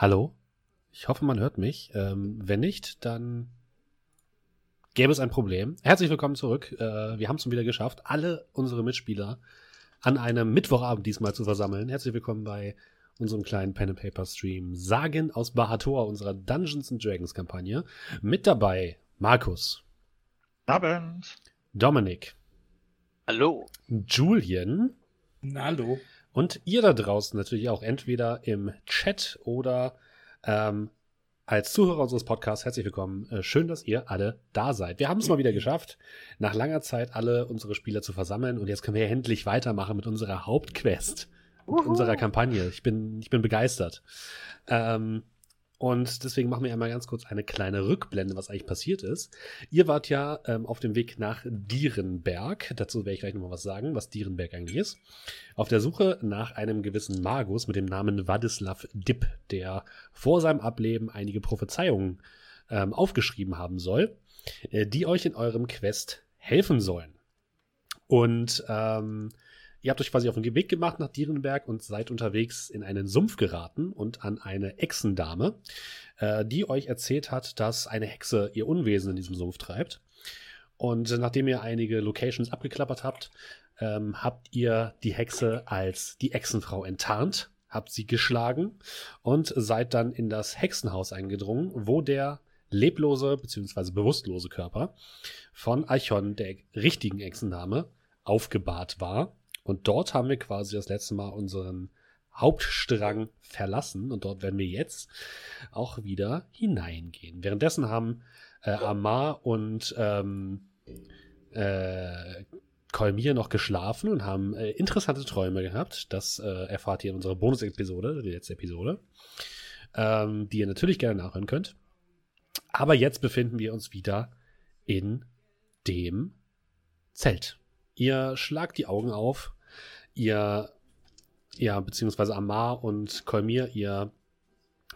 Hallo? Ich hoffe, man hört mich. Ähm, wenn nicht, dann gäbe es ein Problem. Herzlich willkommen zurück. Äh, wir haben es schon wieder geschafft, alle unsere Mitspieler an einem Mittwochabend diesmal zu versammeln. Herzlich willkommen bei unserem kleinen Pen and Paper Stream Sagen aus Bahator, unserer Dungeons and Dragons Kampagne. Mit dabei Markus. Abend. Dominik. Hallo. Julian. Na, hallo. Und ihr da draußen natürlich auch entweder im Chat oder ähm, als Zuhörer unseres Podcasts herzlich willkommen. Äh, schön, dass ihr alle da seid. Wir haben es mal wieder geschafft, nach langer Zeit alle unsere Spieler zu versammeln und jetzt können wir endlich weitermachen mit unserer Hauptquest, mit unserer Kampagne. Ich bin, ich bin begeistert. Ähm, und deswegen machen wir einmal ganz kurz eine kleine Rückblende, was eigentlich passiert ist. Ihr wart ja ähm, auf dem Weg nach Dierenberg. Dazu werde ich gleich nochmal was sagen, was Dierenberg eigentlich ist. Auf der Suche nach einem gewissen Magus mit dem Namen Wadislav Dipp, der vor seinem Ableben einige Prophezeiungen ähm, aufgeschrieben haben soll, äh, die euch in eurem Quest helfen sollen. Und ähm, Ihr habt euch quasi auf den Weg gemacht nach Dierenberg und seid unterwegs in einen Sumpf geraten und an eine Echsendame, äh, die euch erzählt hat, dass eine Hexe ihr Unwesen in diesem Sumpf treibt. Und nachdem ihr einige Locations abgeklappert habt, ähm, habt ihr die Hexe als die Echsenfrau enttarnt, habt sie geschlagen und seid dann in das Hexenhaus eingedrungen, wo der leblose bzw. bewusstlose Körper von Archon, der richtigen Echsendame, aufgebahrt war und dort haben wir quasi das letzte Mal unseren Hauptstrang verlassen und dort werden wir jetzt auch wieder hineingehen. Währenddessen haben äh, Amar und ähm, äh, Kolmir noch geschlafen und haben äh, interessante Träume gehabt. Das äh, erfahrt ihr in unserer Bonus-Episode, die letzte Episode, ähm, die ihr natürlich gerne nachhören könnt. Aber jetzt befinden wir uns wieder in dem Zelt. Ihr schlagt die Augen auf, ihr, ja, beziehungsweise Amar und Kolmir, ihr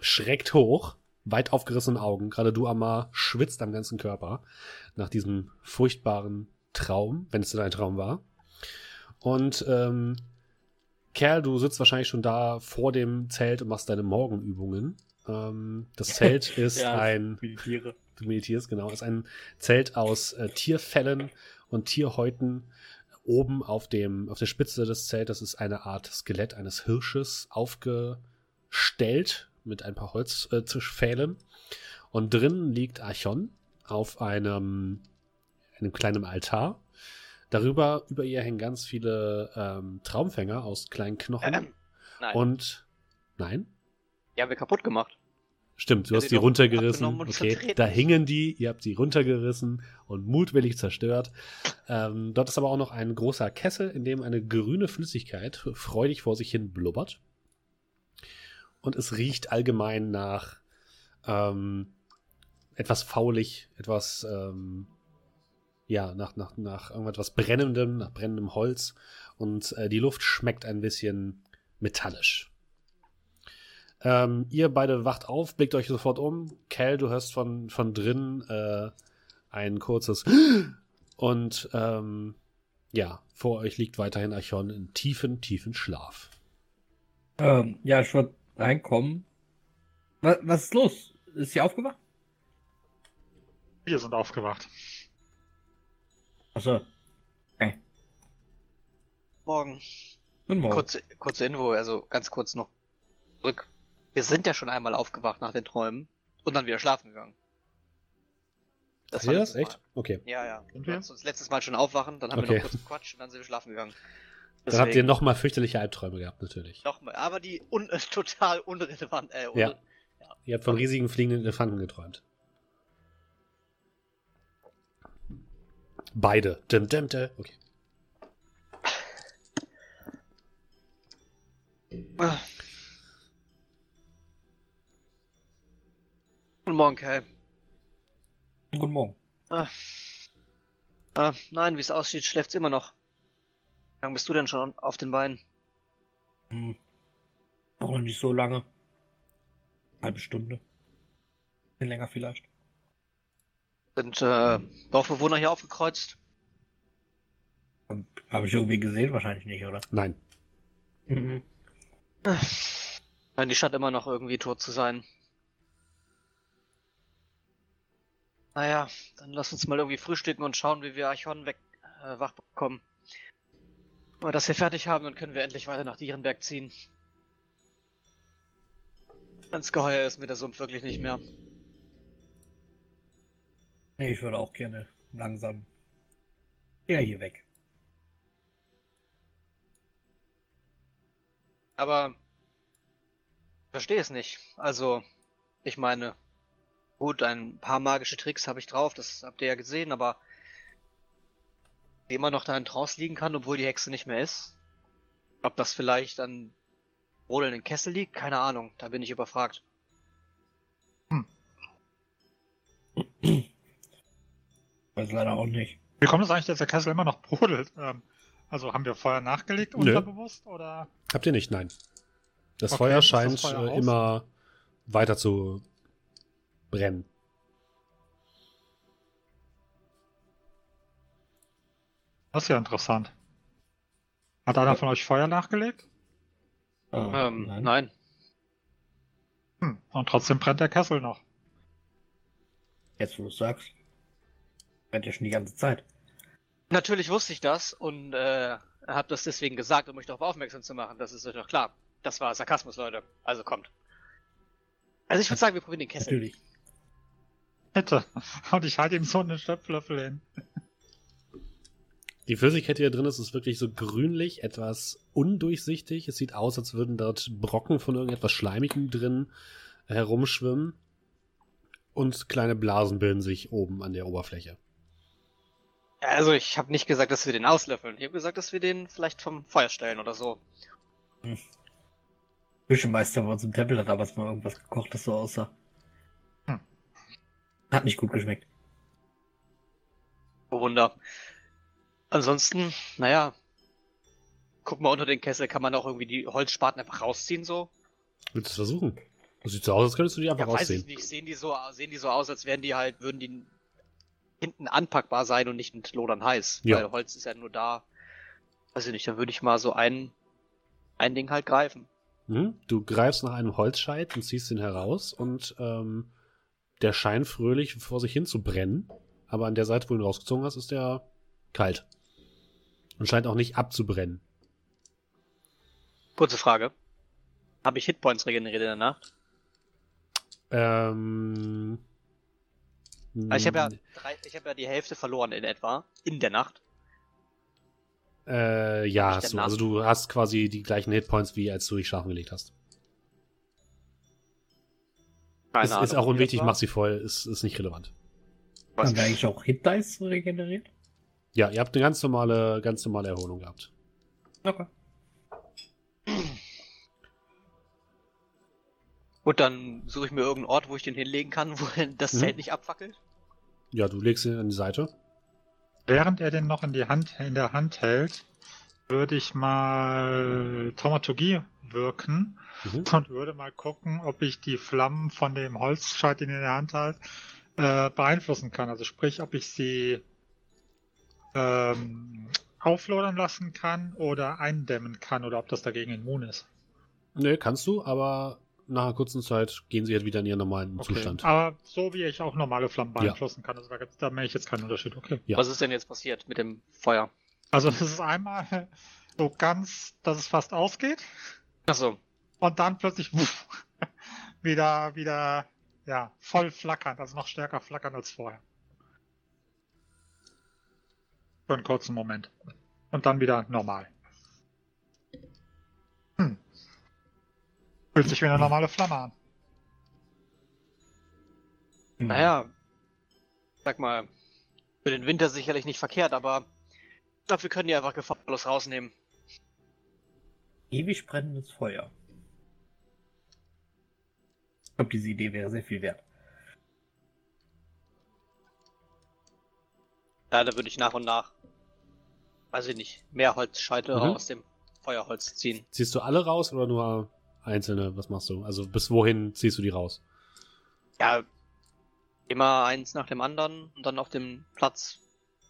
schreckt hoch, weit aufgerissene Augen. Gerade du, Amar, schwitzt am ganzen Körper nach diesem furchtbaren Traum, wenn es denn ein Traum war. Und ähm, Kerl, du sitzt wahrscheinlich schon da vor dem Zelt und machst deine Morgenübungen. Ähm, das Zelt ist ja, ein. Meditiere. Du meditierst, genau. Ist ein Zelt aus äh, Tierfällen und Tierhäuten oben auf dem, auf der Spitze des Zeltes ist eine Art Skelett eines Hirsches aufgestellt mit ein paar Holzpfählen. Äh, und drinnen liegt Archon auf einem, einem kleinen Altar. Darüber, über ihr hängen ganz viele ähm, Traumfänger aus kleinen Knochen. Ähm, nein. Und nein? Die haben wir kaputt gemacht. Stimmt, du hast die runtergerissen. Okay, da hingen die, ihr habt sie runtergerissen und mutwillig zerstört. Ähm, dort ist aber auch noch ein großer Kessel, in dem eine grüne Flüssigkeit freudig vor sich hin blubbert. Und es riecht allgemein nach ähm, etwas faulig, etwas, ähm, ja, nach, nach, nach irgendetwas Brennendem, nach brennendem Holz. Und äh, die Luft schmeckt ein bisschen metallisch. Ähm, ihr beide wacht auf, blickt euch sofort um. Cal, du hörst von, von drinnen äh, ein kurzes und ähm, ja, vor euch liegt weiterhin Archon in tiefen, tiefen Schlaf. Ähm, ja, ich würde reinkommen. Was, was ist los? Ist sie aufgewacht? Wir sind aufgewacht. Achso. Okay. Morgen. Guten Morgen. Kurze, kurze Info, also ganz kurz noch zurück wir sind ja schon einmal aufgewacht nach den Träumen und dann wieder schlafen gegangen. Das war das? Echt? Okay. Ja, ja. Okay. Wir uns letztes Mal schon aufwachen, dann haben okay. wir noch kurz gequatscht und dann sind wir schlafen gegangen. Deswegen, dann habt ihr nochmal fürchterliche Albträume gehabt, natürlich. Nochmal, aber die un total unrelevant. Äh, un ja. ja. Ihr habt von riesigen fliegenden Elefanten geträumt. Beide. Dim, dim, dim. Okay. Guten Morgen, Kai. Guten Morgen. Ah. Ah, nein, wie es aussieht, schläft's immer noch. Wie lange bist du denn schon auf den Beinen? Hm. Auch nicht so lange. Halbe Stunde. Bisschen länger vielleicht. Sind äh, Dorfbewohner hier aufgekreuzt? Habe ich irgendwie gesehen? Wahrscheinlich nicht, oder? Nein. Mhm. Nein, die scheint immer noch irgendwie tot zu sein. Naja, dann lass uns mal irgendwie frühstücken und schauen, wie wir Archon weg äh, wach bekommen. Wenn wir das hier fertig haben, dann können wir endlich weiter nach Dierenberg ziehen. Ganz geheuer ist mir der Sumpf wirklich nicht mehr. Ich würde auch gerne langsam. Ja, hier weg. Aber verstehe es nicht. Also, ich meine, gut, ein paar magische Tricks habe ich drauf, das habt ihr ja gesehen, aber wie immer noch da in Trance liegen kann, obwohl die Hexe nicht mehr ist. Ob das vielleicht an brodelnden Kessel liegt, keine Ahnung, da bin ich überfragt. Weiß leider auch nicht. Wie kommt es eigentlich, dass der Kessel immer noch brodelt? Ähm, also haben wir Feuer nachgelegt, Nö. unterbewusst? Oder? Habt ihr nicht? Nein. Das Okay, Feuer ist das scheint Feuer äh, immer weiter zu brennen. Das ist ja interessant. Hat einer von euch Feuer nachgelegt? Ah, Ähm, nein. Hm. Und trotzdem brennt der Kessel noch. Jetzt, wo du es sagst. Brennt ja schon die ganze Zeit. Natürlich wusste ich das und äh, habe das deswegen gesagt, um euch darauf aufmerksam zu machen. Das ist euch doch klar. Das war Sarkasmus, Leute. Also kommt. Also ich würde sagen, wir probieren den Kessel. Natürlich. Bitte. Und ich halte ihm so einen Stöpflöffel hin. Die Flüssigkeit, die da drin ist, ist wirklich so grünlich, etwas undurchsichtig. Es sieht aus, als würden dort Brocken von irgendetwas Schleimigem drin herumschwimmen. Und kleine Blasen bilden sich oben an der Oberfläche. Also ich habe nicht gesagt, dass wir den auslöffeln. Ich habe gesagt, dass wir den vielleicht vom Feuer stellen oder so. Küchenmeister bei uns im Tempel hat damals mal irgendwas gekocht, das so aussah. Hm. Hat nicht gut geschmeckt. Oh Wunder. Ansonsten, naja. Guck mal, unter den Kessel kann man auch irgendwie die Holzspaten einfach rausziehen so. Willst du es versuchen? Das sieht so aus, als könntest du die einfach Ja, weiß ich rausziehen. nicht. Sehen die so, sehen die so aus, als wären die halt, würden die hinten anpackbar sein und nicht mit lodern heiß. Ja. Weil Holz ist ja nur da. Weiß ich nicht, dann würde ich mal so ein, ein Ding halt greifen. Mhm. Du greifst nach einem Holzscheit und ziehst ihn heraus und ähm, der scheint fröhlich vor sich hin zu brennen. Aber an der Seite, wo du ihn rausgezogen hast, ist der kalt. Und scheint auch nicht abzubrennen. Kurze Frage. Habe ich Hitpoints regeneriert in der Nacht? Ähm. Also ich habe ja, drei, ich habe ja die Hälfte verloren in etwa. In der Nacht. Äh, ja, hast du. Also du hast quasi die gleichen Hitpoints, wie als du dich schlafen gelegt hast. Keine ist, Ahnung, ist auch unwichtig, mach sie voll, ist, ist nicht relevant. Was? Haben wir eigentlich auch Hit Dice regeneriert? Ja, ihr habt eine ganz normale, ganz normale Erholung gehabt. Okay. Gut, dann suche ich mir irgendeinen Ort, wo ich den hinlegen kann, wo das Mhm. Zelt nicht abfackelt. Ja, du legst ihn an die Seite. Während er den noch in, die Hand, in der Hand hält, würde ich mal Taumaturgie wirken Mhm. und würde mal gucken, ob ich die Flammen von dem Holzscheit, den ich in der Hand halte, äh, beeinflussen kann. Also sprich, ob ich sie ähm, auflodern lassen kann oder eindämmen kann oder ob das dagegen immun ist. Nee, kannst du, aber nach einer kurzen Zeit gehen sie halt wieder in ihren normalen Zustand. Aber so wie ich auch normale Flammen Ja. beeinflussen kann, also da, da merke ich jetzt keinen Unterschied. Okay. Ja. Was ist denn jetzt passiert mit dem Feuer? Also es ist einmal so ganz, dass es fast ausgeht. Achso, und dann plötzlich wuff, wieder, wieder, ja, voll flackernd, also noch stärker flackern als vorher. Für einen kurzen Moment. Und dann wieder normal. Hm. Fühlt sich wie eine normale Flamme an. Hm. naja. Sag mal, für den Winter sicherlich nicht verkehrt, aber ich glaube, wir können die einfach gefahrlos rausnehmen. Ewig brennendes Feuer. Ich glaube, diese Idee wäre sehr viel wert. Ja, da würde ich nach und nach, weiß ich nicht, mehr Holzscheite Mhm. aus dem Feuerholz ziehen. Ziehst du alle raus oder nur einzelne? Was machst du? Also bis wohin ziehst du die raus? Ja, immer eins nach dem anderen und dann auf dem Platz.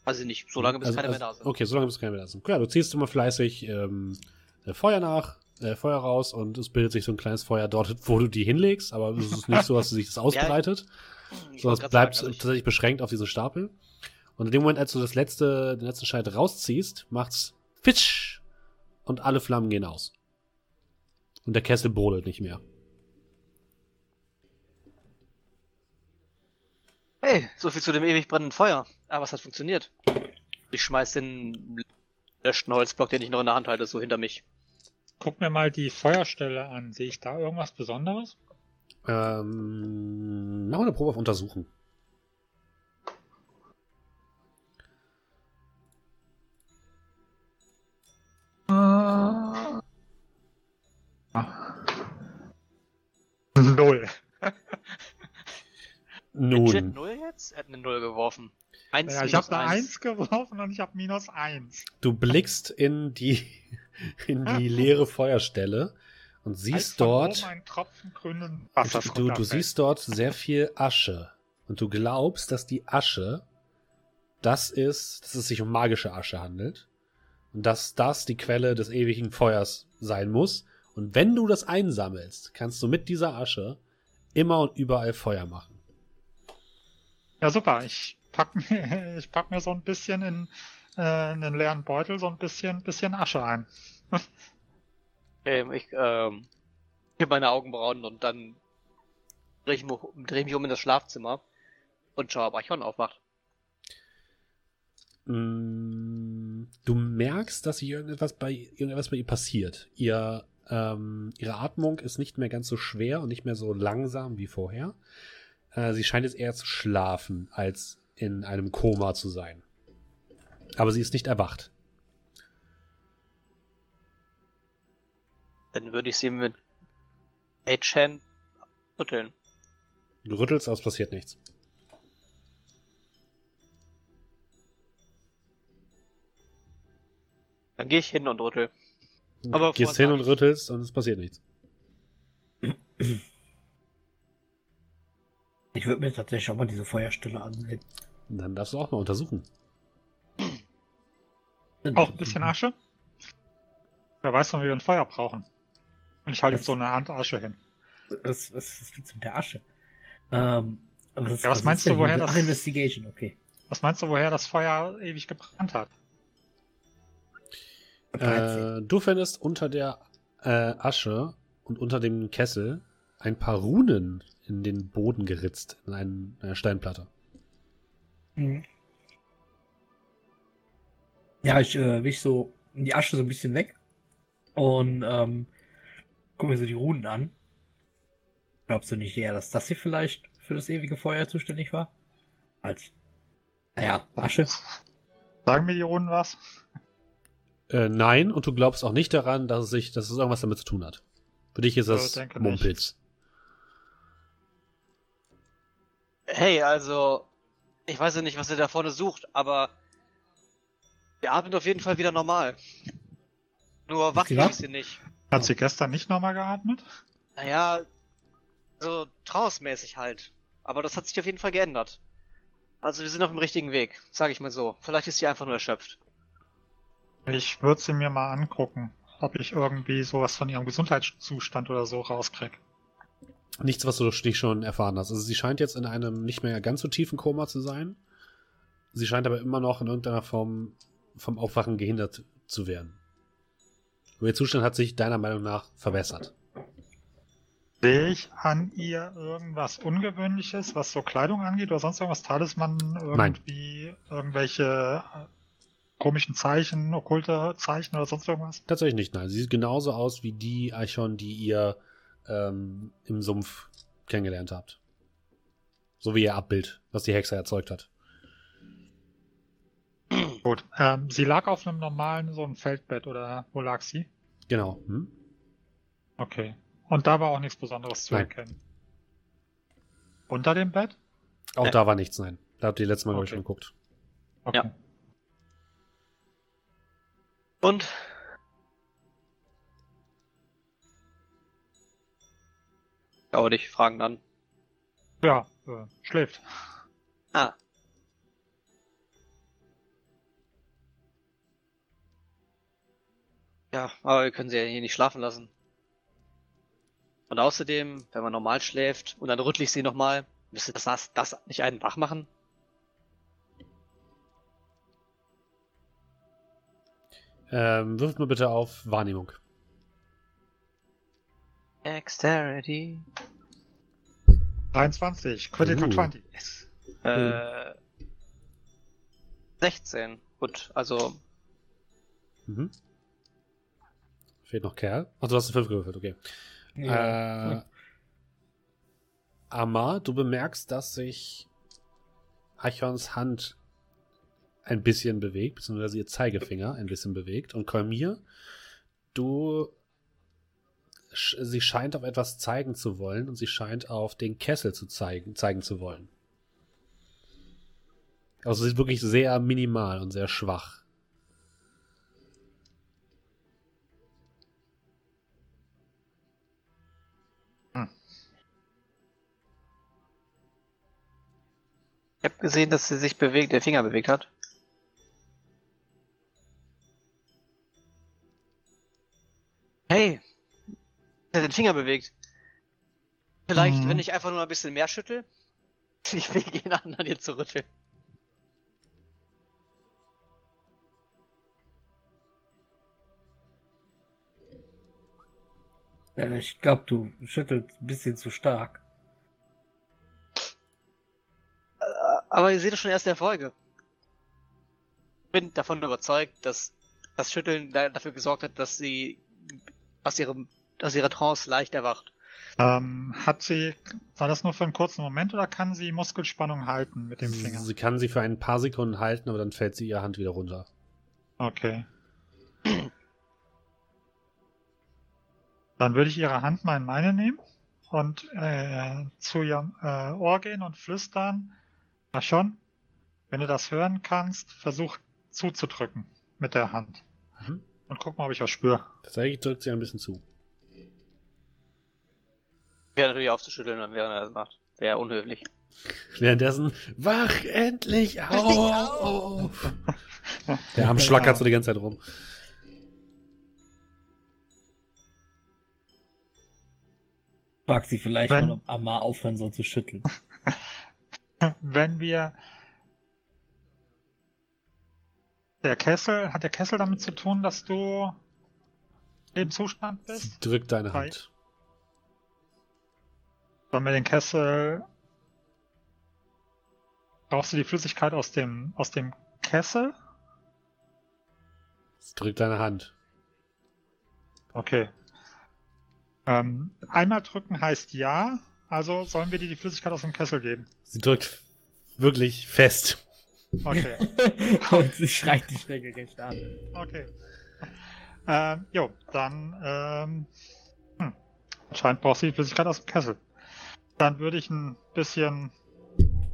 Weiß ich nicht, so lange bis Also- keine also, mehr da sind. Okay, solange bis keine mehr da sind. Ja, du ziehst immer fleißig ähm, äh, Feuer nach, äh, Feuer raus und es bildet sich so ein kleines Feuer dort, wo du die hinlegst, aber es ist nicht so, dass sich das ausbreitet, Ich sondern es bleibt sagen, also ich- tatsächlich beschränkt auf diesen Stapel. Und in dem Moment, als du das letzte, den letzten Scheit rausziehst, macht's Fitsch und alle Flammen gehen aus. Und der Kessel brodelt nicht mehr. Hey, so viel zu dem ewig brennenden Feuer. Aber es hat funktioniert. Ich schmeiß den löschten Holzblock, den ich noch in der Hand halte, so hinter mich. Guck mir mal die Feuerstelle an. Sehe ich da irgendwas Besonderes? Ähm, machen wir eine Probe auf Untersuchen. Null. Legit Nun, Null jetzt? Er hat eine Null geworfen. Eins Ja, ich habe eine eins. Eins geworfen und ich habe minus eins. du blickst in die, in die leere Feuerstelle und siehst dort, Tropfen grünen Wassers du, du siehst dort sehr viel Asche. Und du glaubst, dass die Asche das ist, dass es sich um magische Asche handelt. Und dass das die Quelle des ewigen Feuers sein muss. Und wenn du das einsammelst, kannst du mit dieser Asche immer und überall Feuer machen. Ja, super. Ich pack mir, ich pack mir so ein bisschen in, äh, in den leeren Beutel so ein bisschen, bisschen Asche ein. Okay, ich ähm, heb meine Augenbrauen und dann drehe ich, mich- dreh ich mich um in das Schlafzimmer und schaue, ob Archon aufwacht. Mm, Du merkst, dass sich irgendetwas bei, irgendetwas bei ihr passiert. Ihr, ähm, ihre Atmung ist nicht mehr ganz so schwer und nicht mehr so langsam wie vorher. Äh, sie scheint jetzt eher zu schlafen, als in einem Koma zu sein. Aber sie ist nicht erwacht. Dann würde ich sie mit H-Hand rütteln. Du rüttelst, aber es passiert nichts. Dann gehe ich hin und rüttel. Du Aber gehst hin und rüttelst und es passiert nichts. Ich würde mir tatsächlich auch mal diese Feuerstelle ansehen. Dann darfst du auch mal untersuchen. Auch ein bisschen Asche? Wer weiß, wann wir ein Feuer brauchen. Und ich halte jetzt so eine Hand Asche hin. Was, was, was gibt's mit der Asche? Ähm, das, Ja, was ist meinst du, woher das- Ach, Investigation, okay. Was meinst du, woher das Feuer ewig gebrannt hat? 13. Äh, du findest unter der äh, Asche und unter dem Kessel ein paar Runen in den Boden geritzt, in einen, eine Steinplatte. Mhm. Ja, ich äh, wisch so die Asche so ein bisschen weg und ähm, guck mir so die Runen an. Glaubst du nicht eher, dass das hier vielleicht für das ewige Feuer zuständig war? Als, naja, Asche. Sagen mir die Runen was? Äh, nein, und du glaubst auch nicht daran, dass es sich, dass es irgendwas damit zu tun hat. Für dich ist das nicht. Mumpitz. Hey, also, ich weiß ja nicht, was ihr da vorne sucht, aber wir atmen auf jeden Fall wieder normal. Nur wach wach? ich sie nicht. Hat sie gestern nicht nochmal geatmet? Naja, so trauersmäßig halt. Aber das hat sich auf jeden Fall geändert. Also wir sind auf dem richtigen Weg, sage ich mal so. Vielleicht ist sie einfach nur erschöpft. Ich würde sie mir mal angucken, ob ich irgendwie sowas von ihrem Gesundheitszustand oder so rauskrieg. Nichts, was du nicht schon erfahren hast. Also sie scheint jetzt in einem nicht mehr ganz so tiefen Koma zu sein. Sie scheint aber immer noch in irgendeiner Form vom Aufwachen gehindert zu werden. Aber ihr Zustand hat sich deiner Meinung nach verbessert. Sehe ich an ihr irgendwas Ungewöhnliches, was so Kleidung angeht oder sonst irgendwas? Talisman, irgendwie irgendwelche äh, komischen Zeichen, okkulte Zeichen oder sonst irgendwas? Tatsächlich nicht, nein. Sie sieht genauso aus wie die Eichhorn, die ihr ähm, im Sumpf kennengelernt habt. So wie ihr Abbild, was die Hexe erzeugt hat. Gut. Ähm, sie lag auf einem normalen, so ein Feldbett oder wo lag sie? Genau. Hm? Okay. Und da war auch nichts Besonderes zu Nein. erkennen. Unter dem Bett? Auch Ja. da war nichts, nein. Da habt ihr letztes Mal, glaube ich, Okay. schon geguckt. Okay. Ja. Und? Schau dich fragend an. Ja, äh, schläft. Ah. Ja, aber wir können sie ja hier nicht schlafen lassen. Und außerdem, wenn man normal schläft und dann rüttle ich sie nochmal, müsste das, das nicht einen wach machen? Ähm, wirft mal bitte auf Wahrnehmung. Dexterity. 23, Critical Uh. 20. Yes. Äh, 16. Gut, also Mhm. Fehlt noch Kerl. Ach, du hast eine 5 gewürfelt, okay. Äh, Amar, du bemerkst, dass sich Archons Hand ein bisschen bewegt, beziehungsweise ihr Zeigefinger ein bisschen bewegt. Und Kolmir, du. Sie scheint auf etwas zeigen zu wollen und sie scheint auf den Kessel zu zeigen, zeigen zu wollen. Also sie ist wirklich sehr minimal und sehr schwach. Ich habe gesehen, dass sie sich bewegt, der Finger bewegt hat. Hey, er hat den Finger bewegt. Vielleicht, Mhm. wenn ich einfach nur ein bisschen mehr schüttel, ich will ihn an, an ihr zu rütteln. Äh, ich glaube, du schüttelst ein bisschen zu stark. Aber ihr seht es schon erst in der Folge. Ich bin davon überzeugt, dass das Schütteln da- dafür gesorgt hat, dass sie aus ihrem, aus ihrer Trance leicht erwacht. Ähm, hat sie, war das nur für einen kurzen Moment oder kann sie Muskelspannung halten mit dem Finger? Sie kann sie für ein paar Sekunden halten, aber dann fällt sie ihre Hand wieder runter. Okay. Dann würde ich ihre Hand mal in meine nehmen und äh, zu ihrem äh, Ohr gehen und flüstern. Na schon, wenn du das hören kannst, versuch zuzudrücken mit der Hand. Mhm. Und guck mal, ob ich was spüre. Tatsächlich drückt sie ein bisschen zu. Wäre natürlich aufzuschütteln, während er das macht. Wäre unhöflich. Währenddessen, wach endlich auf! Der Arm schlackert so die ganze Zeit rum. Frag sie vielleicht Wenn- mal, ob Amar aufhören soll zu schütteln. Wenn wir der Kessel, hat der Kessel damit zu tun, dass du im Zustand Sie bist? drückt deine. Hand. Sollen wir den Kessel. Brauchst du die Flüssigkeit aus dem, aus dem Kessel? Sie drückt deine Hand. Okay. Ähm, einmal drücken heißt ja, also sollen wir dir die Flüssigkeit aus dem Kessel geben. Sie drückt wirklich fest. Okay, Und sie schreit dich regelrecht an. okay. Ähm, jo, dann, ähm, hm, anscheinend brauchst du die Flüssigkeit aus dem Kessel. Dann würde ich ein bisschen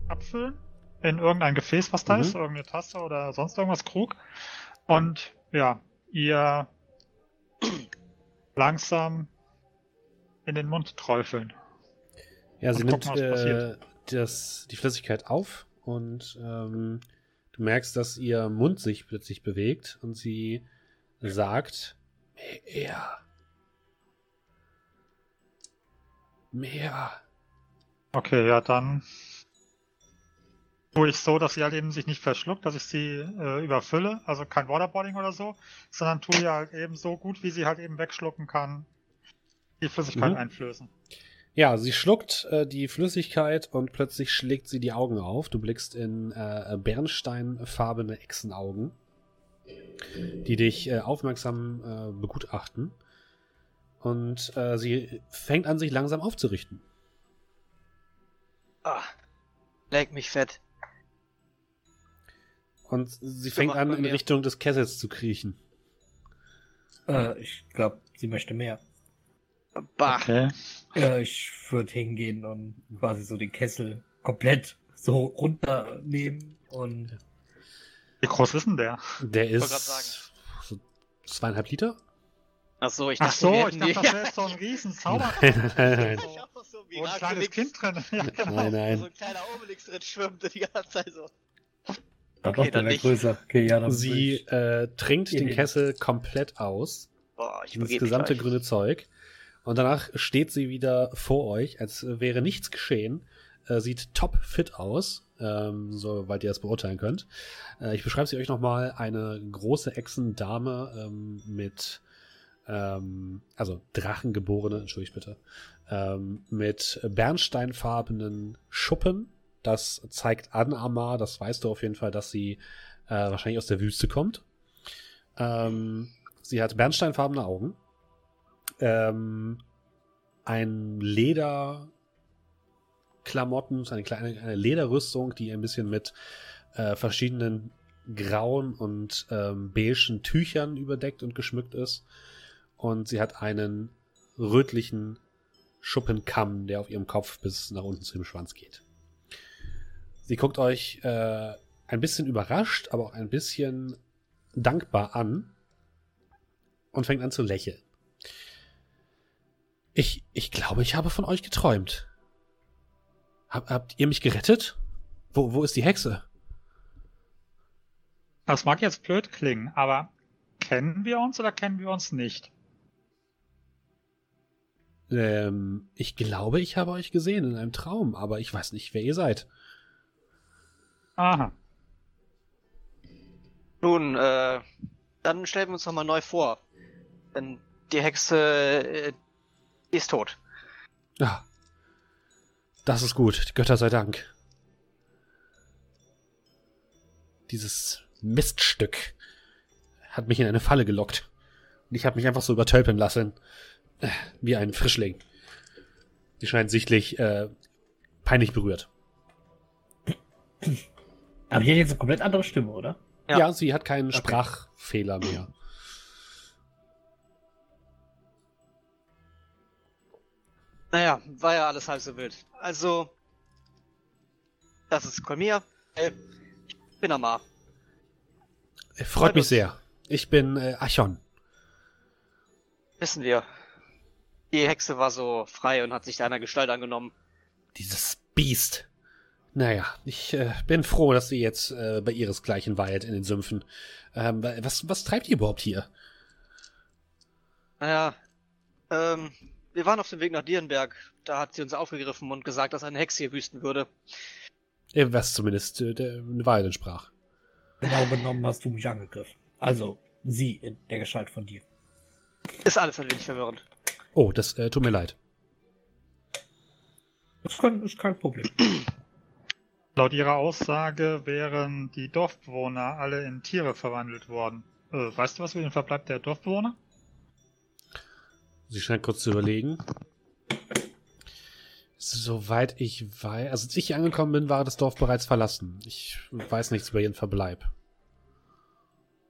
abfüllen in irgendein Gefäß, was da Mhm. ist, irgendeine Tasse oder sonst irgendwas, Krug. Und ja, ihr langsam in den Mund träufeln. Ja, sie Und nimmt äh, das, die Flüssigkeit auf und ähm, du merkst, dass ihr Mund sich plötzlich bewegt und sie sagt, mehr. Mehr. Okay, ja, dann tue ich so, dass sie halt eben sich nicht verschluckt, dass ich sie äh, überfülle, also kein Waterboarding oder so, sondern tue ihr halt eben so gut, wie sie halt eben wegschlucken kann, die Flüssigkeit Mhm. einflößen. Ja, sie schluckt äh, die Flüssigkeit und plötzlich schlägt sie die Augen auf. Du blickst in äh, bernsteinfarbene Echsenaugen, die dich äh, aufmerksam äh, begutachten. Und äh, sie fängt an, sich langsam aufzurichten. Ah, leg mich fett. Und sie fängt an, in. Richtung des Kessels zu kriechen. Äh, ich glaube, sie möchte mehr. Bah. Okay. Ja, ich würde hingehen und quasi so den Kessel komplett so runternehmen und Wie groß ist denn der? Der ist sagen. so zweieinhalb Liter? Ach so, ich Ach dachte, so, wir ich dachte, das wäre so ein riesen Zauber. Nein, nein, nein. So, Ich hab auch so ein kleines Kind drin. Ja, genau. Nein, nein. so ein kleiner Obelix drin schwimmt die ganze Zeit so. dann Okay, doch, dann nicht. größer. Okay, ja, dann Sie äh, trinkt den. Kessel komplett aus Boah, ich das gesamte grüne Zeug. Und danach steht sie wieder vor euch, als wäre nichts geschehen. Äh, sieht top fit aus, ähm, soweit ihr das beurteilen könnt. Äh, ich beschreibe sie euch nochmal. Eine große Echsendame ähm, mit, ähm, also Drachengeborene, entschuldigt bitte, ähm, mit bernsteinfarbenen Schuppen. Das zeigt an, Amar, das weißt du auf jeden Fall, dass sie äh, wahrscheinlich aus der Wüste kommt. Ähm, sie hat bernsteinfarbene Augen. Ähm, ein Lederklamotten, eine kleine eine Lederrüstung, die ein bisschen mit äh, verschiedenen grauen und ähm, beigen Tüchern überdeckt und geschmückt ist. Und sie hat einen rötlichen Schuppenkamm, der auf ihrem Kopf bis nach unten zu dem Schwanz geht. Sie guckt euch äh, ein bisschen überrascht, aber auch ein bisschen dankbar an und fängt an zu lächeln. Ich, ich glaube, ich habe von euch geträumt. Hab, habt ihr mich gerettet? Wo, wo ist die Hexe? Das mag jetzt blöd klingen, aber kennen wir uns oder kennen wir uns nicht? Ähm, ich glaube, ich habe euch gesehen in einem Traum, aber ich weiß nicht, wer ihr seid. Aha. Nun, äh, dann stellen wir uns nochmal neu vor. Denn die Hexe ist tot. Ja. Das ist gut. Die Götter sei Dank. Dieses Miststück hat mich in eine Falle gelockt. Und ich habe mich einfach so übertölpeln lassen. Äh, Wie ein Frischling. Die scheint sichtlich äh, peinlich berührt. Aber hat jetzt eine komplett andere Stimme, oder? Ja. Ja, sie hat keinen Okay. Sprachfehler mehr. Naja, war ja alles halb so wild. Also, das ist Kolmir. Äh, ich bin Amar. Äh, Freut Freut mich sehr. Ich bin äh, Achon. Wissen wir. Die Hexe war so frei und hat sich deiner Gestalt angenommen. Dieses Biest. Naja, ich äh, bin froh, dass sie jetzt äh, bei ihresgleichen weilt in den Sümpfen. Ähm, wa- was, was treibt ihr überhaupt hier? Naja, ähm, wir waren auf dem Weg nach Dierenberg. Da hat sie uns aufgegriffen und gesagt, dass eine Hexe hier wüsten würde. Äh, Was zumindest äh, der Wahrheit entsprach. Genau genommen hast du mich angegriffen. Also, sie in der Gestalt von dir. Ist alles ein wenig verwirrend. Oh, das äh, tut mir leid. Das kann, ist kein Problem. Laut ihrer Aussage wären die Dorfbewohner alle in Tiere verwandelt worden. Äh, weißt du was über den Verbleib der Dorfbewohner? Sie scheint kurz zu überlegen. Soweit ich weiß, also als ich hier angekommen bin, war das Dorf bereits verlassen. Ich weiß nichts über ihren Verbleib.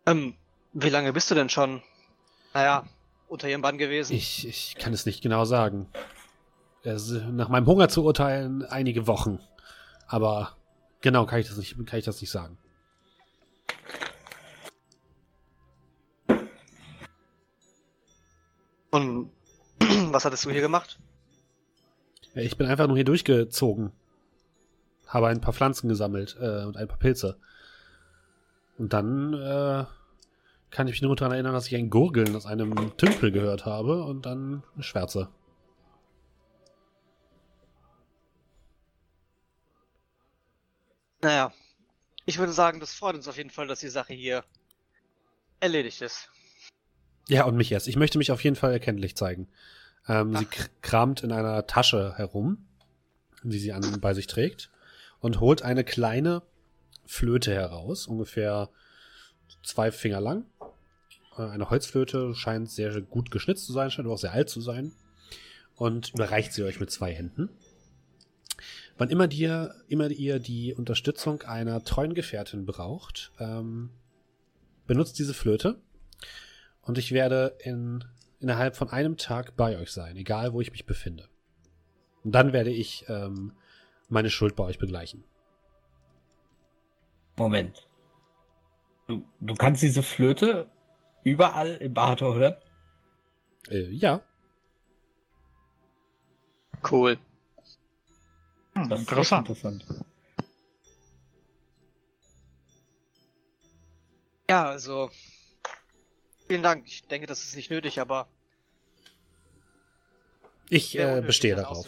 Ähm, wie lange bist du denn schon? Naja, unter ihrem Bann gewesen. Ich, ich kann es nicht genau sagen. Es, nach meinem Hunger zu urteilen, einige Wochen. Aber genau kann ich das nicht, kann ich das nicht sagen. Und was hattest du hier gemacht? Ja, Ich bin einfach nur hier durchgezogen. Habe ein paar Pflanzen gesammelt äh, und ein paar Pilze. Und dann äh, kann ich mich nur daran erinnern, dass ich ein Gurgeln aus einem Tümpel gehört habe und dann eine Schwärze. Naja, ich würde sagen, das freut uns auf jeden Fall, dass die Sache hier erledigt ist. Ja, und mich erst. Ich möchte mich auf jeden Fall erkenntlich zeigen. Ähm, sie kramt in einer Tasche herum, die sie an, bei sich trägt, und holt eine kleine Flöte heraus, ungefähr zwei Finger lang. Äh, Eine Holzflöte scheint sehr gut geschnitzt zu sein, scheint aber auch sehr alt zu sein. Und überreicht sie euch mit zwei Händen. Wann immer, dir, immer ihr die Unterstützung einer treuen Gefährtin braucht, ähm, benutzt diese Flöte. Und ich werde in, innerhalb von einem Tag bei euch sein, egal wo ich mich befinde. Und dann werde ich ähm, meine Schuld bei euch begleichen. Moment. Du, du kannst diese Flöte überall im Bahator hören? Äh, ja, Cool. Hm, Das ist interessant. interessant. Ja, also, Vielen Dank. Ich denke, das ist nicht nötig, aber. Ich äh, bestehe darauf.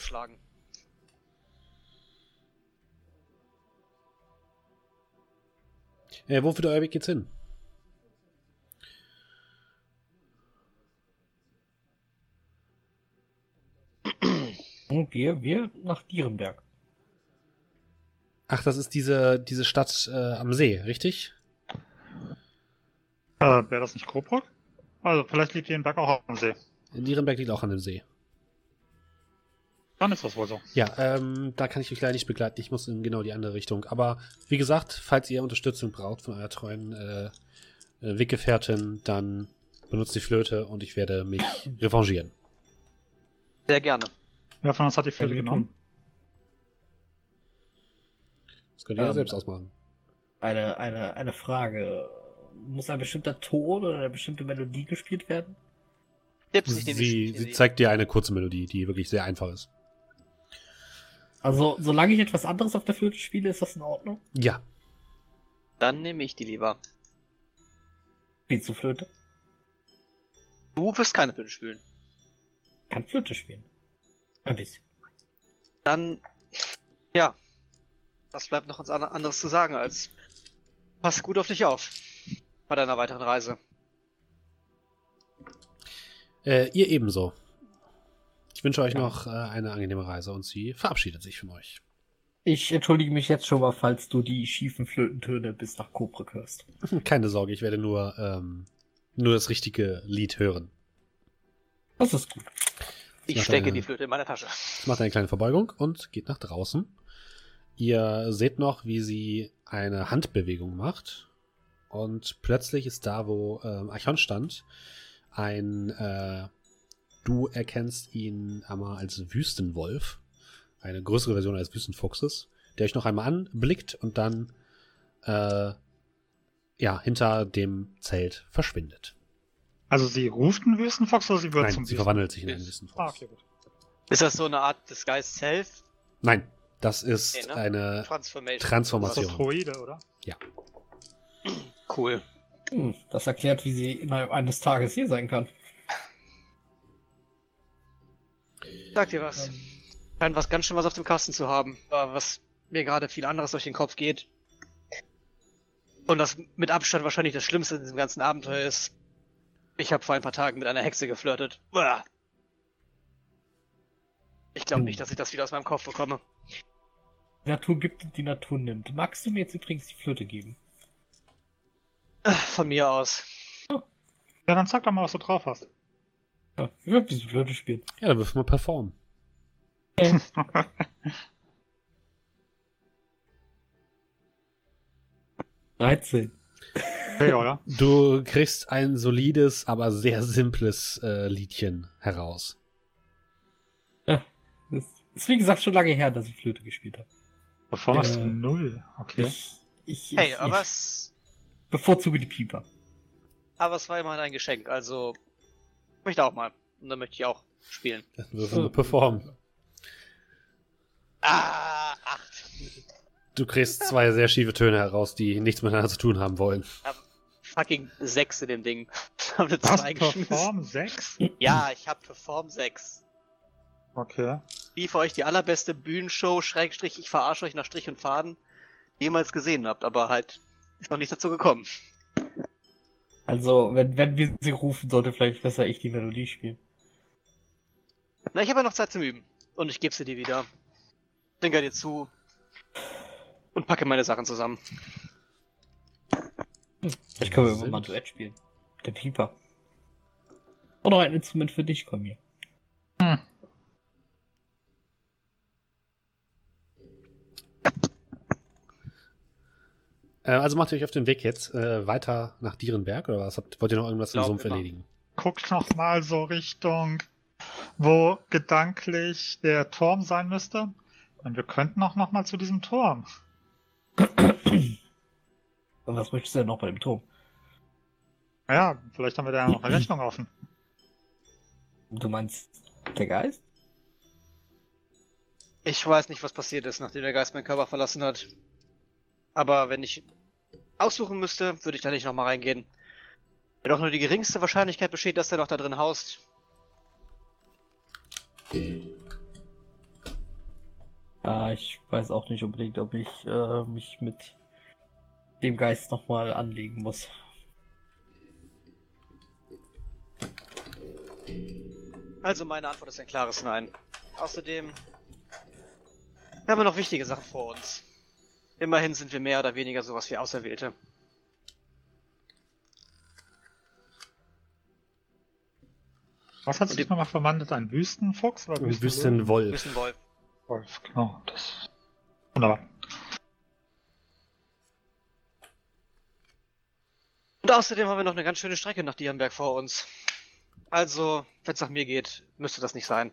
Äh, wo für euer Weg geht's hin? Wir, wir nach Dierenberg. Ach, das ist diese, diese Stadt äh, am See, richtig? Äh, Wäre das nicht Coburg? Also, vielleicht liegt Dierenberg auch am See. Dierenberg liegt auch an dem See. Dann ist das wohl so. Ja, ähm, da kann ich euch leider nicht begleiten. Ich muss in genau die andere Richtung. Aber wie gesagt, falls ihr Unterstützung braucht von eurer treuen äh, äh, Weggefährtin, dann benutzt die Flöte und ich werde mich revanchieren. Sehr gerne. Wer von uns hat die Flöte genommen? Das könnt ihr ähm, ja selbst ausmachen. Eine, eine, eine Frage. Muss ein bestimmter Ton oder eine bestimmte Melodie gespielt werden? Sie, sie zeigt dir eine kurze Melodie, die wirklich sehr einfach ist. Also, solange ich etwas anderes auf der Flöte spiele, ist das in Ordnung? Ja. Dann nehme ich die lieber. Spielst du Flöte? Du wirst keine Flöte spielen. Kann Flöte spielen. Ein bisschen. Dann, ja. Was bleibt noch anderes zu sagen als pass gut auf dich auf bei deiner weiteren Reise. Äh, ihr ebenso. Ich wünsche euch ja. noch äh, eine angenehme Reise und sie verabschiedet sich von euch. Ich entschuldige mich jetzt schon mal, falls du die schiefen Flötentöne bis nach Kobrück hörst. Keine Sorge, ich werde nur, ähm, nur das richtige Lied hören. Das ist gut. Ich stecke eine, die Flöte in meine Tasche. Macht eine kleine Verbeugung und geht nach draußen. Ihr seht noch, wie sie eine Handbewegung macht. Und plötzlich ist da, wo ähm, Archon stand, ein, äh, du erkennst ihn einmal als Wüstenwolf. Eine größere Version als Wüstenfuchses, der euch noch einmal anblickt und dann, äh, ja, hinter dem Zelt verschwindet. Also sie ruft einen Wüstenfuchs oder sie wird Nein, zum sie verwandelt sich in einen Wüstenfuchs. Ah, okay, gut. Ist das so eine Art Disguise Self? Nein, das ist okay, ne? eine Transformation. Transformation. Das ist Droide, oder? Ja. Cool. Hm, das erklärt, wie sie innerhalb eines Tages hier sein kann. Sag dir was. Ähm. Scheint was ganz schön was auf dem Kasten zu haben, was mir gerade viel anderes durch den Kopf geht. Und das mit Abstand wahrscheinlich das Schlimmste in diesem ganzen Abenteuer ist. Ich habe vor ein paar Tagen mit einer Hexe geflirtet. Ich glaube hm. nicht, dass ich das wieder aus meinem Kopf bekomme. Die Natur gibt und die Natur nimmt. Magst du mir jetzt übrigens die Flöte geben? Von mir aus. Ja, dann sag doch mal, was du drauf hast. Ja, ich will diese Flöte spielen. Ja, dann wirf mal performen. Okay. 13. Okay, oder? Du kriegst ein solides, aber sehr simples äh, Liedchen heraus. Ja, das ist wie gesagt schon lange her, dass ich Flöte gespielt habe. Performance äh, null, okay. Ich, ich, hey, aber ich es. Bevorzuge die Pieper. Aber es war immerhin ein Geschenk, also. Ich möchte auch mal. Und dann möchte ich auch spielen. Dann würfeln wir performen. Ah, acht. Du kriegst zwei sehr schiefe Töne heraus, die nichts miteinander zu tun haben wollen. Ja, fucking sechs in dem Ding. Ich habe eine zwei Perform 6? Ja, ich hab Perform 6. Okay. Wie für euch die allerbeste Bühnenshow, Schrägstrich, ich verarsche euch nach Strich und Faden, jemals gesehen habt, aber halt ist noch nicht dazu gekommen. Also, wenn, wenn wir sie rufen, sollte vielleicht besser ich die Melodie spielen. Na, ich habe ja noch Zeit zum Üben. Und ich gebe sie dir wieder. Denke dir zu. Und packe meine Sachen zusammen. Ich kann wir mal Duett spielen. Der Pieper. Oder ein Instrument für dich, komm hier. Äh, also macht ihr euch auf den Weg jetzt äh, weiter nach Dierenberg oder was? Habt, wollt ihr noch irgendwas im Sumpf erledigen? Guckt noch mal so Richtung, wo gedanklich der Turm sein müsste. Und wir könnten auch noch mal zu diesem Turm. Und was möchtest du denn noch bei dem Turm? Ja, vielleicht haben wir da ja noch eine Rechnung offen. Du meinst der Geist? Ich weiß nicht, was passiert ist, nachdem der Geist meinen Körper verlassen hat. Aber wenn ich aussuchen müsste, würde ich da nicht nochmal reingehen. Wenn doch nur die geringste Wahrscheinlichkeit besteht, dass er noch da drin haust. Ja, ich weiß auch nicht unbedingt, ob ich äh, mich mit dem Geist nochmal anlegen muss. Also meine Antwort ist ein klares Nein. Außerdem haben wir noch wichtige Sachen vor uns. Immerhin sind wir mehr oder weniger sowas wie Auserwählte. Was hat sich nochmal verwandelt? Ein Wüstenfuchs oder Ein Wüstenwolf. Wüstenwolf. Wolf, genau. Das. Wunderbar. Und außerdem haben wir noch eine ganz schöne Strecke nach Dierenberg vor uns. Also, wenn es nach mir geht, müsste das nicht sein.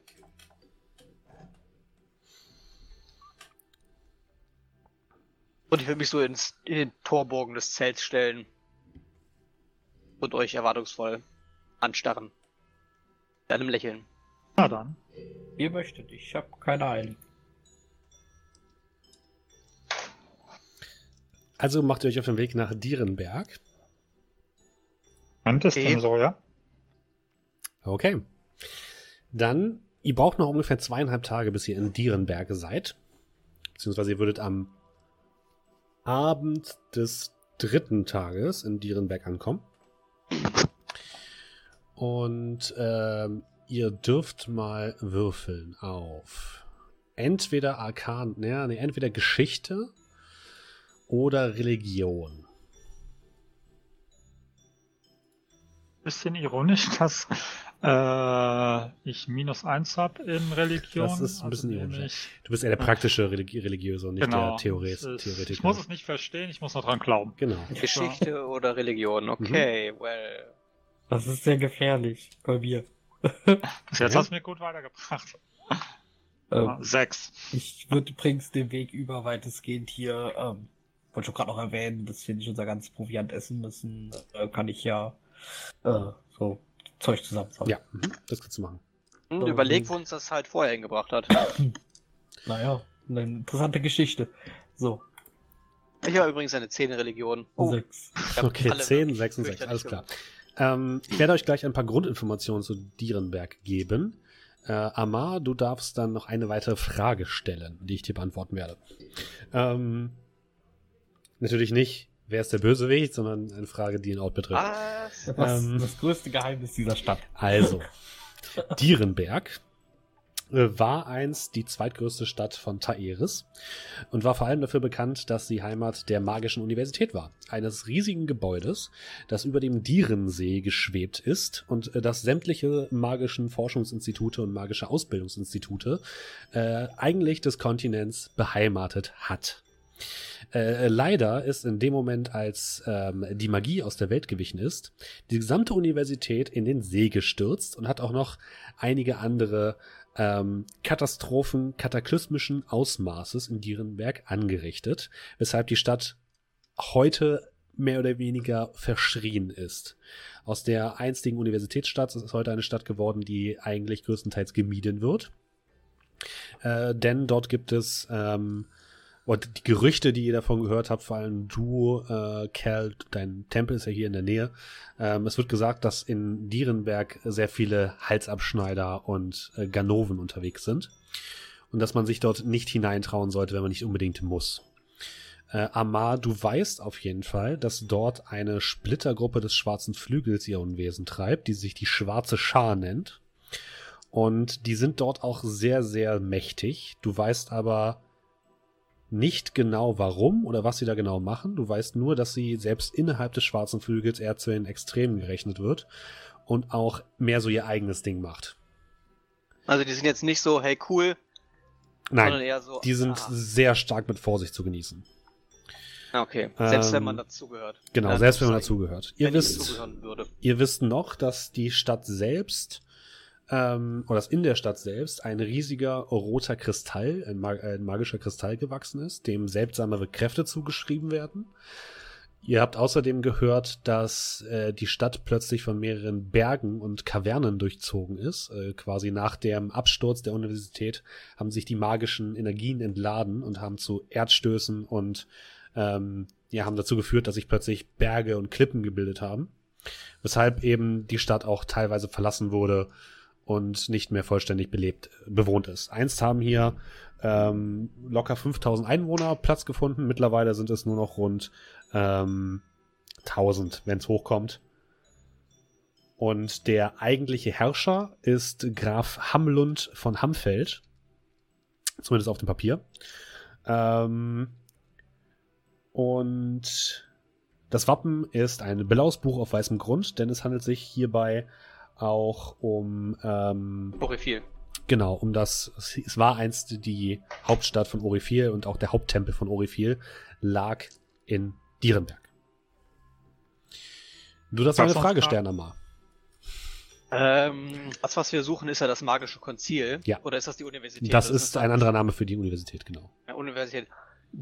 Und ich würde mich so ins, in den Torbogen des Zelts stellen. Und euch erwartungsvoll anstarren. Mit einem Lächeln. Na dann. Ihr möchtet, ich habe keine Eile. Also macht ihr euch auf den Weg nach Dierenberg. Meint es Okay. denn so, ja? Okay. Dann, ihr braucht noch ungefähr zweieinhalb Tage, bis ihr in Dierenberg seid. Beziehungsweise ihr würdet am Abend des dritten Tages in Dierenberg ankommen. Und ähm, ihr dürft mal würfeln auf entweder Arkan, naja, nee, entweder Geschichte oder Religion. Bisschen ironisch, dass äh, ich minus eins habe in Religion. Das ist ein bisschen nehme ironisch, ja. ich- Du bist eher der praktische Religi Religiöse und nicht Genau. der Theoret Theoretiker. Ich muss es nicht verstehen, ich muss noch dran glauben. genau. Geschichte oder Religion. Okay, well. Das ist sehr gefährlich bei mir. Jetzt Ja. hast du mir gut weitergebracht. Ähm, Sechs. ich würde übrigens den Weg über weitestgehend hier, ähm, wollte schon gerade noch erwähnen, dass wir nicht unser ganzes Proviant essen müssen, äh, kann ich ja äh, so Zeug zusammensammeln. Ja, mhm, das kannst du machen. Und Ähm. überleg, wo uns das halt vorher hingebracht hat. Naja, eine interessante Geschichte. So, Ich habe übrigens eine 10 Religion. Oh, sechs. Okay, alle 10, wirklich 6 und 6, fürchterlich alles klar. Ähm, ich werde euch gleich ein paar Grundinformationen zu Dierenberg geben. Äh, Amar, du darfst dann noch eine weitere Frage stellen, die ich dir beantworten werde. Ähm, natürlich nicht, wer ist der Bösewicht, sondern eine Frage, die den Ort betrifft. Was? Was, Ähm. das größte Geheimnis dieser Stadt. Also, Dierenberg äh, war einst die zweitgrößte Stadt von Taeris und war vor allem dafür bekannt, dass sie Heimat der magischen Universität war. Eines riesigen Gebäudes, das über dem Dierensee geschwebt ist und äh, das sämtliche magischen Forschungsinstitute und magische Ausbildungsinstitute äh, eigentlich des Kontinents beheimatet hat. Äh, leider ist in dem Moment, als ähm, die Magie aus der Welt gewichen ist, die gesamte Universität in den See gestürzt und hat auch noch einige andere ähm, Katastrophen kataklysmischen Ausmaßes in Dierenberg angerichtet, weshalb die Stadt heute mehr oder weniger verschrien ist. Aus der einstigen Universitätsstadt ist heute eine Stadt geworden, die eigentlich größtenteils gemieden wird. Äh, denn dort gibt es ähm, und die Gerüchte, die ihr davon gehört habt, vor allem du, äh, Cal, dein Tempel ist ja hier in der Nähe. Ähm, es wird gesagt, dass in Dierenberg sehr viele Halsabschneider und äh, Ganoven unterwegs sind. Und dass man sich dort nicht hineintrauen sollte, wenn man nicht unbedingt muss. Äh, Amar, du weißt auf jeden Fall, dass dort eine Splittergruppe des schwarzen Flügels ihr Unwesen treibt, die sich die schwarze Schar nennt. Und die sind dort auch sehr, sehr mächtig. Du weißt aber nicht genau warum oder was sie da genau machen. Du weißt nur, dass sie selbst innerhalb des schwarzen Flügels eher zu den Extremen gerechnet wird und auch mehr so ihr eigenes Ding macht. Also die sind jetzt nicht so, hey cool, sondern Nein, eher so. die sind ah, sehr stark mit Vorsicht zu genießen. okay. Selbst wenn ähm, man dazugehört. Genau, selbst wenn man sozusagen. dazugehört. Ihr Wenn wisst. Ihr wisst noch, dass die Stadt selbst, ähm, oder dass in der Stadt selbst ein riesiger roter Kristall, ein, mag ein magischer Kristall gewachsen ist, dem seltsamere Kräfte zugeschrieben werden. Ihr habt außerdem gehört, dass äh, die Stadt plötzlich von mehreren Bergen und Kavernen durchzogen ist. Äh, quasi nach dem Absturz der Universität haben sich die magischen Energien entladen und haben zu Erdstößen und ähm, ja, haben dazu geführt, dass sich plötzlich Berge und Klippen gebildet haben. Weshalb eben die Stadt auch teilweise verlassen wurde und nicht mehr vollständig belebt, bewohnt ist. Einst haben hier ähm, locker 5000 Einwohner Platz gefunden. Mittlerweile sind es nur noch rund ähm, 1000, wenn es hochkommt. Und der eigentliche Herrscher ist Graf Hamlund von Hamfeld. Zumindest auf dem Papier. Ähm, und das Wappen ist ein blaues Buch auf weißem Grund, denn es handelt sich hierbei auch um ähm, Orifil. Genau, um das, es war einst die Hauptstadt von Orifil und auch der Haupttempel von Orifil lag in Dierenberg. Du darfst eine Frage stellen, Amar. Ähm, das, was wir suchen, ist ja das magische Konzil. Ja. Oder ist das die Universität? Das, das ist ein anderer Name für die Universität, genau. Ja, Universität.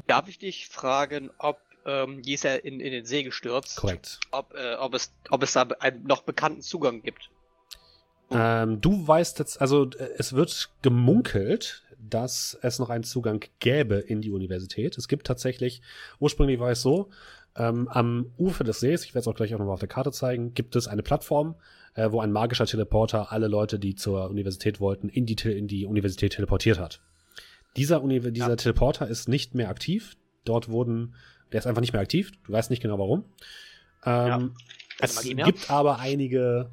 Darf ich dich fragen, ob ähm, die ist ja in, in den See gestürzt. Korrekt. Ob, äh, ob, es, ob es da einen noch bekannten Zugang gibt. Ähm, du weißt jetzt, also äh, es wird gemunkelt, dass es noch einen Zugang gäbe in die Universität. Es gibt tatsächlich, ursprünglich war es so, ähm, am Ufer des Sees, ich werde es auch gleich auch nochmal auf der Karte zeigen, gibt es eine Plattform, äh, wo ein magischer Teleporter alle Leute, die zur Universität wollten, in die, in die Universität teleportiert hat. Dieser, Uni dieser ja. Teleporter ist nicht mehr aktiv. Dort wurden, der ist einfach nicht mehr aktiv. Du weißt nicht genau warum. Ähm, ja. Es gibt aber einige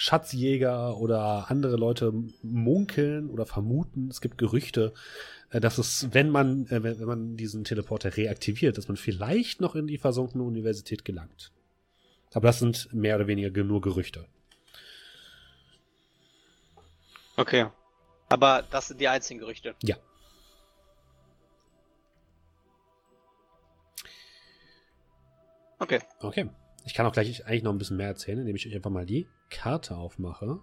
Schatzjäger oder andere Leute munkeln oder vermuten, es gibt Gerüchte, äh, dass es, wenn man, äh, wenn man diesen Teleporter reaktiviert, dass man vielleicht noch in die versunkene Universität gelangt. Aber das sind mehr oder weniger nur Gerüchte. Okay. Aber das sind die einzigen Gerüchte. Ja. Okay. Okay. Ich kann auch gleich eigentlich noch ein bisschen mehr erzählen, indem ich euch einfach mal die Karte aufmache.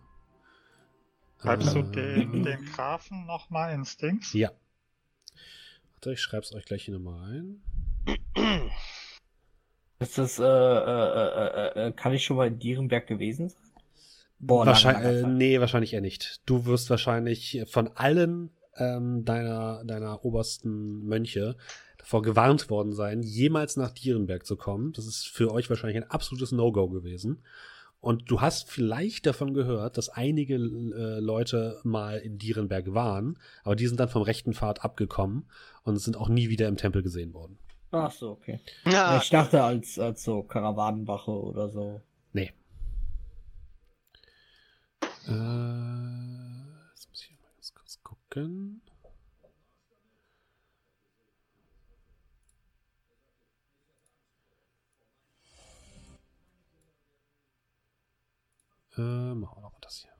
Schreibst äh, du den, den Grafen nochmal in Stings? Ja. Warte, ich schreibe es euch gleich hier nochmal rein. Ist das, äh, äh, äh, kann ich schon mal in Dierenberg gewesen sein? Boah, wahrscheinlich, äh, nee, wahrscheinlich eher nicht. Du wirst wahrscheinlich von allen ähm, deiner, deiner obersten Mönche davor gewarnt worden sein, jemals nach Dierenberg zu kommen. Das ist für euch wahrscheinlich ein absolutes No-Go gewesen. Und du hast vielleicht davon gehört, dass einige äh, Leute mal in Dierenberg waren, aber die sind dann vom rechten Pfad abgekommen und sind auch nie wieder im Tempel gesehen worden. Ach so, okay. Ja, ich dachte als, als so Karawanenwache oder so. Nee. Äh, jetzt muss ich mal ganz kurz gucken. Äh, machen wir nochmal das hier.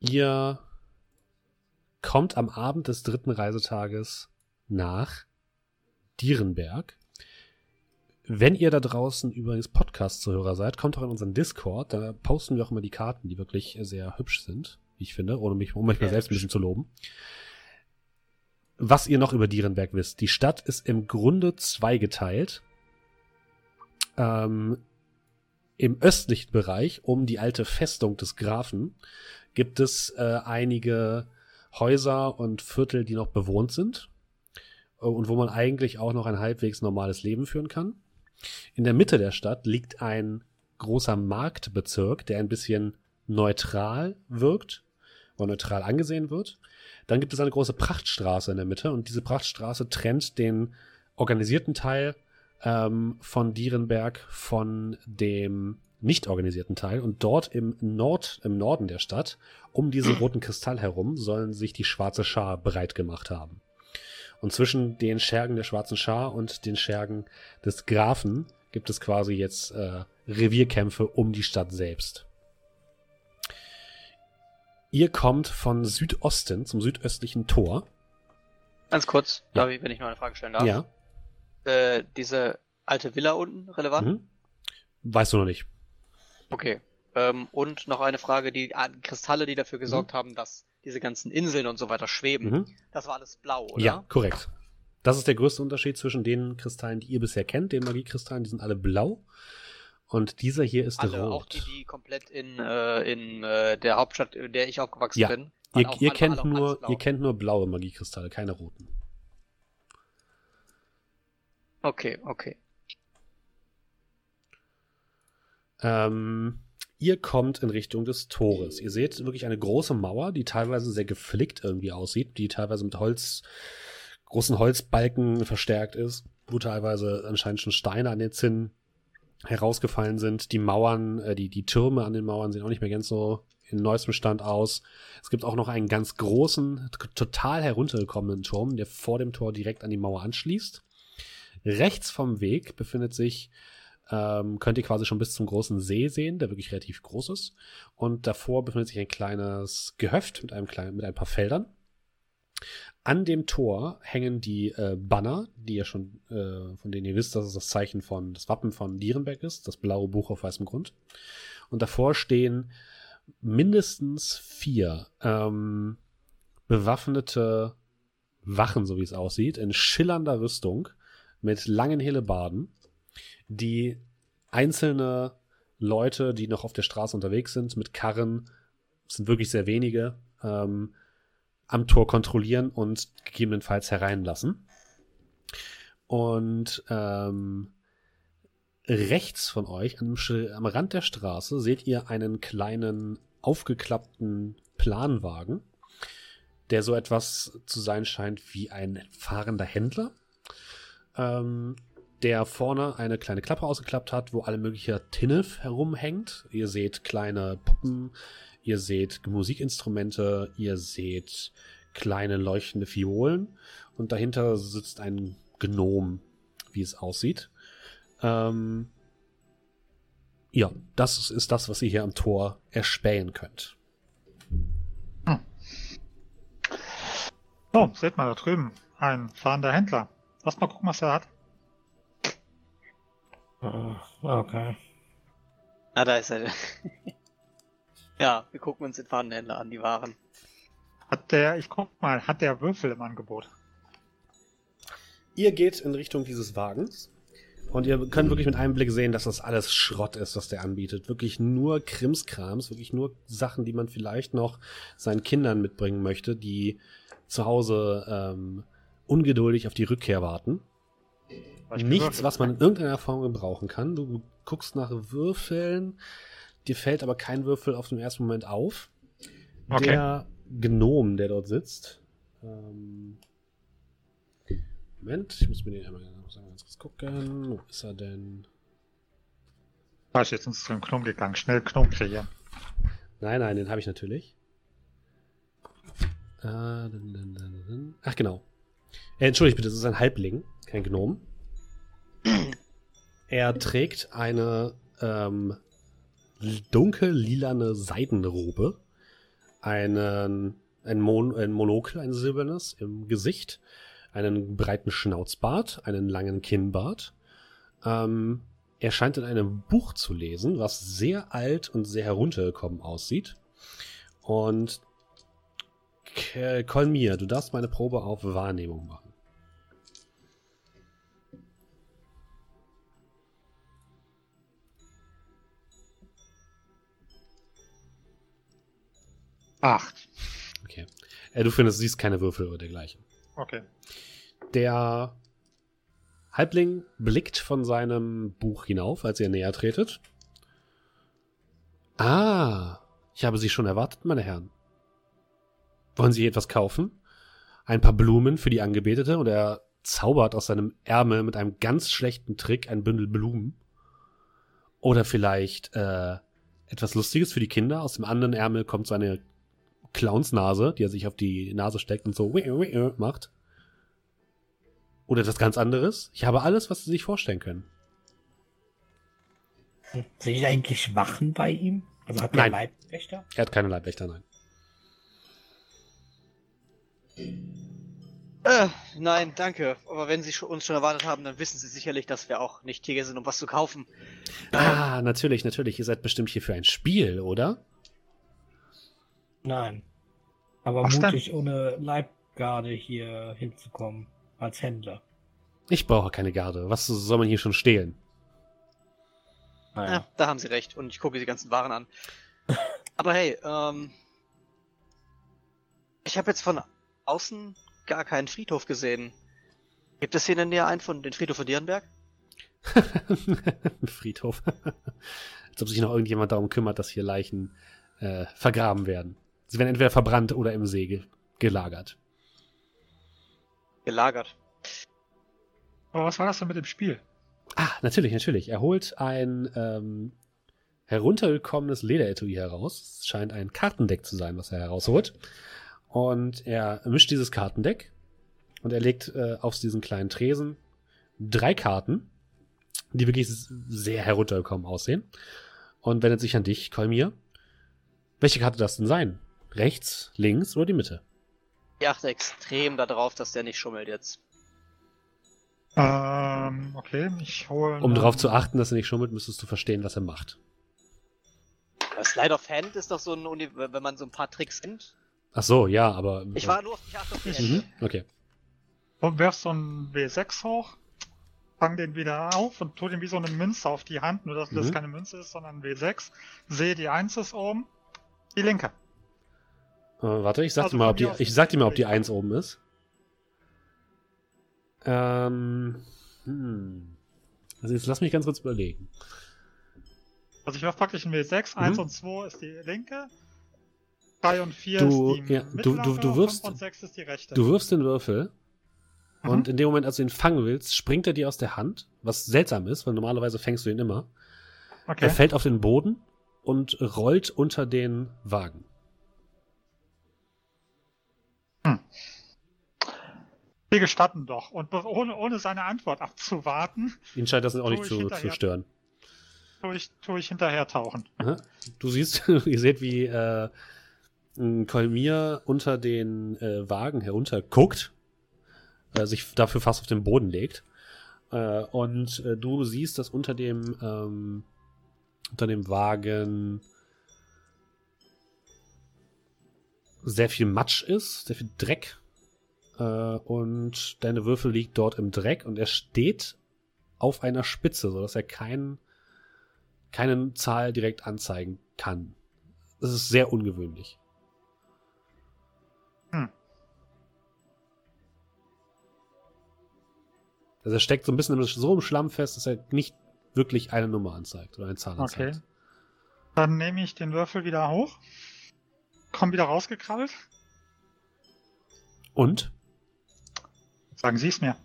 Ihr kommt am Abend des dritten Reisetages nach Dierenberg. Wenn ihr da draußen übrigens Podcast-Zuhörer seid, kommt doch in unseren Discord. Da posten wir auch immer die Karten, die wirklich sehr hübsch sind, wie ich finde, ohne mich, um mich mal selbst ein bisschen zu loben. Was ihr noch über Dierenberg wisst. Die Stadt ist im Grunde zweigeteilt. Ähm, Im östlichen Bereich, um die alte Festung des Grafen, gibt es äh, einige Häuser und Viertel, die noch bewohnt sind und wo man eigentlich auch noch ein halbwegs normales Leben führen kann. In der Mitte der Stadt liegt ein großer Marktbezirk, der ein bisschen neutral wirkt oder neutral angesehen wird. Dann gibt es eine große Prachtstraße in der Mitte und diese Prachtstraße trennt den organisierten Teil ähm, von Dierenberg von dem nicht organisierten Teil und dort im Nord, im Norden der Stadt, um diesen roten Kristall herum, sollen sich die schwarze Schar breit gemacht haben. Und zwischen den Schergen der Schwarzen Schar und den Schergen des Grafen gibt es quasi jetzt äh, Revierkämpfe um die Stadt selbst. Ihr kommt von Südosten zum südöstlichen Tor. Ganz kurz, ja. ich, wenn ich noch eine Frage stellen darf. Ja. Äh, diese alte Villa unten relevant? Mhm. Weißt du noch nicht. Okay. Ähm, und noch eine Frage, die äh, Kristalle, die dafür gesorgt mhm. haben, dass diese ganzen Inseln und so weiter schweben. Mhm. Das war alles blau, oder? Ja, korrekt. Das ist der größte Unterschied zwischen den Kristallen, die ihr bisher kennt, den Magiekristallen, die sind alle blau. Und dieser hier ist alle, rot. Auch die, die komplett in, äh, in äh, der Hauptstadt, in der ich aufgewachsen ja. bin. Ihr, ihr, alle, kennt alle nur, ihr kennt nur blaue Magiekristalle, keine roten. Okay, okay. Ähm, ihr kommt in Richtung des Tores. Ihr seht wirklich eine große Mauer, die teilweise sehr geflickt irgendwie aussieht, die teilweise mit Holz, großen Holzbalken verstärkt ist, wo teilweise anscheinend schon Steine an den Zinnen herausgefallen sind. Die Mauern, äh, die, die Türme an den Mauern sehen auch nicht mehr ganz so in neuestem Stand aus. Es gibt auch noch einen ganz großen, total heruntergekommenen Turm, der vor dem Tor direkt an die Mauer anschließt. Rechts vom Weg befindet sich, ähm, könnt ihr quasi schon bis zum großen See sehen, der wirklich relativ groß ist. Und davor befindet sich ein kleines Gehöft mit einem kleinen, mit ein paar Feldern. An dem Tor hängen die äh, Banner, die ihr schon, äh, von denen ihr wisst, dass es das Zeichen von, das Wappen von Dierenberg ist, das blaue Buch auf weißem Grund. Und davor stehen mindestens vier ähm, bewaffnete Wachen, so wie es aussieht, in schillernder Rüstung mit langen Hellebarden, die einzelne Leute, die noch auf der Straße unterwegs sind, mit Karren, es sind wirklich sehr wenige, ähm, am Tor kontrollieren und gegebenenfalls hereinlassen. Und ähm, rechts von euch, am, am Rand der Straße, seht ihr einen kleinen aufgeklappten Planwagen, der so etwas zu sein scheint wie ein fahrender Händler, ähm, der vorne eine kleine Klappe ausgeklappt hat, wo alle mögliche Tinnef herumhängt. Ihr seht kleine Puppen, ihr seht Musikinstrumente, ihr seht kleine leuchtende Fiolen und dahinter sitzt ein Gnom, wie es aussieht. Ähm, ja, das ist das, was ihr hier am Tor erspähen könnt. Hm. Oh, seht mal da drüben. Ein fahrender Händler. Lass mal gucken, was er hat. Ah, okay. Ah, da ist er. ja, wir gucken uns den fahrenden Händler an, die Waren. Hat der, ich guck mal, hat der Würfel im Angebot? Ihr geht in Richtung dieses Wagens und ihr könnt wirklich mit einem Blick sehen, dass das alles Schrott ist, was der anbietet. Wirklich nur Krimskrams, wirklich nur Sachen, die man vielleicht noch seinen Kindern mitbringen möchte, die zu Hause ähm, ungeduldig auf die Rückkehr warten. Nichts, was man in irgendeiner Form gebrauchen kann. Du guckst nach Würfeln, dir fällt aber kein Würfel auf den ersten Moment auf. Okay. Der Gnom, der dort sitzt. Ähm, Moment, ich muss mir den einmal ganz kurz gucken. Wo ist er denn? Ah, ich jetzt ins zum Gnome gegangen. Schnell Gnome kreieren. Nein, nein, den habe ich natürlich. Äh, Ach, genau. Äh, entschuldigt bitte, das ist ein Halbling, kein Gnom. Er trägt eine ähm, dunkel lilane Seidenrobe, einen, ein, Mon ein Monokel, ein silbernes im Gesicht einen breiten Schnauzbart, einen langen Kinnbart. Ähm, er scheint in einem Buch zu lesen, was sehr alt und sehr heruntergekommen aussieht. Und Kolmir, du darfst meine Probe auf Wahrnehmung machen. Acht. Okay. Äh, du findest, siehst keine Würfel oder dergleichen. Okay. Der Halbling blickt von seinem Buch hinauf, als ihr näher tretet. Ah, ich habe Sie schon erwartet, meine Herren. Wollen Sie etwas kaufen? Ein paar Blumen für die Angebetete und er zaubert aus seinem Ärmel mit einem ganz schlechten Trick ein Bündel Blumen. Oder vielleicht äh, etwas Lustiges für die Kinder. Aus dem anderen Ärmel kommt so eine Clownsnase, die er sich auf die Nase steckt und so macht. Oder etwas ganz anderes. Ich habe alles, was Sie sich vorstellen können. Sehe ich eigentlich Wachen bei ihm? Also hat er Leibwächter? Er hat keine Leibwächter, nein. Äh, nein, danke. Aber wenn Sie uns schon erwartet haben, dann wissen Sie sicherlich, dass wir auch nicht hier sind, um was zu kaufen. Ah, natürlich, natürlich. Ihr seid bestimmt hier für ein Spiel, oder? Nein. Aber was mutig, denn? ohne Leibgarde hier hinzukommen als Händler. Ich brauche keine Garde. Was soll man hier schon stehlen? Naja. Ja, da haben sie recht. Und ich gucke die ganzen Waren an. Aber hey, ähm, ich habe jetzt von außen gar keinen Friedhof gesehen. Gibt es hier in der Nähe einen von den Friedhof von Dierenberg? Friedhof. Als ob sich noch irgendjemand darum kümmert, dass hier Leichen äh, vergraben werden. Sie werden entweder verbrannt oder im See ge gelagert. Gelagert. Aber was war das denn mit dem Spiel? Ah, natürlich, natürlich. Er holt ein ähm, heruntergekommenes Lederetui heraus. Es scheint ein Kartendeck zu sein, was er herausholt. Und er mischt dieses Kartendeck und er legt äh, auf diesen kleinen Tresen drei Karten, die wirklich sehr heruntergekommen aussehen. Und wendet sich an dich, Kolmir. Welche Karte das denn sein? Rechts, links oder die Mitte? Ich achte extrem darauf, dass der nicht schummelt jetzt. Ähm, okay, ich hole. Um darauf zu achten, dass er nicht schummelt, müsstest du verstehen, was er macht. Slide of Hand ist doch so ein, Uni wenn man so ein paar Tricks kennt. Ach so, ja, aber. Ich war nur auf die achte auf die Mhm, okay. Und wirfst so ein W6 hoch, fang den wieder auf und tu den wie so eine Münze auf die Hand, nur dass Mhm. das keine Münze ist, sondern ein W6. Sehe die 1 ist oben, die linke. Äh, warte, ich sag, Also dir mal, ob die, ich sag dir mal, ob die nicht. 1 oben ist. Ähm. Hm. Also jetzt lass mich ganz kurz überlegen. Also ich werf praktisch ein W6, 1 Mhm. und 2 ist die linke, 3 und 4 Du- ist die ja, du- du- du wirfst- 5 und 6 ist die rechte. Du wirfst den Würfel Mhm. und in dem Moment, als du ihn fangen willst, springt er dir aus der Hand, was seltsam ist, weil normalerweise fängst du ihn immer. okay. Er fällt auf den Boden und rollt unter den Wagen. Wir gestatten doch. Und ohne, ohne seine Antwort abzuwarten, Ihn scheint das auch nicht ich zu, zu stören. tue ich, tue ich hinterher tauchen. Aha. Du siehst, ihr seht, wie äh, Kolmir unter den äh, Wagen herunterguckt, äh, sich dafür fast auf den Boden legt. Äh, und äh, du siehst, dass unter dem ähm, unter dem Wagen sehr viel Matsch ist, sehr viel Dreck. Äh, und deine Würfel liegt dort im Dreck und er steht auf einer Spitze, sodass er keinen keine Zahl direkt anzeigen kann. Das ist sehr ungewöhnlich. Hm. Also er steckt so ein bisschen so im Schlamm fest, dass er nicht wirklich eine Nummer anzeigt oder eine Zahl Okay. anzeigt. Dann nehme ich den Würfel wieder hoch, komm wieder rausgekrabbelt. Und Sagen Sie es mir.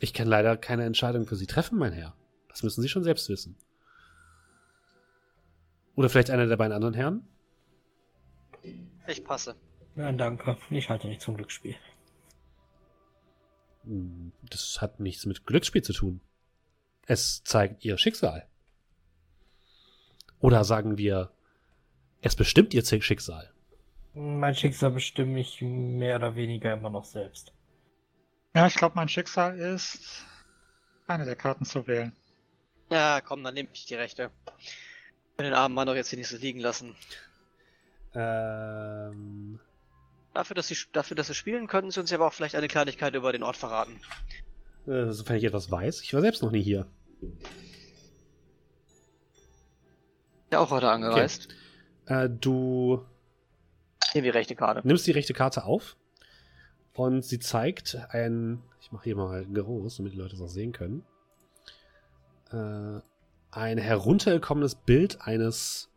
ich kann leider keine Entscheidung für Sie treffen, mein Herr. Das müssen Sie schon selbst wissen. Oder vielleicht einer der beiden anderen Herren? Ich passe. Nein, danke. Ich halte nicht zum Glücksspiel. Hm, Das hat nichts mit Glücksspiel zu tun. Es zeigt Ihr Schicksal. Oder sagen wir, es bestimmt Ihr Schicksal. Mein Schicksal bestimme ich mehr oder weniger immer noch selbst. Ja, ich glaube, mein Schicksal ist, eine der Karten zu wählen. Ja, komm, dann nehme ich die rechte. Ich will den armen Mann doch jetzt hier nicht so liegen lassen. Ähm, Dafür, dass sie, dafür, dass sie spielen, könnten sie uns ja aber auch vielleicht eine Kleinigkeit über den Ort verraten. äh, sofern ich etwas weiß. Ich war selbst noch nie hier. Ja, auch heute angereist. Äh, du Hier die rechte Karte. nimmst die rechte Karte auf und sie zeigt ein, ich mache hier mal groß, damit die Leute es auch sehen können, äh, ein heruntergekommenes Bild eines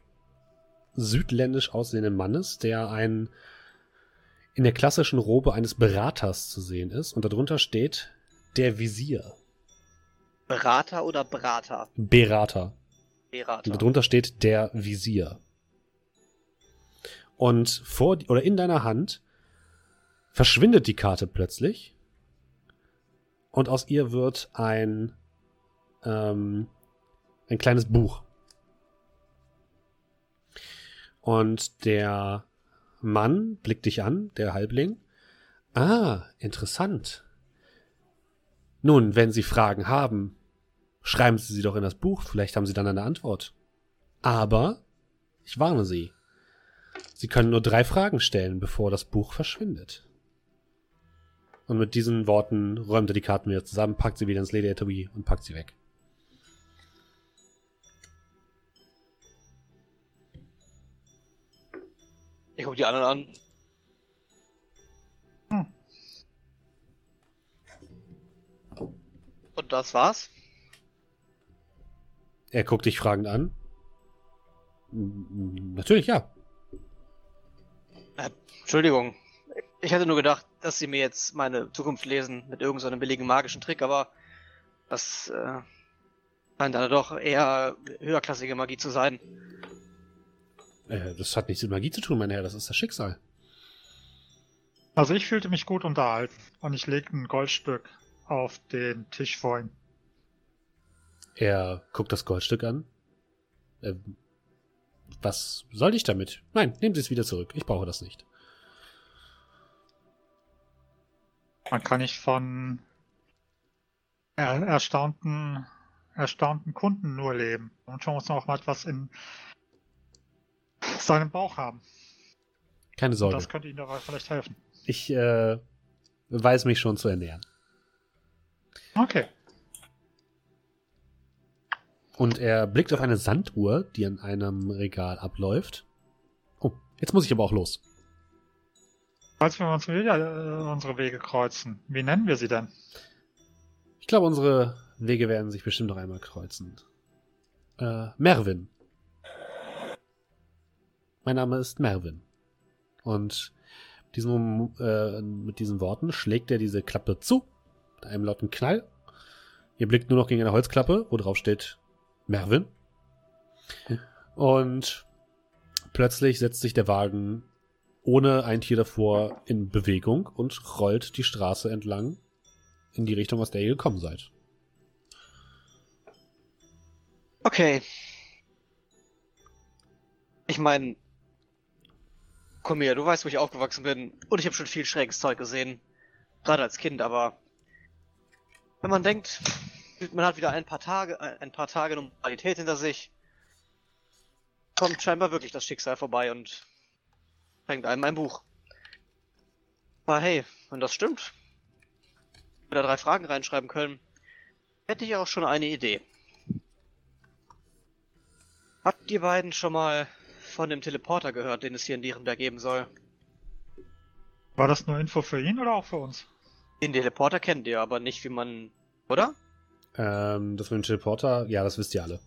südländisch aussehenden Mannes, der ein in der klassischen Robe eines Beraters zu sehen ist und darunter steht der Visier. Berater oder Brater? Berater. Berater. Und darunter steht der Visier. Und vor oder in deiner Hand verschwindet die Karte plötzlich und aus ihr wird ein ähm, ein kleines Buch. Und der Mann blickt dich an, der Halbling. Ah, interessant. Nun, wenn Sie Fragen haben, schreiben Sie sie doch in das Buch, vielleicht haben Sie dann eine Antwort. Aber, ich warne Sie, Sie können nur drei Fragen stellen, bevor das Buch verschwindet. Und mit diesen Worten räumt er die Karten wieder zusammen, packt sie wieder ins Lederetui und packt sie weg. Ich guck die anderen an. Hm. Und das war's? Er guckt dich fragend an. Natürlich, ja. Äh, Entschuldigung. Ich hätte nur gedacht, dass Sie mir jetzt meine Zukunft lesen mit irgendeinem so billigen magischen Trick, aber das äh, scheint dann doch eher höherklassige Magie zu sein. Äh, das hat nichts mit Magie zu tun, mein Herr, das ist das Schicksal. Also ich fühlte mich gut unterhalten und ich legte ein Goldstück auf den Tisch vor ihm. Er guckt das Goldstück an. Äh, was soll ich damit? Nein, nehmen Sie es wieder zurück. Ich brauche das nicht. Man kann nicht von er erstaunten, erstaunten Kunden nur leben. Und schon muss man auch mal etwas in seinem Bauch haben. Keine Sorge. Und das könnte Ihnen dabei vielleicht helfen. Ich äh, weiß mich schon zu ernähren. Okay. Und er blickt auf eine Sanduhr, die an einem Regal abläuft. Oh, jetzt muss ich aber auch los. Falls wir uns wieder äh, unsere Wege kreuzen, wie nennen wir sie denn? Ich glaube, unsere Wege werden sich bestimmt noch einmal kreuzen. Äh, Mervin. Mein Name ist Mervin. Und diesem, äh, mit diesen Worten schlägt er diese Klappe zu, mit einem lauten Knall. Ihr blickt nur noch gegen eine Holzklappe, wo drauf steht Mervin. Und plötzlich setzt sich der Wagen ohne ein Tier davor in Bewegung und rollt die Straße entlang in die Richtung, aus der ihr gekommen seid. Okay. Ich meine, komm her, du weißt, wo ich aufgewachsen bin und ich habe schon viel schräges Zeug gesehen, gerade als Kind, aber wenn man denkt, man hat wieder ein paar Tage, ein paar Tage Normalität hinter sich, kommt scheinbar wirklich das Schicksal vorbei und bringt einem ein Buch. Aber hey, wenn das stimmt, wir da drei Fragen reinschreiben können, hätte ich auch schon eine Idee. Habt ihr beiden schon mal von dem Teleporter gehört, den es hier in Dierenberg geben soll? War das nur Info für ihn oder auch für uns? Den Teleporter kennt ihr, aber nicht wie man. Oder? Ähm, das mit dem Teleporter, ja, das wisst ihr alle.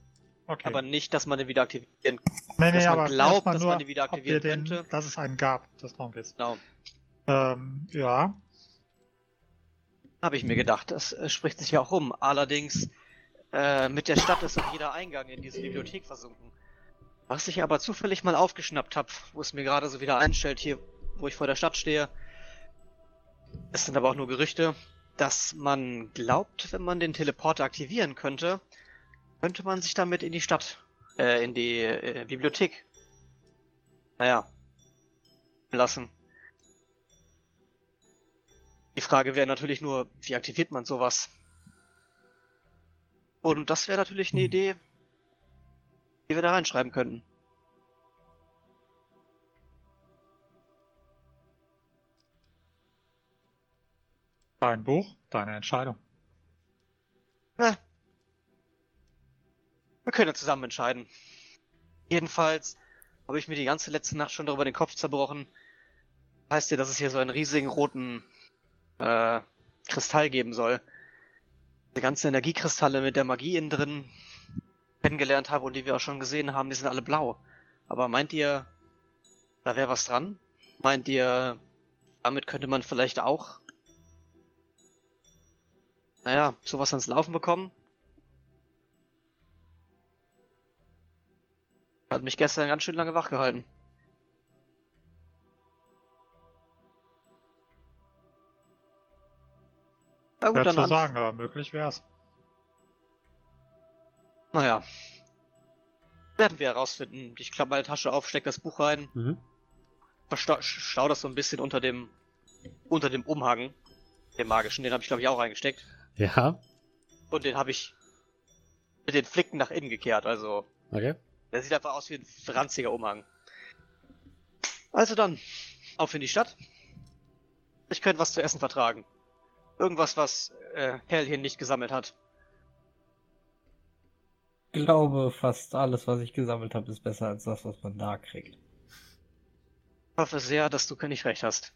Okay. Aber nicht, dass man den wieder aktivieren nee, nee, dass man aber glaubt, dass nur, man den wieder aktivieren den, könnte. dass es einen gab, das darum geht's. Genau. Ähm, ja. Habe ich mir gedacht. Das äh, spricht sich ja auch rum. Allerdings, äh, mit der Stadt ist auch jeder Eingang in diese Bibliothek versunken. Was ich aber zufällig mal aufgeschnappt habe, wo es mir gerade so wieder einstellt, hier, wo ich vor der Stadt stehe, es sind aber auch nur Gerüchte, dass man glaubt, wenn man den Teleporter aktivieren könnte, könnte man sich damit in die Stadt, äh, in die äh, Bibliothek, naja, lassen. Die Frage wäre natürlich nur, wie aktiviert man sowas? Und das wäre natürlich eine Idee, die wir da reinschreiben könnten. Dein Buch, deine Entscheidung. Na, wir können ja zusammen entscheiden. Jedenfalls habe ich mir die ganze letzte Nacht schon darüber den Kopf zerbrochen. Heißt ja, dass es hier so einen riesigen roten äh, Kristall geben soll. Die ganzen Energiekristalle mit der Magie innen drin kennengelernt habe und die wir auch schon gesehen haben, die sind alle blau. Aber meint ihr, da wäre was dran? Meint ihr, damit könnte man vielleicht auch, naja, sowas ans Laufen bekommen? Hat mich gestern ganz schön lange wach gehalten. Na gut, Schwer dann zu sagen, aber möglich wär's. Naja. Werden wir herausfinden. Ich klappe meine Tasche auf, steck das Buch rein, Mhm. verstau stau das so ein bisschen unter dem unter dem Umhang, dem magischen, den habe ich glaube ich auch reingesteckt. Ja, Und den habe ich mit den Flicken nach innen gekehrt, also okay. der sieht einfach aus wie ein franziger Umhang. Also dann, auf in die Stadt. Ich könnte was zu essen vertragen. Irgendwas, was äh, Hell hier nicht gesammelt hat. Ich glaube, fast alles, was ich gesammelt habe, ist besser als das, was man da kriegt. Ich hoffe sehr, dass du nicht recht hast.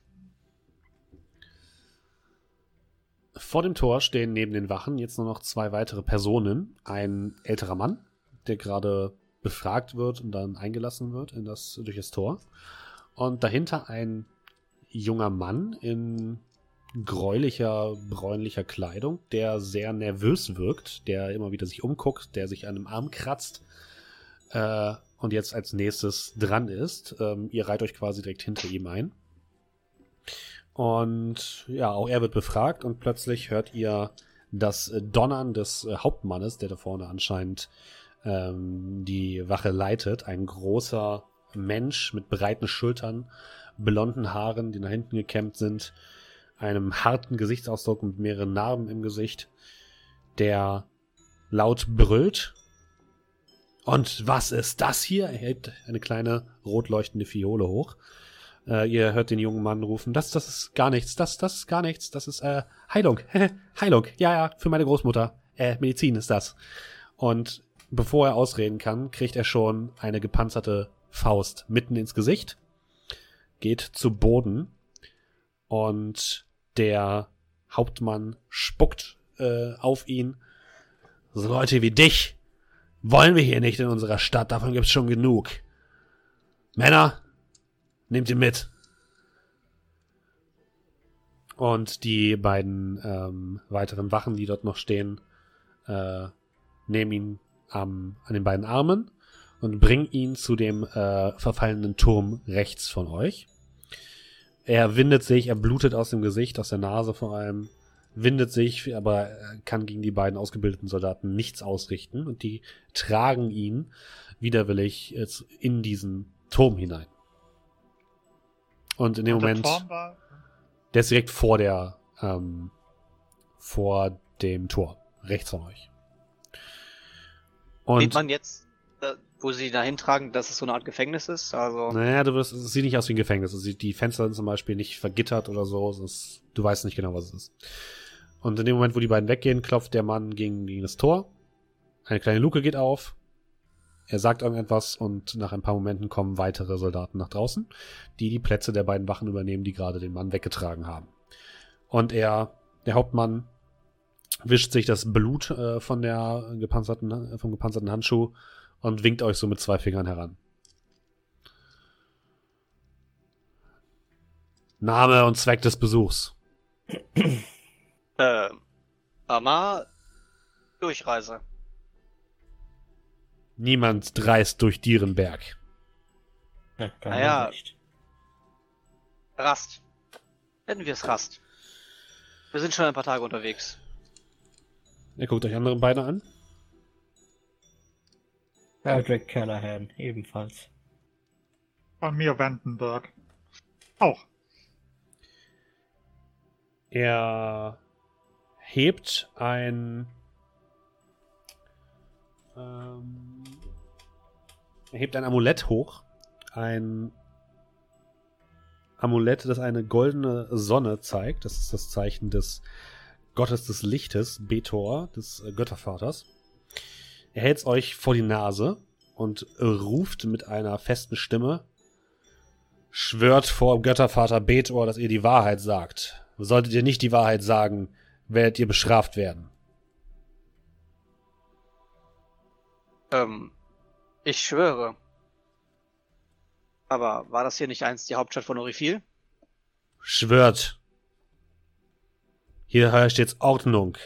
Vor dem Tor stehen neben den Wachen jetzt nur noch zwei weitere Personen. Ein älterer Mann, der gerade befragt wird und dann eingelassen wird in das, durch das Tor. Und dahinter ein junger Mann in gräulicher, bräunlicher Kleidung, der sehr nervös wirkt, der immer wieder sich umguckt, der sich an einem Arm kratzt äh, und jetzt als nächstes dran ist. Ähm, ihr reiht euch quasi direkt hinter ihm ein. Und ja, auch er wird befragt und plötzlich hört ihr das Donnern des äh, Hauptmannes, der da vorne anscheinend ähm, die Wache leitet. Ein großer Mensch mit breiten Schultern, blonden Haaren, die nach hinten gekämmt sind, einem harten Gesichtsausdruck mit mehreren Narben im Gesicht, der laut brüllt. Und was ist das hier? Er hebt eine kleine rot leuchtende Fiole hoch. Äh, ihr hört den jungen Mann rufen, das, das ist gar nichts, das, das ist gar nichts, das ist äh, Heilung, Heilung, ja, ja, für meine Großmutter. Äh, Medizin ist das. Und bevor er ausreden kann, kriegt er schon eine gepanzerte Faust mitten ins Gesicht, geht zu Boden und der Hauptmann spuckt äh, auf ihn. So Leute wie dich wollen wir hier nicht in unserer Stadt, davon gibt's schon genug. Männer, nehmt ihn mit. Und die beiden ähm, weiteren Wachen, die dort noch stehen, äh, nehmen ihn ähm, an den beiden Armen und bringen ihn zu dem äh, verfallenen Turm rechts von euch. Er windet sich, er blutet aus dem Gesicht, aus der Nase vor allem, windet sich, aber kann gegen die beiden ausgebildeten Soldaten nichts ausrichten und die tragen ihn widerwillig in diesen Turm hinein. Und in dem und Moment, der, der ist direkt vor der, ähm, vor dem Tor, rechts von euch. Und Sieht man jetzt, äh, wo sie dahin tragen, dass es so eine Art Gefängnis ist? Also naja, du wirst, es sieht nicht aus wie ein Gefängnis. Also die Fenster sind zum Beispiel nicht vergittert oder so. Ist, du weißt nicht genau, was es ist. Und in dem Moment, wo die beiden weggehen, klopft der Mann gegen, gegen das Tor. Eine kleine Luke geht auf. Er sagt irgendetwas und nach ein paar Momenten kommen weitere Soldaten nach draußen, die die Plätze der beiden Wachen übernehmen, die gerade den Mann weggetragen haben. Und er, der Hauptmann, wischt sich das Blut äh, von der gepanzerten, vom gepanzerten Handschuh und winkt euch so mit zwei Fingern heran. Name und Zweck des Besuchs. Äh, Mama, Durchreise. Niemand dreist durch Dierenberg. Ja, naja, Rast. Nennen wir es Rast. Wir sind schon ein paar Tage unterwegs. Ihr guckt euch andere beide an. Patrick Callahan, ebenfalls. Von mir Vandenberg. Auch. Er hebt ein. Ähm, er hebt ein Amulett hoch. Ein Amulett, das eine goldene Sonne zeigt. Das ist das Zeichen des Gottes des Lichtes, Betor, des äh, Göttervaters. Er hält es euch vor die Nase und ruft mit einer festen Stimme, schwört vor Göttervater Betor, dass ihr die Wahrheit sagt. Solltet ihr nicht die Wahrheit sagen, werdet ihr bestraft werden. Ähm, ich schwöre. Aber war das hier nicht einst die Hauptstadt von Orifil? Schwört. Hier herrscht jetzt Ordnung.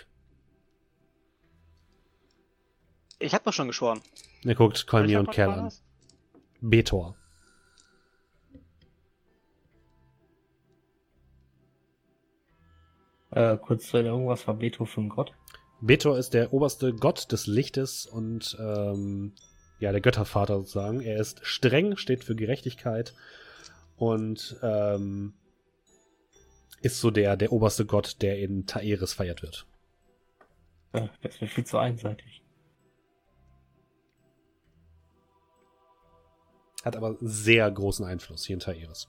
Ich hab doch schon geschworen. Er guckt Colmier und Kerl an. Betor. Äh, kurz zur Erinnerung, was war Betor für ein Gott? Betor ist der oberste Gott des Lichtes und ähm, ja, der Göttervater sozusagen. Er ist streng, steht für Gerechtigkeit und ähm, ist so der, der oberste Gott, der in Taeris feiert wird. Ja, das wird viel zu einseitig. Hat aber sehr großen Einfluss hier in Taeris.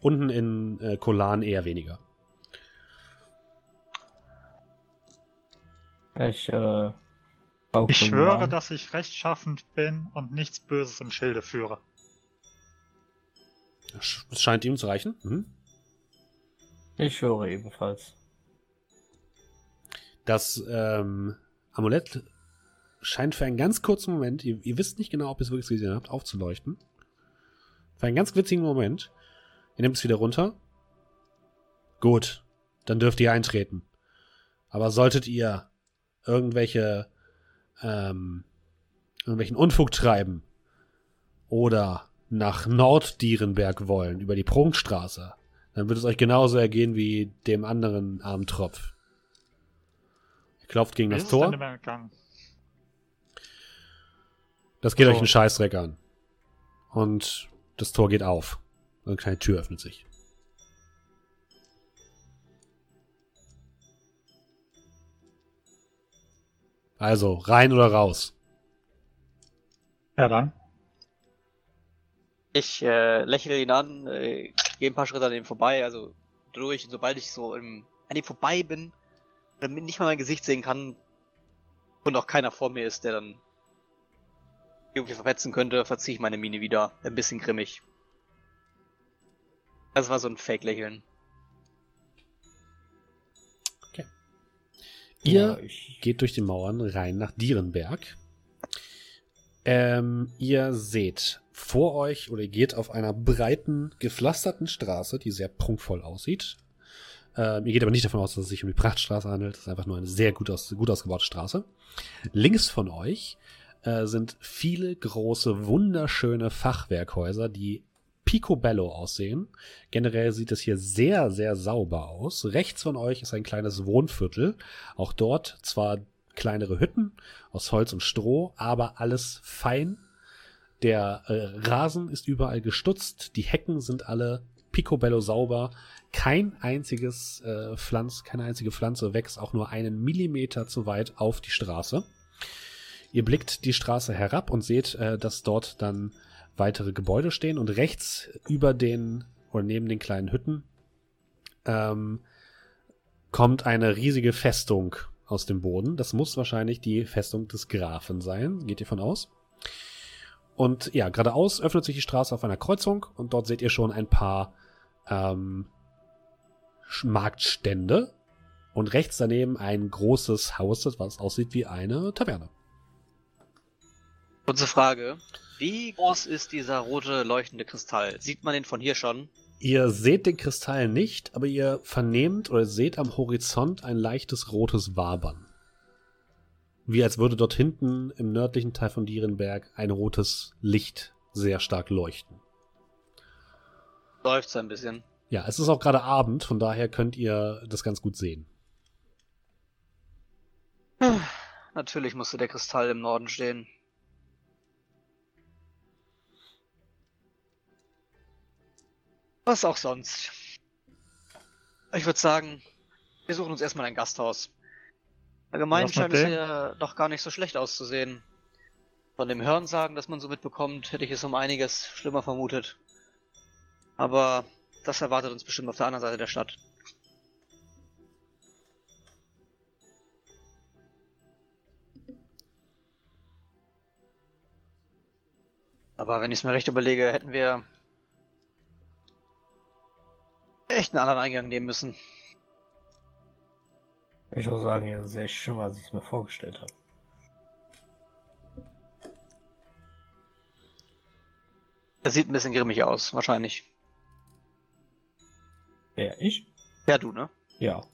Unten in äh, Kolan eher weniger. Ich, äh, ich schwöre, dass ich rechtschaffend bin und nichts Böses im Schilde führe. Es scheint ihm zu reichen. Mhm. Ich höre ebenfalls. Das ähm, Amulett scheint für einen ganz kurzen Moment, ihr, ihr wisst nicht genau, ob ihr es wirklich gesehen habt, aufzuleuchten. Für einen ganz witzigen Moment. Ihr nehmt es wieder runter. Gut, dann dürft ihr eintreten. Aber solltet ihr irgendwelche ähm, irgendwelchen Unfug treiben oder nach Norddierenberg wollen, über die Prunkstraße, dann wird es euch genauso ergehen wie dem anderen armen Tropf. Ihr klopft gegen Wie das ist es denn Tor. gegangen? Das geht So. euch einen Scheißdreck an. Und das Tor geht auf. Eine kleine Tür öffnet sich. Also, rein oder raus? Ja, dann. Ich äh, lächle ihn an, äh, gehe ein paar Schritte an ihm vorbei, also durch. Und sobald ich so im, an ihm vorbei bin, damit nicht mal mein Gesicht sehen kann und auch keiner vor mir ist, der dann irgendwie verpetzen könnte, verziehe ich meine Miene wieder. Ein bisschen grimmig. Das war so ein Fake-Lächeln. Ihr Ja, geht durch die Mauern rein nach Dierenberg. Ähm, ihr seht vor euch oder ihr geht auf einer breiten, gepflasterten Straße, die sehr prunkvoll aussieht. Ähm, ihr geht aber nicht davon aus, dass es sich um die Prachtstraße handelt. Das ist einfach nur eine sehr gut, aus, gut ausgebaute Straße. Links von euch äh, sind viele große, wunderschöne Fachwerkhäuser, die picobello aussehen. Generell sieht es hier sehr, sehr sauber aus. Rechts von euch ist ein kleines Wohnviertel. Auch dort zwar kleinere Hütten aus Holz und Stroh, aber alles fein. Der äh, Rasen ist überall gestutzt, die Hecken sind alle picobello sauber. Kein einziges äh, Pflanz, keine einzige Pflanze wächst auch nur einen Millimeter zu weit auf die Straße. Ihr blickt die Straße herab und seht, äh, dass dort dann weitere Gebäude stehen und rechts über den oder neben den kleinen Hütten ähm, kommt eine riesige Festung aus dem Boden. Das muss wahrscheinlich die Festung des Grafen sein. Geht ihr von aus? Und ja, geradeaus öffnet sich die Straße auf einer Kreuzung und dort seht ihr schon ein paar ähm, Marktstände und rechts daneben ein großes Haus, das aussieht wie eine Taverne. Kurze Frage. Wie groß ist dieser rote leuchtende Kristall? Sieht man den von hier schon? Ihr seht den Kristall nicht, aber ihr vernehmt oder seht am Horizont ein leichtes rotes Wabern. Wie als würde dort hinten im nördlichen Teil von Dierenberg ein rotes Licht sehr stark leuchten. Läuft's ein bisschen. Ja, es ist auch gerade Abend, von daher könnt ihr das ganz gut sehen. Natürlich musste der Kristall im Norden stehen. Was auch sonst. Ich würde sagen, wir suchen uns erstmal ein Gasthaus. Allgemein scheint es ja doch gar nicht so schlecht auszusehen. Von dem Hörensagen, das man so mitbekommt, hätte ich es um einiges schlimmer vermutet. Aber das erwartet uns bestimmt auf der anderen Seite der Stadt. Aber wenn ich es mir recht überlege, hätten wir echt einen anderen Eingang nehmen müssen. ich muss sagen, ja, sehr schön, als ich es mir vorgestellt habe. Er sieht ein bisschen grimmig aus, wahrscheinlich. Ja, ich? Ja, du, ne? Ja.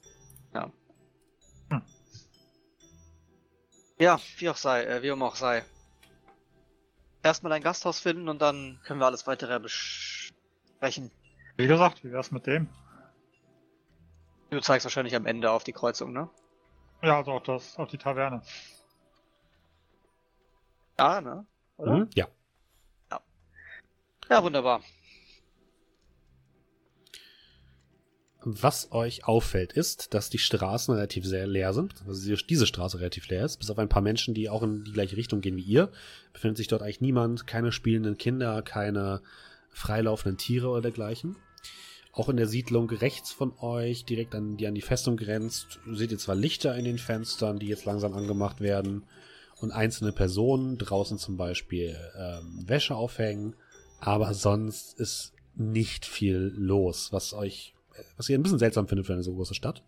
Ja, wie auch sei, äh, wie auch sei. Erstmal ein Gasthaus finden und dann können wir alles weitere besprechen. Wie gesagt, wie wär's mit dem? Du zeigst wahrscheinlich am Ende auf die Kreuzung, ne? Ja, also auch das, auf die Taverne. Ja, ne? Oder? Mhm, ja. Ja, wunderbar. Was euch auffällt, ist, dass die Straßen relativ sehr leer sind. Also die- diese Straße relativ leer ist, bis auf ein paar Menschen, die auch in die gleiche Richtung gehen wie ihr. Befindet sich dort eigentlich niemand, keine spielenden Kinder, keine freilaufenden Tiere oder dergleichen. Auch in der Siedlung rechts von euch, direkt an die an die Festung grenzt, seht ihr zwar Lichter in den Fenstern, die jetzt langsam angemacht werden, und einzelne Personen draußen zum Beispiel ähm, Wäsche aufhängen, aber sonst ist nicht viel los, was euch was ihr ein bisschen seltsam findet für eine so große Stadt.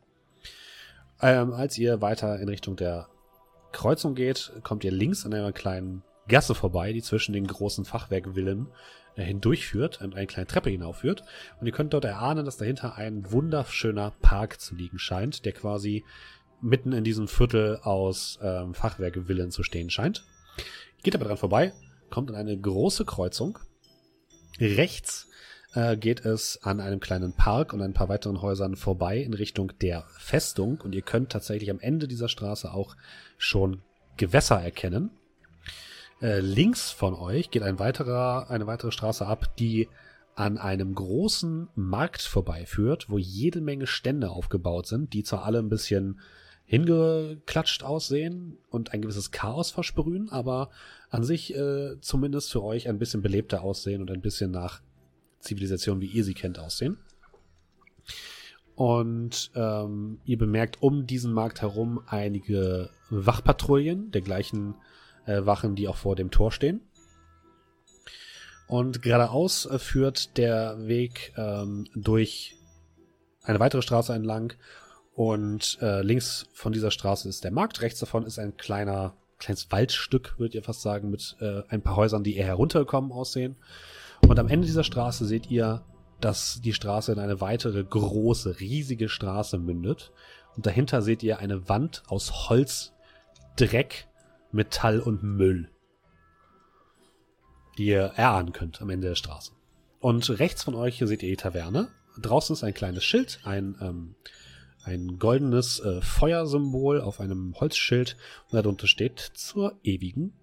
Ähm, als ihr weiter in Richtung der Kreuzung geht, kommt ihr links an einer kleinen Gasse vorbei, die zwischen den großen Fachwerkvillen äh, hindurchführt und eine kleine Treppe hinaufführt. Und ihr könnt dort erahnen, dass dahinter ein wunderschöner Park zu liegen scheint, der quasi mitten in diesem Viertel aus ähm, Fachwerkvillen zu stehen scheint. Geht aber dran vorbei, kommt in eine große Kreuzung. Rechts äh, geht es an einem kleinen Park und ein paar weiteren Häusern vorbei in Richtung der Festung. Und ihr könnt tatsächlich am Ende dieser Straße auch schon Gewässer erkennen. Äh, links von euch geht ein weiterer, eine weitere Straße ab, die an einem großen Markt vorbeiführt, wo jede Menge Stände aufgebaut sind, die zwar alle ein bisschen hingeklatscht aussehen und ein gewisses Chaos versprühen, aber an sich äh, zumindest für euch ein bisschen belebter aussehen und ein bisschen nach Zivilisation, wie ihr sie kennt, aussehen. Und ähm, ihr bemerkt um diesen Markt herum einige Wachpatrouillen der gleichen äh, Wachen, die auch vor dem Tor stehen. Und geradeaus äh, führt der Weg ähm, durch eine weitere Straße entlang. Und äh, links von dieser Straße ist der Markt. Rechts davon ist ein kleiner, kleines Waldstück, würdet ihr fast sagen, mit äh, ein paar Häusern, die eher heruntergekommen aussehen. Und am Ende dieser Straße seht ihr, dass die Straße in eine weitere große, riesige Straße mündet. Und dahinter seht ihr eine Wand aus Holz, Dreck Metall und Müll, die ihr erahnen könnt am Ende der Straße. Und rechts von euch seht ihr die Taverne. Draußen ist ein kleines Schild, ein, ähm, ein goldenes äh, Feuersymbol auf einem Holzschild und darunter steht zur ewigen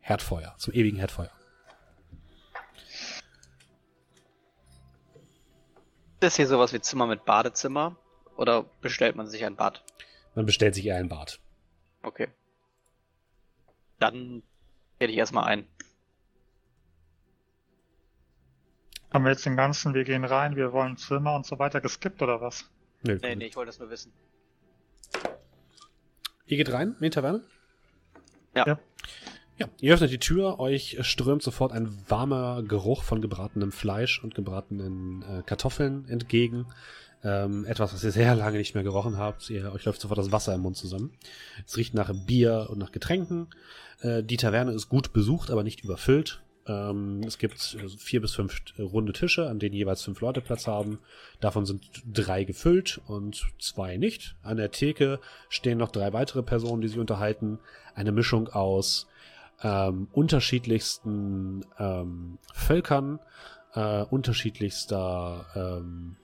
Herdfeuer, zum ewigen Herdfeuer. Ist das hier sowas wie Zimmer mit Badezimmer oder bestellt man sich ein Bad? Man bestellt sich eher ein Bad. Okay. Dann werde ich erstmal ein. Haben wir jetzt den ganzen, wir gehen rein, wir wollen Zimmer und so weiter geskippt oder was? Nee, nee, nee ich wollte das nur wissen. Ihr geht rein in die Taverne? Ja. ja. Ja, ihr öffnet die Tür, euch strömt sofort ein warmer Geruch von gebratenem Fleisch und gebratenen äh, Kartoffeln entgegen. Ähm, etwas, was ihr sehr lange nicht mehr gerochen habt. Ihr, euch läuft sofort das Wasser im Mund zusammen. Es riecht nach Bier und nach Getränken. Äh, die Taverne ist gut besucht, aber nicht überfüllt. Ähm, es gibt äh, vier bis fünf äh, runde Tische, an denen jeweils fünf Leute Platz haben. Davon sind drei gefüllt und zwei nicht. An der Theke stehen noch drei weitere Personen, die sich unterhalten. Eine Mischung aus ähm, unterschiedlichsten ähm, Völkern, äh, unterschiedlichster ähm,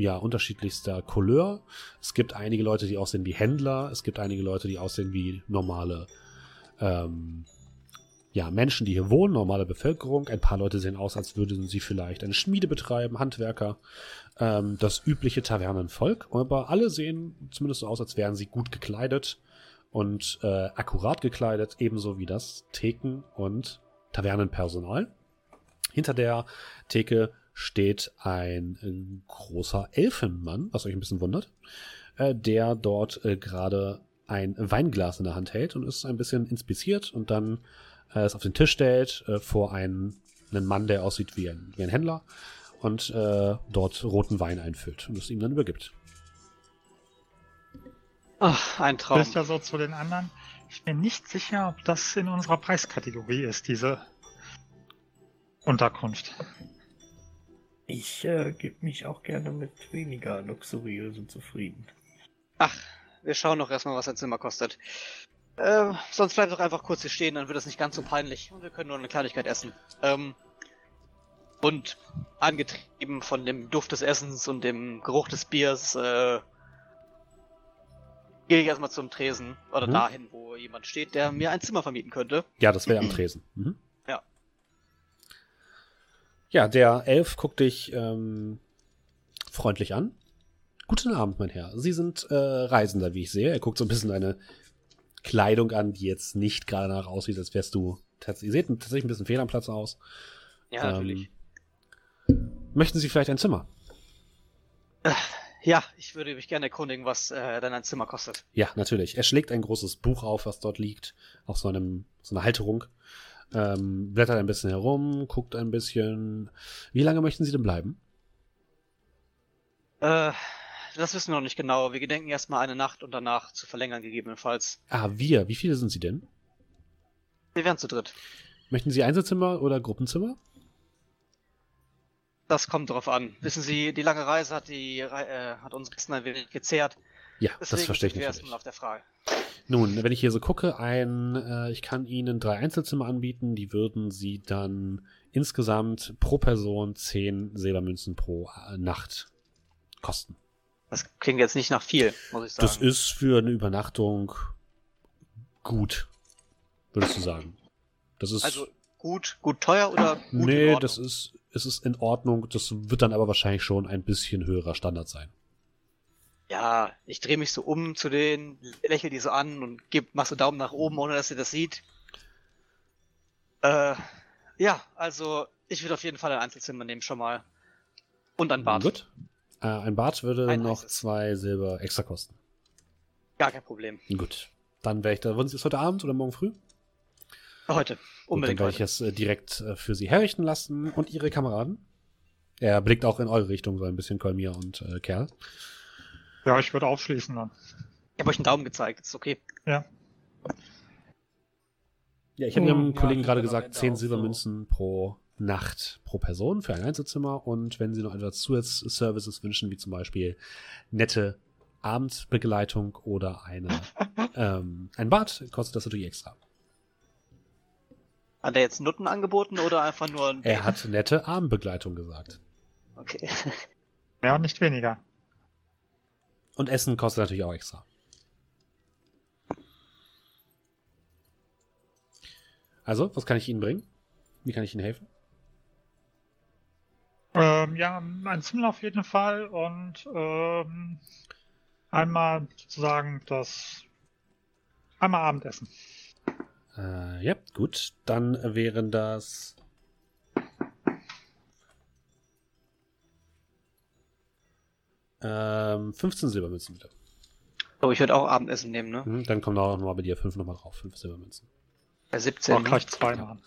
ja, unterschiedlichster Couleur. Es gibt einige Leute, die aussehen wie Händler. Es gibt einige Leute, die aussehen wie normale ähm, ja, Menschen, die hier wohnen, normale Bevölkerung. Ein paar Leute sehen aus, als würden sie vielleicht eine Schmiede betreiben, Handwerker. Ähm, das übliche Tavernenvolk. Aber alle sehen zumindest so aus, als wären sie gut gekleidet und äh, akkurat gekleidet, ebenso wie das Theken- und Tavernenpersonal. Hinter der Theke steht ein äh, großer Elfenmann, was euch ein bisschen wundert, äh, der dort äh, gerade ein Weinglas in der Hand hält und ist ein bisschen inspiziert und dann äh, es auf den Tisch stellt vor einen, einen Mann, der aussieht wie ein, wie ein Händler und dort roten Wein einfüllt und es ihm dann übergibt. Ach, ein Traum. Bist ja so zu den anderen. Ich bin nicht sicher, ob das in unserer Preiskategorie ist, diese Unterkunft. Ich äh, gebe mich auch gerne mit weniger luxuriösen zufrieden. Ach, wir schauen doch erstmal, was ein Zimmer kostet. Äh, sonst bleibt doch einfach kurz hier stehen, dann wird das nicht ganz so peinlich. Und wir können nur eine Kleinigkeit essen. Ähm, und angetrieben von dem Duft des Essens und dem Geruch des Biers, äh, gehe ich erstmal zum Tresen oder mhm. dahin, wo jemand steht, der mir ein Zimmer vermieten könnte. Ja, das wäre am Tresen. Mhm. Ja, der Elf guckt dich ähm, freundlich an. Guten Abend, mein Herr. Sie sind äh, Reisender, wie ich sehe. Er guckt so ein bisschen eine Kleidung an, die jetzt nicht gerade danach aussieht, als wärst du. Ihr seht tatsächlich ein bisschen fehl am Platz aus. Ja, ähm, natürlich. Möchten Sie vielleicht ein Zimmer? Äh, ja, ich würde mich gerne erkundigen, was äh, denn ein Zimmer kostet. Ja, natürlich. Er schlägt ein großes Buch auf, was dort liegt, auf so, einem, so einer Halterung. Ähm, blättert ein bisschen herum, guckt ein bisschen. Wie lange möchten Sie denn bleiben? Äh, das wissen wir noch nicht genau. Wir gedenken erstmal eine Nacht und danach zu verlängern, gegebenenfalls. Ah, wir. Wie viele sind Sie denn? Wir wären zu dritt. Möchten Sie Einzelzimmer oder Gruppenzimmer? Das kommt drauf an. Wissen Sie, die lange Reise hat, die, äh, hat uns gestern ein wenig gezehrt. Ja, das Deswegen verstehe ich natürlich. erstmal auf der Frage. Nun, wenn ich hier so gucke, ein, äh, ich kann Ihnen drei Einzelzimmer anbieten, die würden Sie dann insgesamt pro Person zehn Silbermünzen pro äh, Nacht kosten. Das klingt jetzt nicht nach viel, muss ich sagen. Das ist für eine Übernachtung gut, würdest du sagen. Das ist, also gut, gut teuer oder gut nee, das ist, es ist in Ordnung. Das wird dann aber wahrscheinlich schon ein bisschen höherer Standard sein. Ja, ich drehe mich so um zu denen, lächel die so an und geb, mach so Daumen nach oben, ohne dass sie das sieht. Äh, ja, also ich würde auf jeden Fall ein Einzelzimmer nehmen schon mal. Und ein Bad. Gut. Äh, ein Bad würde Ein noch heißes. zwei Silber extra kosten. Gar kein Problem. Gut. Dann wäre ich da. Wollen Sie es heute Abend oder morgen früh? Heute. Gut, dann Unbedingt werde ich es äh, direkt äh, für Sie herrichten lassen. Und Ihre Kameraden? Er blickt auch in eure Richtung, so ein bisschen Kolmir und äh, Kerl. Ja, ich würde aufschließen dann. Ich habe euch einen Daumen gezeigt, ist okay. Ja. Ja, ich habe Oh, Ihrem ja, Kollegen gerade gesagt, Ende 10 auch so. Silbermünzen pro Nacht pro Person für ein Einzelzimmer. Und wenn Sie noch etwas Zusatzservices wünschen, wie zum Beispiel nette Abendbegleitung oder eine, ähm, ein Bad, kostet das natürlich extra. Hat er jetzt Nutten angeboten oder einfach nur ein Er hat nette Abendbegleitung gesagt. Okay. Mehr und nicht weniger. Und Essen kostet natürlich auch extra. Also, was kann ich Ihnen bringen? Wie kann ich Ihnen helfen? Ähm, ja, ein Zimmer auf jeden Fall und ähm, einmal sozusagen das einmal Abendessen. Äh, ja, gut. Dann wären das. Ähm, 15 Silbermünzen bitte. Oh, ich würde auch Abendessen nehmen, ne? Hm, dann kommen da auch nochmal bei dir 5 nochmal drauf. 5 Silbermünzen. Bei 17. Auch gleich zwei machen.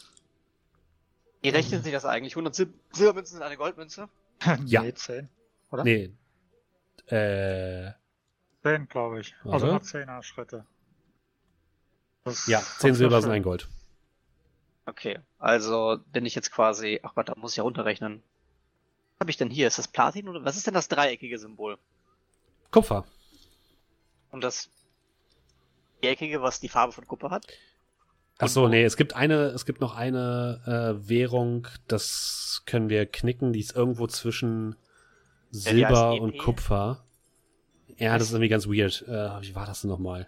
Wie rechnen Sie das eigentlich? 100 Sil Silbermünzen sind eine Goldmünze? Ja. nee, zehn. Oder? Nee. Äh, Zehn, glaube ich. Warte. Also nur zehner Schritte. Das ja, kommt 10 sehr Silber sind ein Gold. Okay, also bin ich jetzt quasi. Ach Gott, da muss ich ja runterrechnen. Was habe ich denn hier? Ist das Platin oder was ist denn das dreieckige Symbol? Kupfer. Und das viereckige, was die Farbe von Kupfer hat? Ach so, nee, es gibt eine, es gibt noch eine äh, Währung, das können wir knicken, die ist irgendwo zwischen Silber heißt und EP? Kupfer. Ja, das ist irgendwie ganz weird. Äh, wie war das denn nochmal?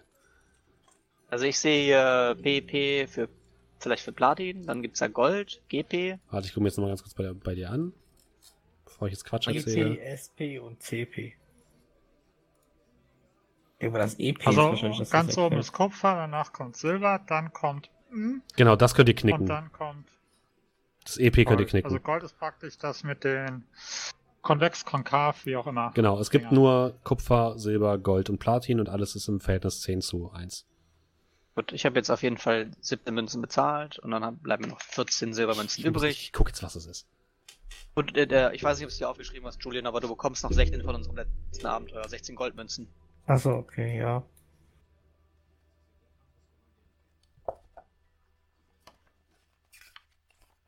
Also ich sehe hier PP für vielleicht für Platin, dann gibt's ja Gold, GP. Warte, ich gucke mir jetzt nochmal ganz kurz bei, bei dir an. Bevor ich jetzt Quatsch erzähle. SP und CP. Mal, das EP ist Also wahrscheinlich das ganz das oben ist Kupfer, danach kommt Silber, dann kommt Genau, das könnt ihr und knicken. dann kommt Das EP könnt ihr Gold. knicken. Also Gold ist praktisch das mit den konvex, konkav, wie auch immer. genau, es gibt Dinger. nur Kupfer, Silber, Gold und Platin und alles ist im Verhältnis 10 zu 1. Gut, ich habe jetzt auf jeden Fall 17 Münzen bezahlt und dann haben, bleiben mir noch 14 Silbermünzen übrig. ich guck jetzt, was es ist. Und äh, der, ich weiß nicht, ob es dir aufgeschrieben hast, Julian, aber du bekommst noch 16 von unserem letzten Abenteuer, 16 Goldmünzen. Achso, okay, ja.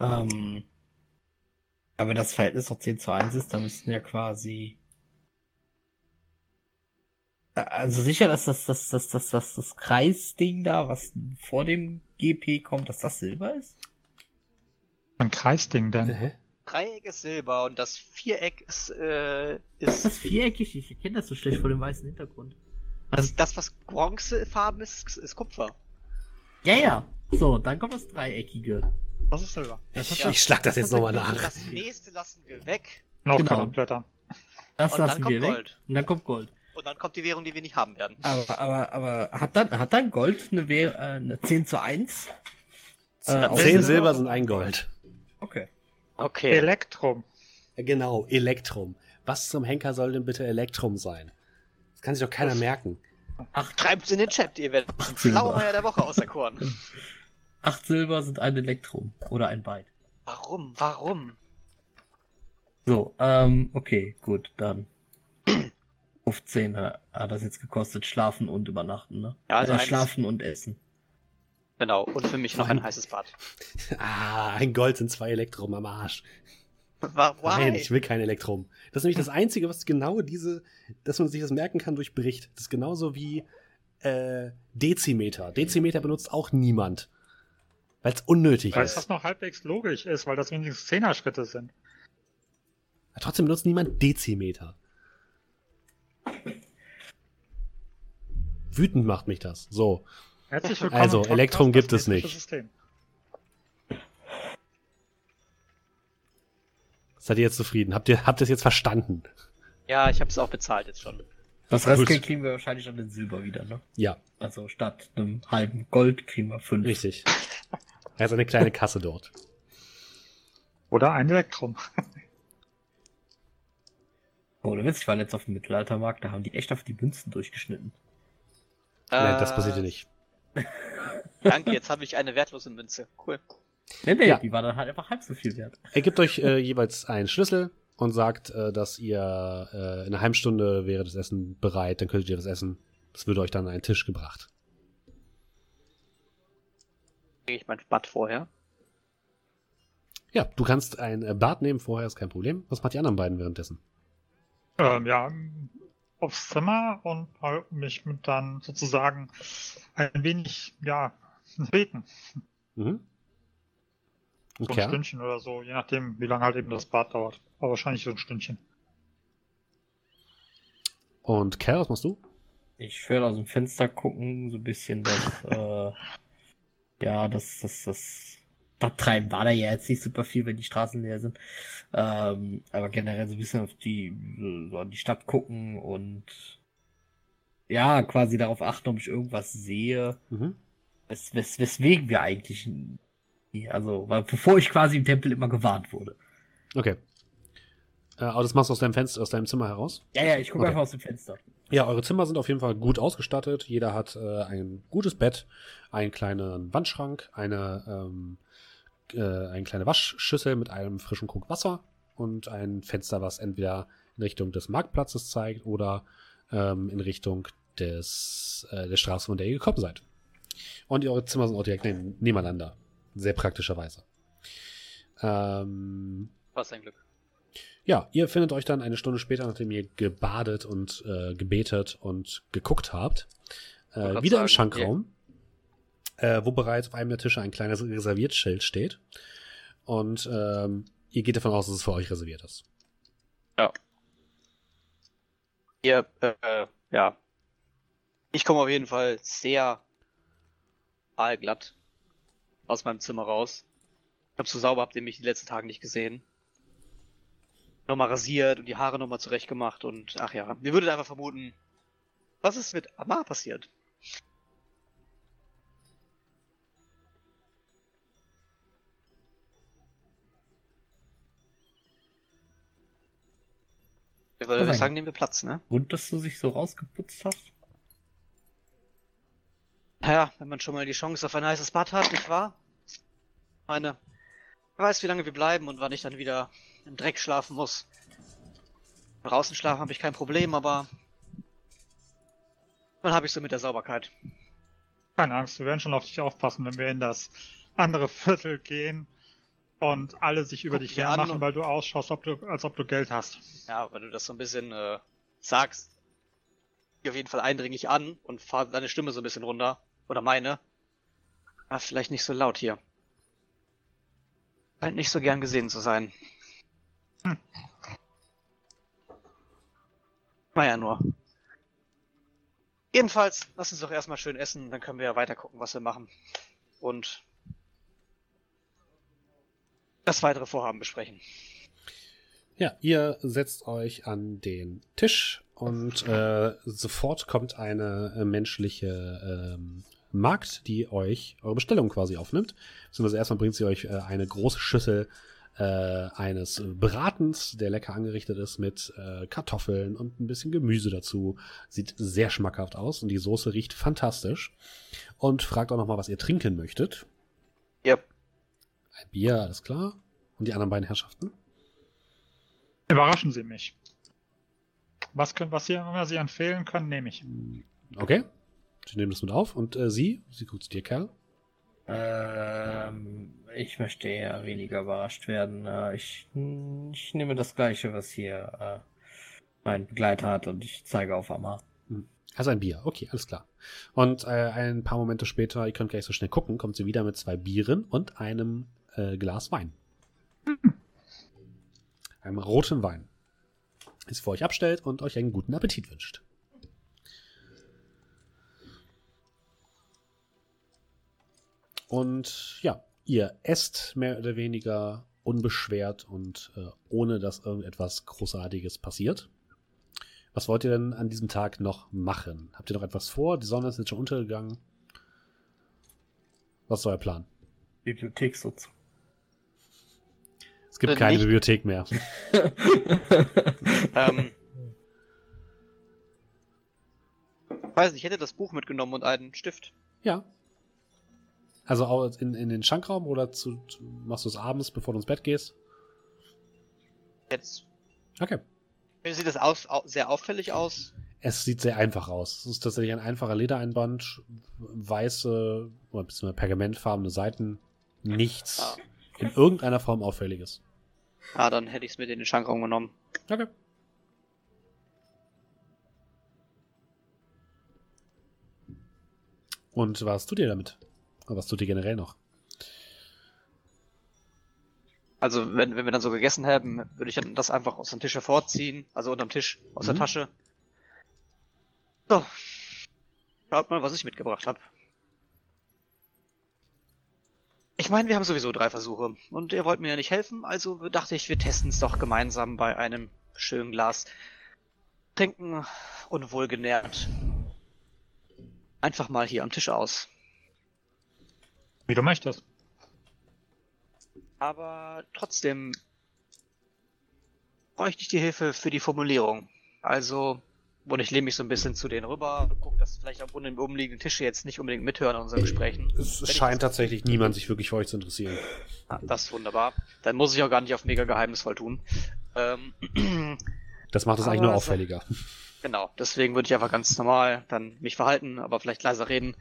Ähm, aber wenn das Verhältnis noch 10 zu 1 ist, dann müssten ja quasi. Äh, Also sicher, dass das, das, das, das, das, das Kreisding da, was vor dem GP kommt, dass das Silber ist? Ein Kreisding denn. Hä? Dreieck ist Silber und das Viereck ist, äh, Ist das ist viereckig? Ich erkenne das so schlecht vor dem weißen Hintergrund. das, das was bronzefarben ist, ist Kupfer. Ja, ja. So, dann kommt das Dreieckige. Das ist Silber. Das Ich, Ja. ich schlag das jetzt nochmal nach. Das nächste lassen wir weg Noch Genau. Blätter. Das und dann lassen kommt wir weg. Gold. Und dann kommt Gold. Und dann kommt die Währung, die wir nicht haben werden. Aber, aber, aber hat dann, hat dann Gold eine, Wäh- äh, eine 10 zu 1? Äh, auf 10 Silber sind ein Gold. Okay. Okay. Elektrum. Genau, Elektrum. Was zum Henker soll denn bitte Elektrum sein? Das kann sich doch keiner Das- merken. Schreibt's in den Chat, ihr werdet Ach, Schlaumeier der Woche auserkoren. 8 Silber sind ein Elektrum. Oder ein Byte. Warum? Warum? So, ähm, okay, gut, dann. 15 hat das jetzt gekostet, schlafen und übernachten, ne? Ja, also äh, eins- schlafen und essen. Genau, und für mich noch ein heißes Bad. Ah, ein Gold sind zwei Elektrum am Arsch. Wa- Nein, Why? ich will kein Elektrum. Das ist nämlich das Einzige, was genau diese, dass man sich das merken kann, durchbricht. Das ist genauso wie äh, Dezimeter. Dezimeter benutzt auch niemand. Weil es unnötig Weil ist. das noch halbwegs logisch ist, weil das wenigstens Zehner-Schritte sind. Trotzdem benutzt niemand Dezimeter. Wütend macht mich das. So. Herzlich willkommen. Also, Elektrum gibt es nicht. System. Seid ihr jetzt zufrieden? Habt ihr, habt ihr es jetzt verstanden? Ja, ich habe es auch bezahlt jetzt schon. Das. Restgeld kriegen wir wahrscheinlich an den Silber wieder, ne? Ja, Also statt einem halben Gold kriegen wir fünf. richtig. Er ist eine kleine Kasse dort. Oder ein Elektrum. Oh, du Witz, ich war letzt auf dem Mittelaltermarkt, da haben die echt auf die Münzen durchgeschnitten. Nein, das Äh, passiert hier nicht. Danke, jetzt habe ich eine wertlose Münze. Cool. Nee, nee, Ja. die war dann halt einfach halb so viel wert. Er gibt euch äh, jeweils einen Schlüssel und sagt, äh, dass ihr äh, in einer halben Stunde wäre das Essen bereit, dann könntet ihr was essen. Das würde euch dann an einen Tisch gebracht. Kriege ich mein Bad vorher. Ja, du kannst ein äh, Bad nehmen, vorher ist kein Problem. Was macht die anderen beiden währenddessen? Ähm, ja, aufs Zimmer und mal mich mit dann sozusagen ein wenig, ja, beten. Mhm. So Okay. ein Stündchen oder so, je nachdem, wie lange halt eben das Bad dauert. Aber wahrscheinlich so ein Stündchen. Und Cal, was machst du? Ich werde aus dem Fenster gucken, so ein bisschen das, äh, ja, das, das, das Stadttreiben war da ja jetzt nicht super viel, wenn die Straßen leer sind. Ähm, aber generell so ein bisschen auf die, so an die Stadt gucken und ja, quasi darauf achten, ob ich irgendwas sehe, Mhm. wes, wes, weswegen wir eigentlich, also, weil, bevor ich quasi im Tempel immer gewarnt wurde. Okay. Äh, aber das machst du aus deinem Fenster, aus deinem Zimmer heraus? Ja, ja, ich gucke Okay. einfach aus dem Fenster. Ja, eure Zimmer sind auf jeden Fall gut ausgestattet. Jeder hat äh, ein gutes Bett, einen kleinen Wandschrank, eine, ähm, äh, eine kleine Waschschüssel mit einem frischen Krug Wasser und ein Fenster, was entweder in Richtung des Marktplatzes zeigt oder ähm, in Richtung des, äh, der Straße, von der ihr gekommen seid. Und eure Zimmer sind auch direkt neben, nebeneinander. Sehr praktischerweise. Ähm, Was ein Glück. ja, ihr findet euch dann eine Stunde später, nachdem ihr gebadet und äh, gebetet und geguckt habt, äh, wieder im sagen, Schankraum, äh, wo bereits auf einem der Tische ein kleines Reserviertschild steht. Und ähm, ihr geht davon aus, dass es für euch reserviert ist. Ihr, äh, ja. Ich komme auf jeden Fall sehr aalglatt aus meinem Zimmer raus. Ich glaube, so sauber habt ihr mich die letzten Tage nicht gesehen. Nochmal rasiert und die Haare nochmal zurecht gemacht und ach ja, wir würdet einfach vermuten, was ist mit Amar passiert? Ich würde Was sagen, nehmen wir Platz, ne? Und dass du dich so rausgeputzt hast? Ja, wenn man schon mal die Chance auf ein heißes Bad hat, nicht wahr? Ich meine, wer weiß, wie lange wir bleiben und wann ich dann wieder im Dreck schlafen muss. Draußen schlafen habe ich kein Problem, aber dann habe ich so mit der Sauberkeit. Keine Angst, wir werden schon auf dich aufpassen, wenn wir in das andere Viertel gehen und alle sich über Guck dich hermachen, weil du ausschaust, ob du, als ob du Geld hast. Ja, wenn du das so ein bisschen äh, sagst, auf jeden Fall eindringlich an und fahr deine Stimme so ein bisschen runter. Oder meine. Ah, vielleicht nicht so laut hier. Scheint nicht so gern gesehen zu sein. Hm. War ja nur. Jedenfalls, lass uns doch erstmal schön essen, dann können wir ja weiter gucken, was wir machen. Und das weitere Vorhaben besprechen. Ja, ihr setzt euch an den Tisch und äh, sofort kommt eine äh, menschliche ähm, Magd, die euch eure Bestellung quasi aufnimmt. Beziehungsweise erstmal bringt sie euch äh, eine große Schüssel äh, eines Bratens, der lecker angerichtet ist mit äh, Kartoffeln und ein bisschen Gemüse dazu. Sieht sehr schmackhaft aus und die Soße riecht fantastisch. Und fragt auch nochmal, was ihr trinken möchtet. Yep. Ein Bier, alles klar. Und die anderen beiden Herrschaften? Überraschen Sie mich. Was, können, was Sie, immer Sie empfehlen können, nehme ich. Okay. Ich nehme das mit auf. Und äh, Sie? Sie guckt zu dir, Kerl. Ähm, ich möchte eher weniger überrascht werden. Äh, ich, ich nehme das gleiche, was hier äh, mein Begleiter hat und ich zeige auf Amma. Also ein Bier, okay, alles klar. Und äh, ein paar Momente später, ihr könnt gleich so schnell gucken, kommt sie wieder mit zwei Bieren und einem äh, Glas Wein. Einem roten Wein. Ist vor euch abstellt und euch einen guten Appetit wünscht. Und ja, ihr esst mehr oder weniger unbeschwert und äh, ohne dass irgendetwas Großartiges passiert. Was wollt ihr denn an diesem Tag noch machen? Habt ihr noch etwas vor? Die Sonne ist jetzt schon untergegangen. Was ist euer Plan? Bibliothek so zu. Es gibt Äh, keine nicht- Bibliothek mehr. ähm, weiß nicht, ich hätte das Buch mitgenommen und einen Stift. Ja. Also au- in, in den Schankraum oder zu, zu, machst du es abends, bevor du ins Bett gehst? Jetzt Okay. sieht das aus, au, sehr auffällig aus. Es sieht sehr einfach aus. Es ist tatsächlich ein einfacher Ledereinband, weiße oder beziehungsweise pergamentfarbene Seiten, nichts Ah. in irgendeiner Form auffälliges. Ah, dann hätte ich es mit in den Schankraum genommen. Okay. Und was tut ihr damit? Oder was tut ihr generell noch? Also, wenn, wenn wir dann so gegessen haben, würde ich dann das einfach aus dem Tisch hervorziehen, also unterm Tisch, aus der Mhm. Tasche. So. Schaut mal, was ich mitgebracht habe. Ich meine, wir haben sowieso drei Versuche und ihr wollt mir ja nicht helfen, also dachte ich, wir testen es doch gemeinsam bei einem schönen Glas. Trinken und wohlgenährt. Einfach mal hier am Tisch aus. Wie du möchtest. Aber trotzdem bräuchte ich die Hilfe für die Formulierung. Also, und ich lehne mich so ein bisschen zu denen rüber, guck, dass vielleicht am unten umliegenden Tische jetzt nicht unbedingt mithören an unseren Gesprächen. Es Wenn scheint tatsächlich niemand sich wirklich für euch zu interessieren. Ah, das ist wunderbar. Dann muss ich auch gar nicht auf mega geheimnisvoll tun. Ähm, Das macht es eigentlich nur auffälliger. genau, deswegen würde ich einfach ganz normal dann mich verhalten, aber vielleicht leiser reden.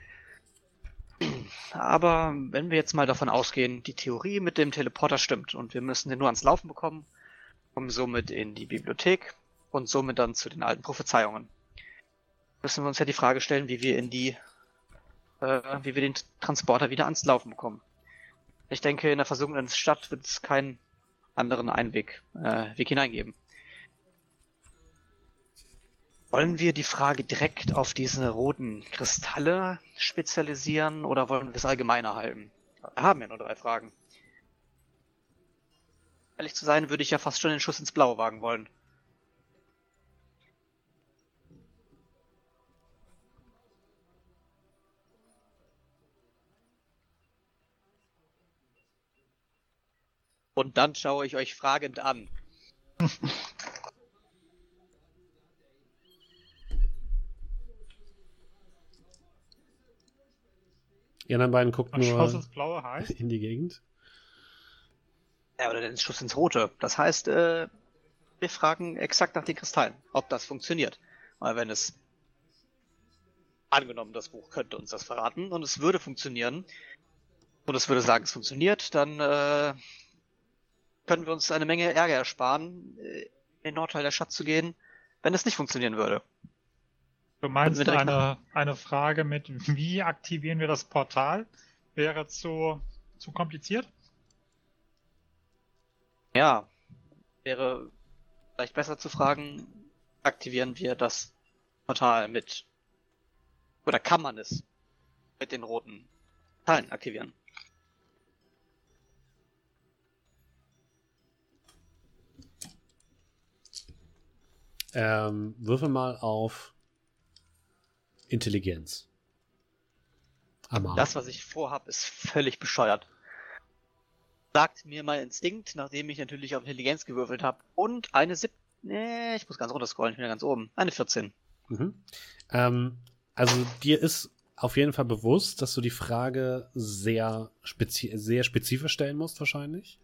Aber wenn wir jetzt mal davon ausgehen, die Theorie mit dem Teleporter stimmt und wir müssen den nur ans Laufen bekommen, kommen somit in die Bibliothek und somit dann zu den alten Prophezeiungen. Müssen wir uns ja die Frage stellen, wie wir in die, äh, wie wir den Transporter wieder ans Laufen bekommen. Ich denke, in der versunkenen Stadt wird es keinen anderen Einweg, äh, Weg hineingeben. Wollen wir die Frage direkt auf diese roten Kristalle spezialisieren oder wollen wir es allgemeiner halten? Wir haben ja nur drei Fragen. Ehrlich zu sein, würde ich ja fast schon den Schuss ins Blaue wagen wollen. Und dann schaue ich euch fragend an. Ihr anderen beiden guckt Und Schloss nur ins Blaue heißt. in die Gegend. Ja, oder den Schuss ins Rote. Das heißt, äh, wir fragen exakt nach den Kristallen, ob das funktioniert. Weil wenn es angenommen, das Buch könnte uns das verraten und es würde funktionieren und es würde sagen, es funktioniert, dann äh, können wir uns eine Menge Ärger ersparen, äh, in den Nordteil der Stadt zu gehen, wenn es nicht funktionieren würde. Du meinst eine, eine Frage mit, wie aktivieren wir das Portal? Wäre zu, zu kompliziert? Ja, wäre vielleicht besser zu fragen, aktivieren wir das Portal mit oder kann man es mit den roten Teilen aktivieren? Ähm, würfel mal auf Intelligenz. Amar. Das, was ich vorhab, ist völlig bescheuert. Sagt mir mein Instinkt, nachdem ich natürlich auf Intelligenz gewürfelt habe. Und eine sieb... Nee, ich muss ganz runter scrollen, ich bin ja ganz oben. Eine 14. Mhm. Ähm, also dir ist auf jeden Fall bewusst, dass du die Frage sehr, spezi sehr spezifisch stellen musst wahrscheinlich.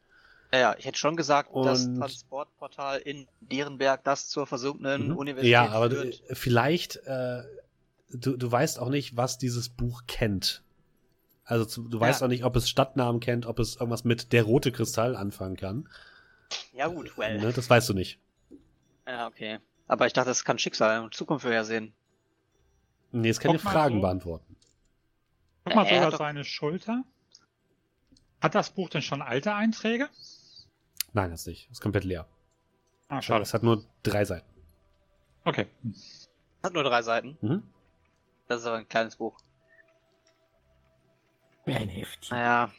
Ja, ich hätte schon gesagt, das Und- Transportportal in Dierenberg, das zur versunkenen Mhm. Universität Ja, aber du, führt. vielleicht, äh, du, du weißt auch nicht, was dieses Buch kennt. Also zu, du weißt Ja. auch nicht, ob es Stadtnamen kennt, ob es irgendwas mit der rote Kristall anfangen kann. Ja gut, well. Ne, das weißt du nicht. Ja, okay. Aber ich dachte, das kann Schicksal und Zukunft vorhersehen. Nee, es kann dir Guck mal Fragen so. beantworten. Guck mal so hat über seine Schulter. Hat das Buch denn schon alte Einträge? Nein, das nicht. Das ist komplett leer. Ah, schade. Es hat nur drei Seiten. Okay. Hat nur drei Seiten. Mhm. Das ist aber ein kleines Buch. Wie ein Heftchen. Naja.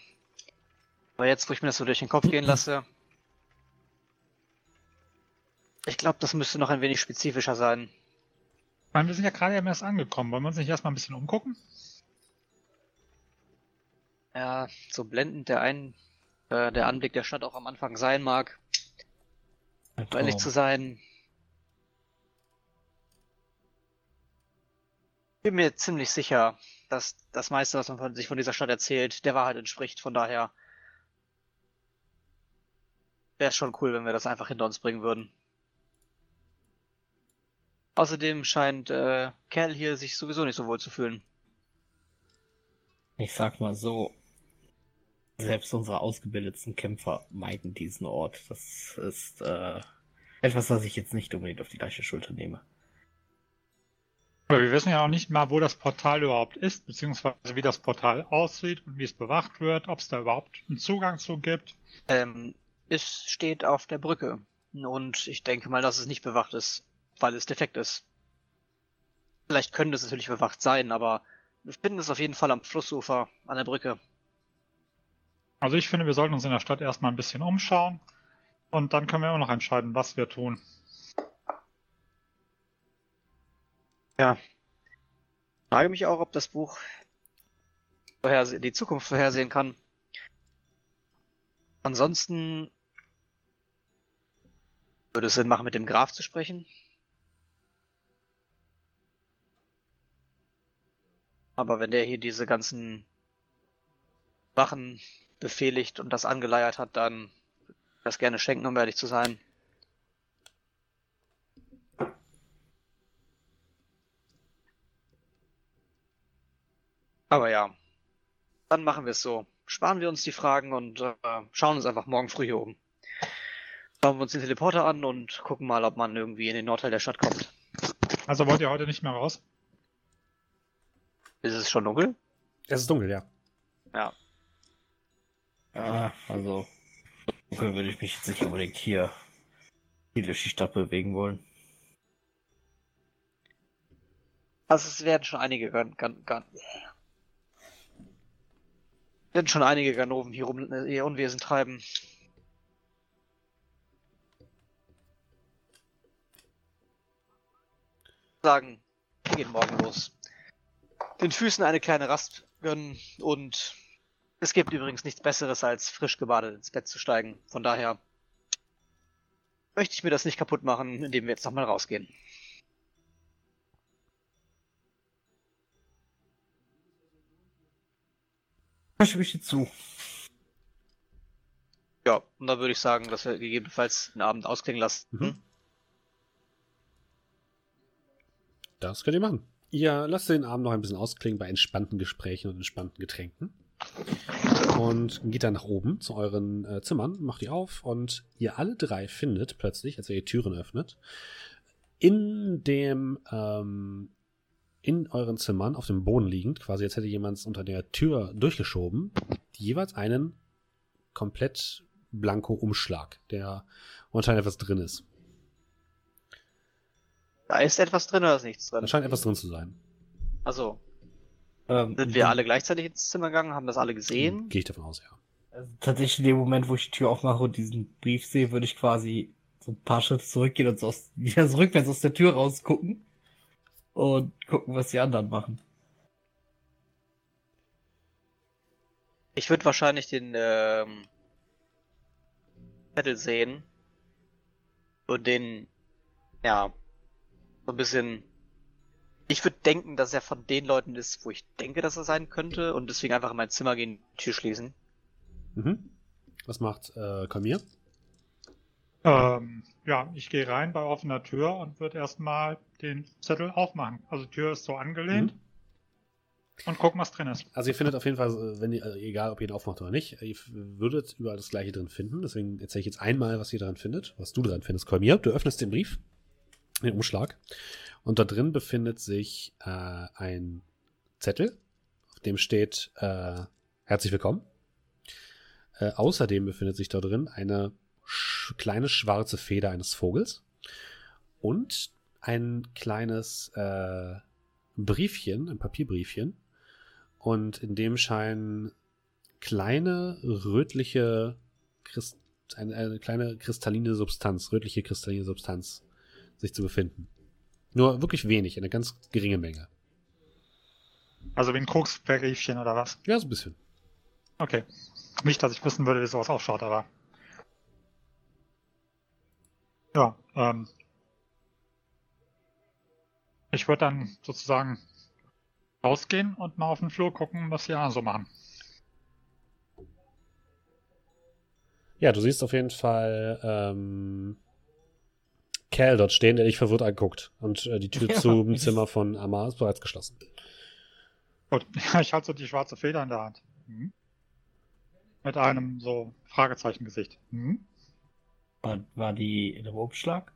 Aber jetzt, wo ich mir das so durch den Kopf gehen lasse. Ich glaube, das müsste noch ein wenig spezifischer sein. Ich meine, wir sind ja gerade erst angekommen. Wollen wir uns nicht erstmal ein bisschen umgucken? Ja, so blendend der ein, äh, der Anblick der Stadt auch am Anfang sein mag. Um ehrlich zu sein. Bin mir ziemlich sicher, dass das meiste, was man von, sich von dieser Stadt erzählt, der Wahrheit entspricht. Von daher wäre es schon cool, wenn wir das einfach hinter uns bringen würden. Außerdem scheint äh, Kerl hier sich sowieso nicht so wohl zu fühlen. Ich sag mal so, selbst unsere ausgebildetsten Kämpfer meiden diesen Ort. Das ist äh, etwas, was ich jetzt nicht unbedingt auf die leichte Schulter nehme. Aber wir wissen ja auch nicht mal, wo das Portal überhaupt ist, beziehungsweise wie das Portal aussieht und wie es bewacht wird, ob es da überhaupt einen Zugang zu gibt. Ähm, es steht auf der Brücke. Und ich denke mal, dass es nicht bewacht ist, weil es defekt ist. Vielleicht könnte es natürlich bewacht sein, aber wir finden es auf jeden Fall am Flussufer, an der Brücke. Also ich finde, wir sollten uns in der Stadt erstmal ein bisschen umschauen und dann können wir immer noch entscheiden, was wir tun. Frage mich auch, ob das Buch die Zukunft vorhersehen kann. Ansonsten würde es Sinn machen, mit dem Graf zu sprechen. Aber wenn der hier diese ganzen Wachen befehligt und das angeleiert hat, dann das gerne schenken, um ehrlich zu sein. Aber ja, dann machen wir es so. Sparen wir uns die Fragen und äh, schauen uns einfach morgen früh hier um. Schauen wir uns den Teleporter an und gucken mal, ob man irgendwie in den Nordteil der Stadt kommt. Also wollt ihr heute nicht mehr raus? Ist es schon dunkel? Es ist dunkel, ja. Ja, also dunkel würde ich mich jetzt nicht unbedingt hier, hier durch die Stadt bewegen wollen. Also es werden schon einige Gan Gan Gan werden schon einige Ganoven hier rum äh, ihr Unwesen treiben. Sagen, gehen morgen los. Den Füßen eine kleine Rast gönnen und es gibt übrigens nichts Besseres, als frisch gebadet ins Bett zu steigen. Von daher möchte ich mir das nicht kaputt machen, indem wir jetzt nochmal rausgehen. Ich dir zu. Ja, und dann würde ich sagen, dass wir gegebenenfalls den Abend ausklingen lassen. Mhm. Das könnt ihr machen. Ihr lasst den Abend noch ein bisschen ausklingen bei entspannten Gesprächen und entspannten Getränken. Und geht dann nach oben zu euren äh, Zimmern, macht die auf und ihr alle drei findet plötzlich, als ihr die Türen öffnet, in dem, ähm, in euren Zimmern auf dem Boden liegend, quasi als hätte jemand es unter der Tür durchgeschoben, jeweils einen komplett blanko Umschlag, der anscheinend etwas drin ist. Da ist etwas drin oder ist nichts drin? Da scheint etwas drin zu sein. Also, Ähm, sind wir alle gleichzeitig ins Zimmer gegangen, haben das alle gesehen? Gehe ich davon aus, ja. Also tatsächlich in dem Moment, wo ich die Tür aufmache und diesen Brief sehe, würde ich quasi so ein paar Schritte zurückgehen und so aus, wieder so rückwärts aus der Tür rausgucken und gucken, was die anderen machen. Ich würde wahrscheinlich den ähm, Zettel sehen und den, ja, so ein bisschen. Ich würde denken, dass er von den Leuten ist, wo ich denke, dass er sein könnte und deswegen einfach in mein Zimmer gehen, die Tür schließen. Mhm. Was macht äh, Kamir? Ähm, ja, ich gehe rein bei offener Tür und würde erstmal den Zettel aufmachen. Also die Tür ist so angelehnt. Mhm. Und gucken, was drin ist. Also ihr findet auf jeden Fall, äh, wenn ihr, also egal ob ihr ihn aufmacht oder nicht, ihr würdet überall das gleiche drin finden. Deswegen erzähle ich jetzt einmal, was ihr dran findet, was du dran findest. Kolmir, du öffnest den Brief, den Umschlag, und da drin befindet sich äh, ein Zettel, auf dem steht äh, Herzlich willkommen. Äh, außerdem befindet sich da drin eine sch kleine schwarze Feder eines Vogels und ein kleines äh, Briefchen, ein Papierbriefchen. Und in dem scheinen kleine rötliche, Christ eine, eine kleine kristalline Substanz, rötliche kristalline Substanz sich zu befinden. Nur wirklich wenig, eine ganz geringe Menge. Also wie ein Koksbriefchen oder was? Ja, so ein bisschen. Okay. Nicht, dass ich wissen würde, wie sowas ausschaut, aber. Ja, ähm. Ich würde dann sozusagen rausgehen und mal auf den Flur gucken, was die anderen so machen. Ja, du siehst auf jeden Fall ähm, Cal dort stehen, der dich verwirrt anguckt. Und äh, die Tür Ja, zum ich- Zimmer von Amar ist bereits geschlossen. Gut, ja, ich halte so die schwarze Feder in der Hand. Mhm. Mit einem so Fragezeichen-Gesicht. Mhm. War, war die in dem Umschlag?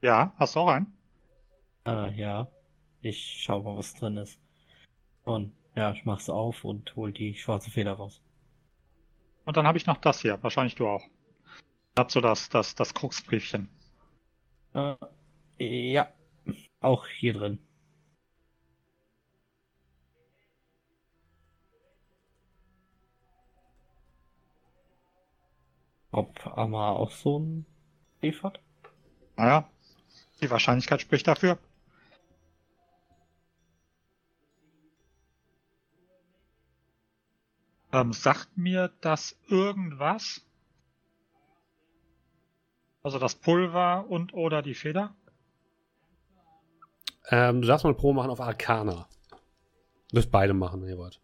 Ja, hast du auch einen? Ah, ja. Ich schau mal, was drin ist. Und ja, ich mach's auf und hol die schwarze Feder raus. Und dann habe ich noch das hier, wahrscheinlich du auch. Dazu das, das, das Kruxbriefchen. Äh, ja, auch hier drin. Ob Amma auch so einen Brief hat? Naja, die Wahrscheinlichkeit spricht dafür. Ähm, sagt mir das irgendwas? Also das Pulver und oder die Feder? Ähm, du darfst mal eine Probe machen auf Arcana. Du dürft beide machen, wenn ihr wollt.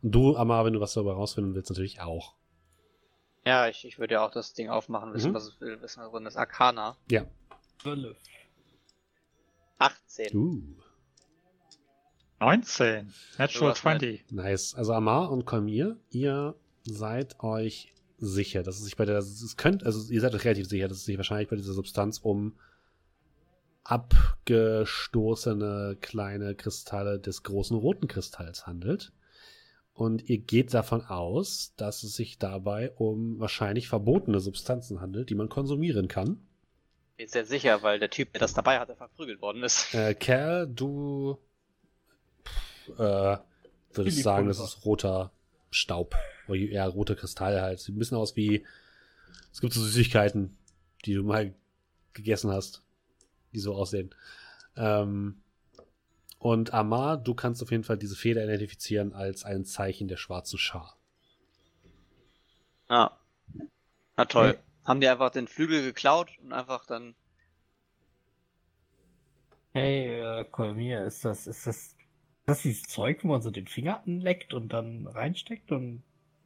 Und du, Amar, wenn du was darüber rausfinden willst, natürlich auch. Ja, ich, ich würde ja auch das Ding aufmachen, wissen, Mhm. was es will, wissen, was drin ist. Arcana. Ja. Zwölf. 18. Uh, 19. Natural Sowas mit. 20. nice. Also Amar und Kolmir, ihr seid euch sicher, dass es sich bei der, es könnt, also ihr seid euch relativ sicher, dass es sich wahrscheinlich bei dieser Substanz um abgestoßene kleine Kristalle des großen roten Kristalls handelt. Und ihr geht davon aus, dass es sich dabei um wahrscheinlich verbotene Substanzen handelt, die man konsumieren kann. Bin sehr sicher, weil der Typ, der das dabei hatte, verprügelt worden ist. Äh, Kerl, du äh, würdest sagen, das ist roter Staub. Oder eher roter Kristall halt. Sieht ein bisschen aus wie. Es gibt so Süßigkeiten, die du mal gegessen hast, die so aussehen. Ähm, und Amar, du kannst auf jeden Fall diese Feder identifizieren als ein Zeichen der schwarzen Schar. Ja. Na toll. Haben die einfach den Flügel geklaut und einfach dann. Hey, äh, Kolmir, ist das, ist das, ist das dieses Zeug, wo man so den Finger anleckt und dann reinsteckt und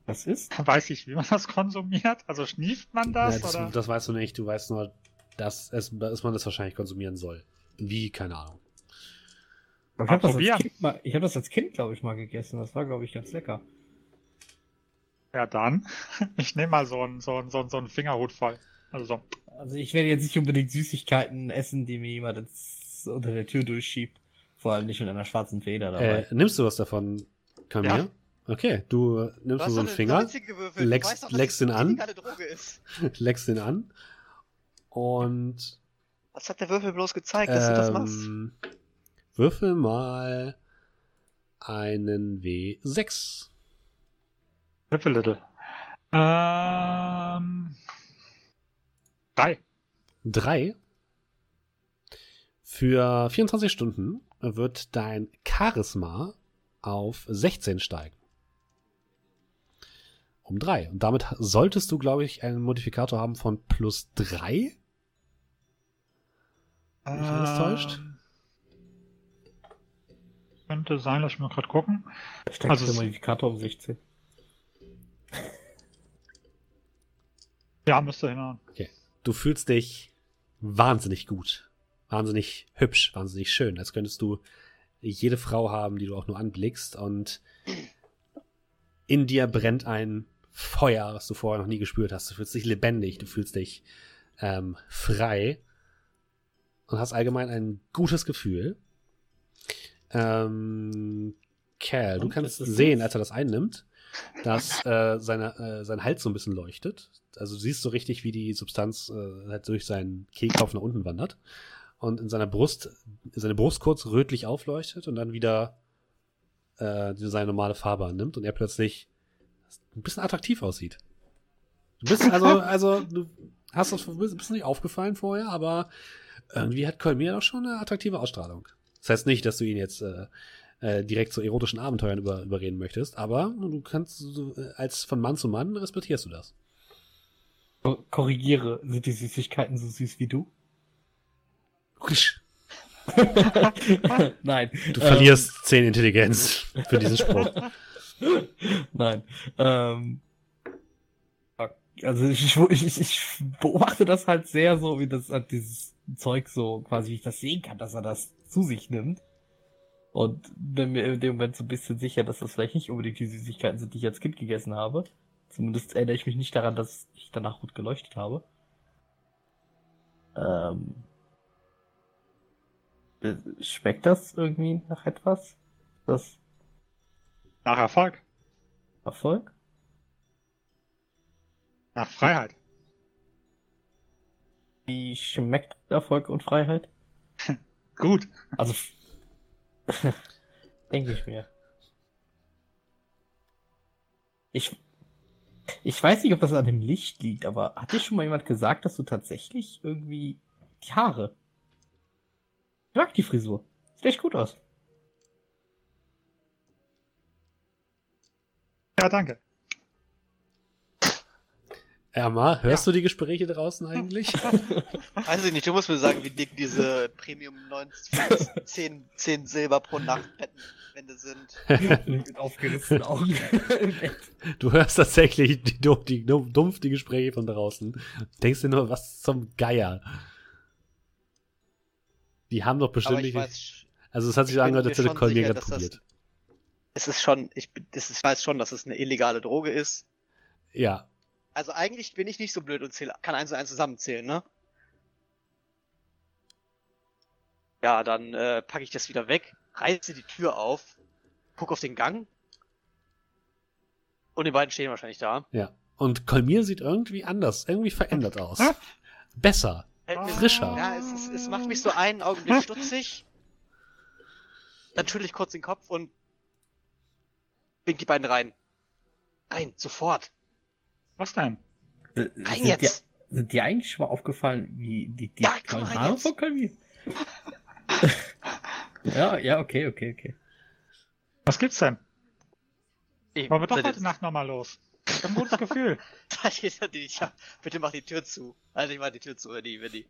was ist? Weiß ich, wie man das konsumiert? Also schnieft man das? Ja, das, oder? das weißt du nicht, du weißt nur, dass, es, dass man das wahrscheinlich konsumieren soll. Wie, keine Ahnung. Ich habe das, hab das als Kind, glaube ich, mal gegessen. Das war, glaube ich, ganz lecker. Ja, dann. Ich nehme mal so einen, so einen, so einen, so einen Fingerhut voll. Also so. Also ich werde jetzt nicht unbedingt Süßigkeiten essen, die mir jemand jetzt unter der Tür durchschiebt. Vor allem nicht mit einer schwarzen Feder dabei. Äh, nimmst du was davon, Kamir? Ja. Okay, du nimmst so einen Finger, leckst- leckst ihn an. Leckst den an und Was hat der Würfel bloß gezeigt, dass du das machst? ähm, würfel mal einen W6. Little Little. Ähm. Drei. Drei. Für 24 Stunden wird dein Charisma auf 16 steigen. Um drei. Und damit solltest du, glaube ich, einen Modifikator haben von plus drei. Wenn mich alles täuscht. Ähm, Könnte sein, lass mich mal gerade gucken. Steckt also der Modifikator um 16. Ja, müsste hinhauen. Okay. Du fühlst dich wahnsinnig gut. Wahnsinnig hübsch, wahnsinnig schön. Als könntest du jede Frau haben, die du auch nur anblickst. Und in dir brennt ein Feuer, was du vorher noch nie gespürt hast. Du fühlst dich lebendig, du fühlst dich ähm, frei und hast allgemein ein gutes Gefühl. Ähm, Cal, du kannst sehen, als er das einnimmt, dass äh, seine, äh, sein Hals so ein bisschen leuchtet. Also du siehst so richtig, wie die Substanz äh, halt durch seinen Kehlkopf nach unten wandert und in seiner Brust, seine Brust kurz rötlich aufleuchtet und dann wieder äh, seine normale Farbe annimmt und er plötzlich ein bisschen attraktiv aussieht. Du bist also, also du hast das bist nicht aufgefallen vorher, aber irgendwie hat Kolmir doch schon eine attraktive Ausstrahlung. Das heißt nicht, dass du ihn jetzt äh, äh, direkt zu erotischen Abenteuern über, überreden möchtest, aber du kannst du, äh, als von Mann zu Mann respektierst du das. Korrigiere, sind die Süßigkeiten so süß wie du? Nein. Du verlierst ähm, 10 Intelligenz für diesen Spruch. Nein. Ähm, also ich, ich, ich, beobachte das halt sehr so, wie das halt dieses Zeug so, quasi wie ich das sehen kann, dass er das zu sich nimmt. Und bin mir in dem Moment so ein bisschen sicher, dass das vielleicht nicht unbedingt die Süßigkeiten sind, die ich als Kind gegessen habe. Zumindest erinnere ich mich nicht daran, dass ich danach gut geleuchtet habe. Ähm, schmeckt das irgendwie nach etwas? Das nach Erfolg. Erfolg? Nach Freiheit. Wie schmeckt Erfolg und Freiheit? Gut. Also, denke ich mir. Ich, ich weiß nicht, ob das an dem Licht liegt, aber hat dir schon mal jemand gesagt, dass du tatsächlich irgendwie die Haare. Ich mag die Frisur. Sieht echt gut aus. Ja, danke. Erma, hörst ja. du die Gespräche draußen eigentlich? Weiß ich nicht, du musst mir sagen, wie dick diese Premium 19, 10, 10 Silber pro Nacht Bettenwände sind. Mit aufgerissenen Augen Du hörst tatsächlich die, die, die, dumpf die Gespräche von draußen. Denkst dir nur, was zum Geier. Die haben doch bestimmt nicht. Weiß, also es hat sich angehört, als hätte Colmier gerade probiert es ist schon, ich, es ist, weiß schon, dass es eine illegale Droge ist. Ja. Also eigentlich bin ich nicht so blöd und zähle, kann eins und eins zusammenzählen, ne? Ja, dann äh, packe ich das wieder weg, reiße die Tür auf, guck auf den Gang und die beiden stehen wahrscheinlich da. Ja. Und Kolmir sieht irgendwie anders, irgendwie verändert aus. Besser, frischer. Ja, es, ist, es macht mich so einen Augenblick stutzig. Natürlich kurz den Kopf und Wink die beiden rein. Rein, sofort. Was denn? Äh, rein sind jetzt. Die, sind dir eigentlich schon mal aufgefallen, wie die, die ja, komm Haare von Calvi? ja, ja, okay, okay, okay. Was gibt's denn? Ich, Wollen wir doch heute Nacht nochmal los? Ich hab ein gutes Gefühl. bitte mach die Tür zu. Also ich mach die Tür zu, wenn die, wenn die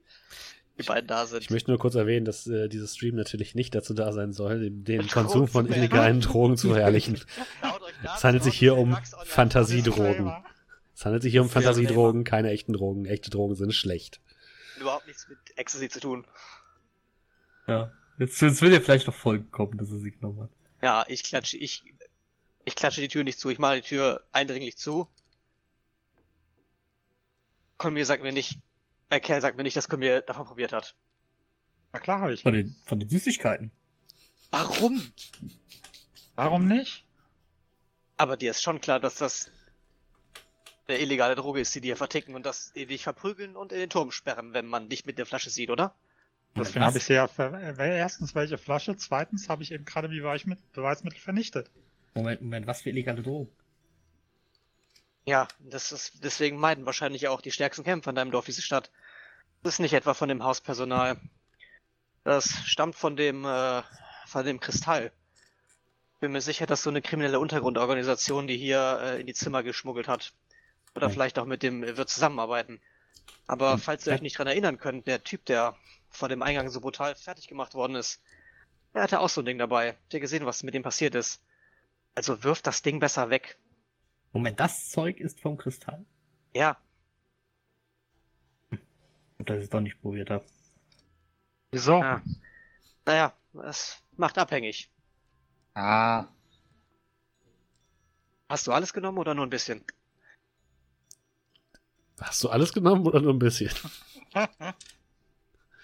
die beiden da sind. Ich möchte nur kurz erwähnen, dass äh, dieses Stream natürlich nicht dazu da sein soll, den, den Konsum von illegalen Drogen zu verherrlichen. es handelt sich hier um Fantasiedrogen. Es handelt sich hier um Fantasiedrogen, keine echten Drogen. Echte Drogen sind schlecht. Überhaupt nichts mit Ecstasy zu tun. Ja. Jetzt, jetzt will dir vielleicht noch Folgen kommen, dass er sich genommen hat. Ja, ich klatsche, ich, ich klatsche die Tür nicht zu. Ich mache die Tür eindringlich zu. Komm, mir sagt mir nicht, der Kerl sagt mir nicht, dass Kumir davon probiert hat. Na klar habe ich. Von den, von den Süßigkeiten. Warum? Warum nicht? Aber dir ist schon klar, dass das eine illegale Droge ist, die dir verticken und dass die dich verprügeln und in den Turm sperren, wenn man dich mit der Flasche sieht, oder? Deswegen habe ich ja erstens welche Flasche, zweitens habe ich eben gerade Beweismittel vernichtet. Moment, Moment, was für illegale Drogen? Ja, das ist, deswegen meiden wahrscheinlich auch die stärksten Kämpfer in deinem Dorf diese Stadt. Das ist nicht etwa von dem Hauspersonal. Das stammt von dem, äh, von dem Kristall. Bin mir sicher, dass so eine kriminelle Untergrundorganisation, die hier äh, in die Zimmer geschmuggelt hat. Oder hm. vielleicht auch mit dem äh, wird zusammenarbeiten. Aber hm. falls ihr euch nicht dran erinnern könnt, der Typ, der vor dem Eingang so brutal fertig gemacht worden ist, der hatte auch so ein Ding dabei. Habt ihr gesehen, was mit dem passiert ist? Also wirft das Ding besser weg. Moment, das Zeug ist vom Kristall? Ja. Und dass ich es doch nicht probiert habe. Wieso? Ja. Naja, es macht abhängig. Ah. Hast du alles genommen oder nur ein bisschen? Hast du alles genommen oder nur ein bisschen?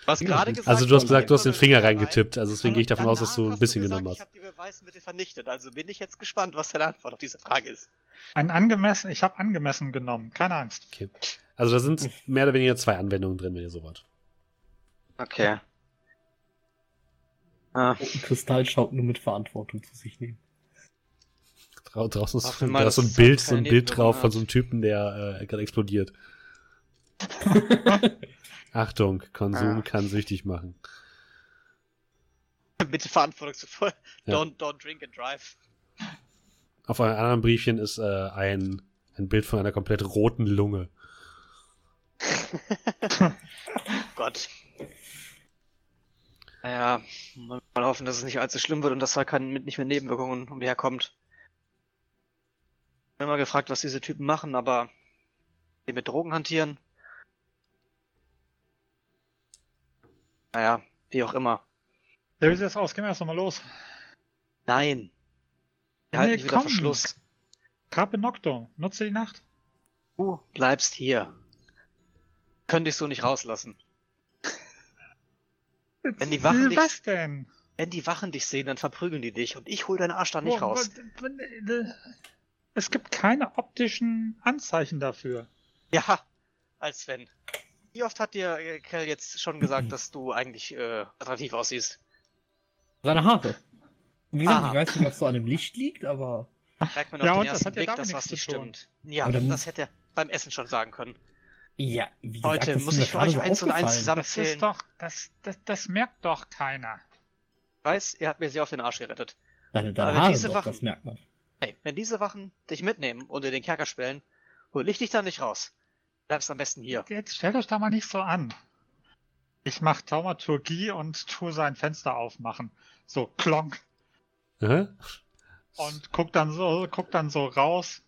Was gerade gesagt Also du hast gesagt, du hast den Finger reingetippt, also deswegen gehe ich davon aus, dass du ein bisschen du genommen gesagt, hast. Ich habe die Beweismittel vernichtet, also bin ich jetzt gespannt, was deine Antwort auf diese Frage ist. Ein angemessen, ich habe angemessen genommen, keine Angst. Okay. Also da sind mehr oder weniger zwei Anwendungen drin, wenn ihr so wollt. Okay. Ah, Ein Kristall schaut nur mit Verantwortung zu sich nehmen. Drau draußen ist, da ist so ein Bild, so ein Bild drauf von hat. so einem Typen, der äh, gerade explodiert. Achtung, Konsum Ah. kann süchtig machen. bitte verantwortungsvoll. Ja. Don't, don't drink and drive. Auf einem anderen Briefchen ist äh, ein, ein Bild von einer komplett roten Lunge. Gott. Naja, mal hoffen, dass es nicht allzu schlimm wird und dass da kein, mit, nicht mehr Nebenwirkungen umherkommt. Ich bin immer gefragt, was diese Typen machen, aber die mit Drogen hantieren. Naja, wie auch immer. Ja, wie sieht das aus? Gehen wir erst mal los. Nein. Wir Nee, halten dich wieder komm. Verschluss. Carpe Nocturne, nutze die Nacht. Du bleibst hier. Können dich so nicht rauslassen. Wenn die Wachen dich- Was denn? Wenn die Wachen dich sehen, dann verprügeln die dich und ich hol deinen Arsch da nicht Wo- raus. Es gibt keine optischen Anzeichen dafür. Ja, als wenn. Wie oft hat dir äh, Kell jetzt schon gesagt, dass du eigentlich äh, attraktiv aussiehst? Seine Haare. Wie gesagt, Aha. ich weiß nicht, ob es so an dem Licht liegt, aber Merkt man auf Ja, den und das ersten hat ja Blick, dass was nicht stimmt. Ja, dann- das hätte er beim Essen schon sagen können. ja, wie gesagt, Leute, das muss ich für euch so eins und eins zusammenzählen? Das ist doch, das, das, das merkt doch keiner. Ich weiß, ihr habt mir sehr auf den Arsch gerettet. Deine, deine Aber Haare diese doch, Wachen- das merkt man. Hey, wenn diese Wachen dich mitnehmen und in den Kerker sperren, hol ich dich da nicht raus. Bleibst am besten hier. Jetzt stellt euch da mal nicht so an. Ich mach Taumaturgie und tu sein Fenster aufmachen. So, klonk. Hä? Und guck dann so, guck dann so raus.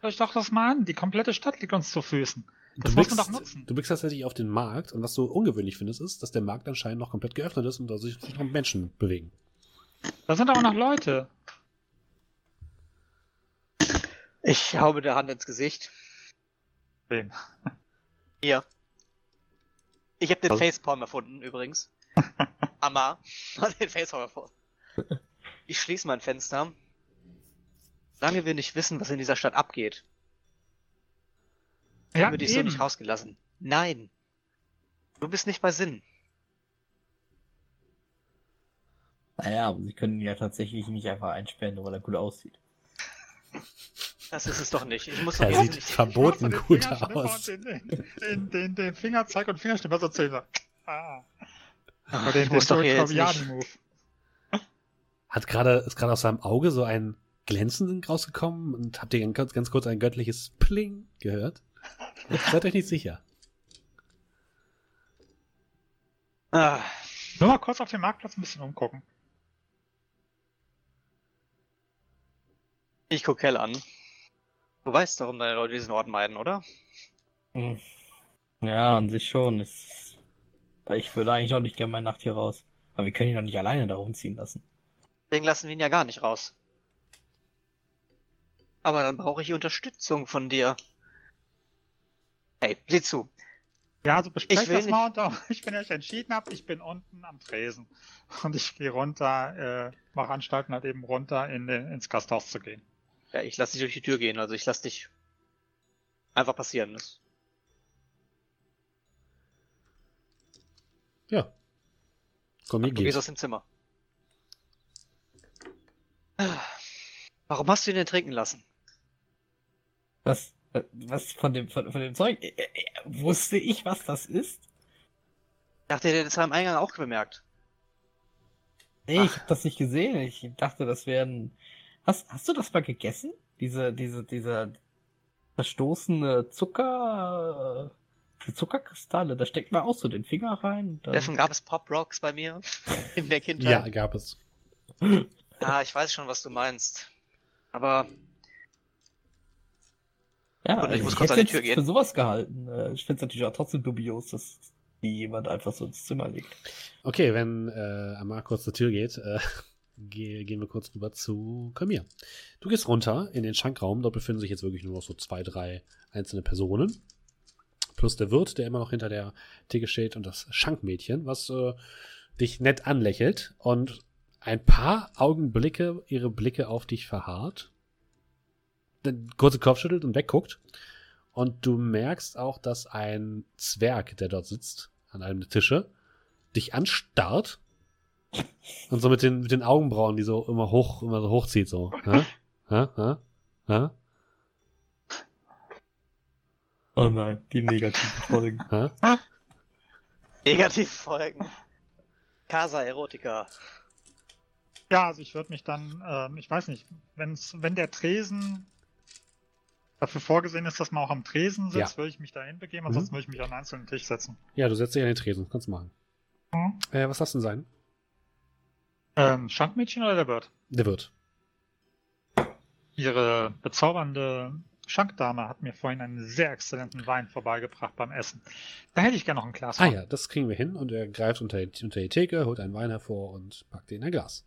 Schaut euch doch das mal an. Die komplette Stadt liegt uns zu Füßen. Das Du muss man blickst, doch nutzen. du blickst tatsächlich auf den Markt und was du ungewöhnlich findest, ist, dass der Markt anscheinend noch komplett geöffnet ist und da sich sich noch Menschen bewegen. Da sind aber noch Leute. Ich hau mit der Hand ins Gesicht. Wem? Hier. Ich habe den Was? Facepalm erfunden, übrigens. Amma hat den Facepalm erfunden. Ich schließe mein Fenster. Solange wir nicht wissen, was in dieser Stadt abgeht, Ja, haben wir dich so nicht rausgelassen. Nein. Du bist nicht bei Sinn. Naja, aber sie können ihn ja tatsächlich nicht einfach einsperren, nur weil er gut aussieht. Das ist es doch nicht. Ich muss Er doch sieht wesentlich- verboten Ich gut aus. Den, den, den, den Fingerzeig und Fingerschnipper so zählen. Ah. Oder den, ich muss doch jetzt nicht. Hat gerade, ist gerade aus seinem Auge so ein Glänzen rausgekommen und habt ihr ganz, ganz kurz ein göttliches Pling gehört? Seid euch nicht sicher. Ah, Nur mal kurz auf dem Marktplatz ein bisschen umgucken. ich guck Kell an. Du weißt, warum deine Leute diesen Ort meiden, oder? Hm. Ja, an sich schon. Es, ich würde eigentlich auch nicht gerne meine Nacht hier raus. Aber wir können ihn doch nicht alleine da rumziehen lassen. Deswegen lassen wir ihn ja gar nicht raus. Aber dann brauche ich Unterstützung von dir. Hey, sieh zu. Ja, also besprecht Ich das mal unter euch, wenn ihr euch entschieden habt. Ich bin unten am Tresen. Und ich gehe runter, äh, mache Anstalten halt eben runter in den, ins Gasthaus zu gehen. Ja, ich lass dich durch die Tür gehen, also ich lass dich einfach passieren. Das Ja. Komm, hier du gehst aus dem Zimmer. Warum hast du ihn denn trinken lassen? Was, äh, was von dem, von, von dem Zeug? Äh, äh, wusste ich, was das ist? Ich dachte, der hat es am Eingang auch bemerkt. Nee, ich habe das nicht gesehen. Ich dachte, das wären. Hast, hast du das mal gegessen? Diese, diese, dieser verstoßene Zucker, äh, die Zuckerkristalle, da steckt man auch so den Finger rein. Dann, Steffen, gab es Pop Rocks bei mir in der Ja, Kindheit? gab es. Ja, ich weiß schon, was du meinst. Aber Ja, Und ich muss ich kurz hätte an die Tür gehen. für sowas gehalten. Äh, Ich finde es natürlich auch trotzdem dubios, dass die jemand einfach so ins Zimmer legt. Okay, wenn äh, Amar kurz zur Tür geht, äh, gehen wir kurz rüber zu Kamir. Du gehst runter in den Schankraum. Dort befinden sich jetzt wirklich nur noch so zwei, drei einzelne Personen. Plus der Wirt, der immer noch hinter der Theke steht und das Schankmädchen, was äh, dich nett anlächelt und ein paar Augenblicke, ihre Blicke auf dich verharrt. Dann kurze Kopf schüttelt und wegguckt. Und du merkst auch, dass ein Zwerg, der dort sitzt, an einem Tische, dich anstarrt und so mit den, mit den Augenbrauen, die so immer hoch, immer so hochzieht, so. Hä? Hä? Hä? Hä? Oh nein, die negativen Folgen. Hä? Negativ folgen. Casa Erotica. Ja, also ich würde mich dann, ähm, ich weiß nicht, wenn's, wenn der Tresen dafür vorgesehen ist, dass man auch am Tresen sitzt, Ja. würde ich mich dahin begeben, Mhm. ansonsten würde ich mich an einen einzelnen Tisch setzen. Ja, du setzt dich an den Tresen, kannst du machen. Mhm. Äh, was hast du denn sein? Ähm, Schankmädchen oder der Wirt? Der Wirt. Ihre bezaubernde Schankdame hat mir vorhin einen sehr exzellenten Wein vorbeigebracht beim Essen. Da hätte ich gerne noch ein Glas Ah von. ja, das kriegen wir hin und er greift unter, die- unter die Theke, holt einen Wein hervor und packt ihn in ein Glas.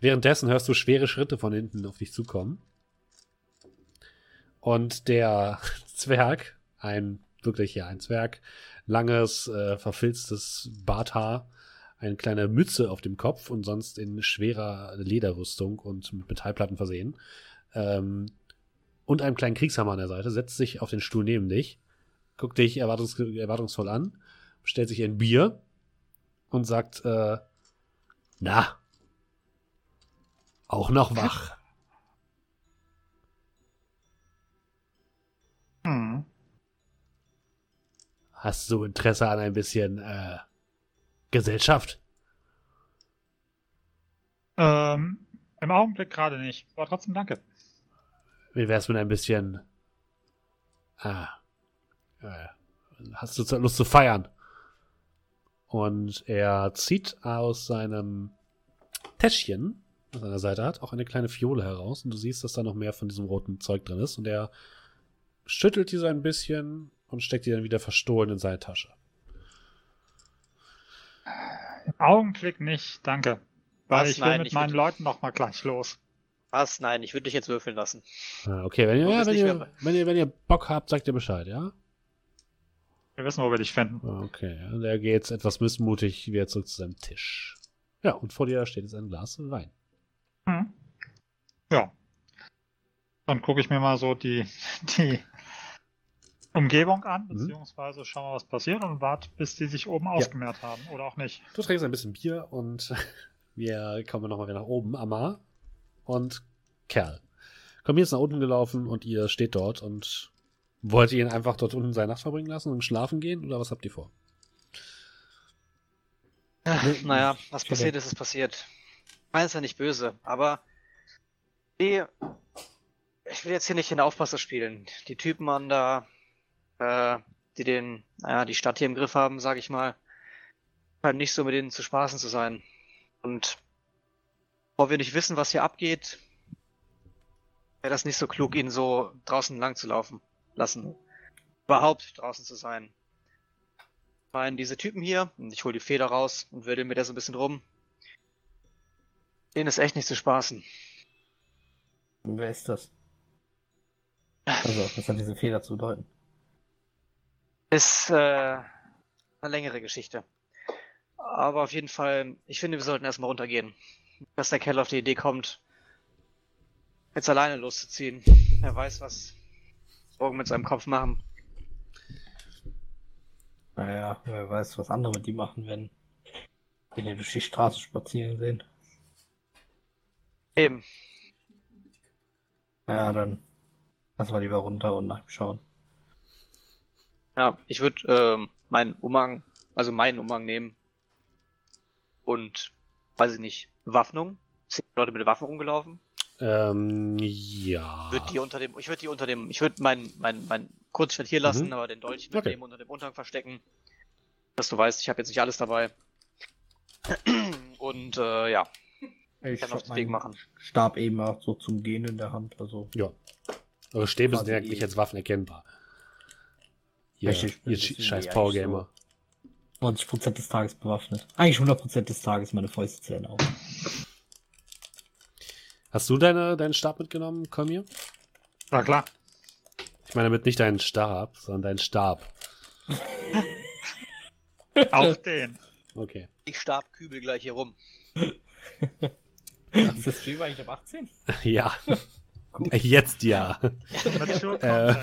Währenddessen hörst du schwere Schritte von hinten auf dich zukommen. Und der Zwerg, ein wirklich ja ein Zwerg, langes, äh, verfilztes Barthaar, eine kleine Mütze auf dem Kopf und sonst in schwerer Lederrüstung und mit Metallplatten versehen. Ähm, und einem kleinen Kriegshammer an der Seite, setzt sich auf den Stuhl neben dich, guckt dich erwartungs erwartungsvoll an, bestellt sich ein Bier und sagt, äh, na, auch noch wach. Hm. Hast du Interesse an ein bisschen äh, Gesellschaft? Ähm, Im Augenblick gerade nicht, aber trotzdem danke. Wie wär's mit ein bisschen ah, äh, hast du Lust zu feiern? Und er zieht aus seinem Täschchen, das er an der Seite hat, auch eine kleine Fiole heraus und du siehst, dass da noch mehr von diesem roten Zeug drin ist und er schüttelt die so ein bisschen und steckt die dann wieder verstohlen in seine Tasche. Im Augenblick nicht, danke. Weil Was? ich will Nein, mit ich meinen würd- Leuten noch mal gleich los. Was? Nein, ich würde dich jetzt würfeln lassen. Ah, okay, wenn ihr, ja, wenn, ihr, mehr- wenn, ihr, wenn ihr Bock habt, sagt ihr Bescheid, ja? Wir wissen, wo wir dich finden. Ah, Okay, und er geht jetzt etwas missmutig wieder zurück zu seinem Tisch. Ja, und vor dir steht jetzt ein Glas Wein. Hm. Ja. Dann gucke ich mir mal so die, die Umgebung an, Mhm. beziehungsweise schauen wir, was passiert und warte, bis die sich oben ausgemehrt haben. Oder auch nicht. Du trinkst ein bisschen Bier und wir kommen nochmal wieder nach oben. Amar und Kerl. Kommen jetzt nach unten gelaufen und ihr steht dort und wollt ihr ihn einfach dort unten seine Nacht verbringen lassen und schlafen gehen oder was habt ihr vor? Äh, naja, was Okay. passiert ist, ist passiert. Ich meine es ja nicht böse, aber ich will jetzt hier nicht den Aufpasser spielen. Die Typen an da, äh, die den, naja, die Stadt hier im Griff haben, sag ich mal, scheinen nicht so mit denen zu spaßen zu sein. Und bevor wir nicht wissen, was hier abgeht, wäre das nicht so klug, ihn so draußen lang zu laufen lassen. Überhaupt draußen zu sein. Ich meine, diese Typen hier, und ich hole die Feder raus und würde mit der so ein bisschen rum. Denen ist echt nicht zu spaßen. Wer ist das? Also, was hat diese Fehler zu bedeuten? Ist äh, eine längere Geschichte. Aber auf jeden Fall, ich finde, wir sollten erstmal runtergehen. Dass der Kerl auf die Idee kommt, jetzt alleine loszuziehen. Wer weiß, was morgen mit seinem Kopf machen. Naja, wer weiß, was andere mit die machen, wenn wir den durch die Straße spazieren sehen. Eben. Ja, dann lassen wir lieber runter und nachschauen. Ja, ich würde ähm, meinen Umhang, also meinen Umhang nehmen und, weiß ich nicht, Bewaffnung. Sind Leute mit Waffen rumgelaufen? Ähm, ja. Würde die unter dem, ich würde die unter dem, ich würde mein, mein, mein Kurzschwert hier lassen, Mhm. aber den Dolch Okay. mitnehmen unter dem Umhang verstecken. Dass du weißt, ich habe jetzt nicht alles dabei. Und äh, ja, Ich kann auf den Weg machen. Stab eben auch so zum Gehen in der Hand, also Ja. Eure Stäbe sind ja nicht als Waffen erkennbar. Ihr, ihr scheiß die Power eigentlich Gamer. 90% des Tages bewaffnet. Eigentlich 100% des Tages meine Fäuste zählen auch. Hast du deine, deinen Stab mitgenommen, Kolmir? Na klar. Ich meine damit nicht deinen Stab, sondern deinen Stab. Auch den. Okay. Ich starb Kübel gleich hier rum. Ist das Stream eigentlich ab 18? Ja. Jetzt ja. Äh.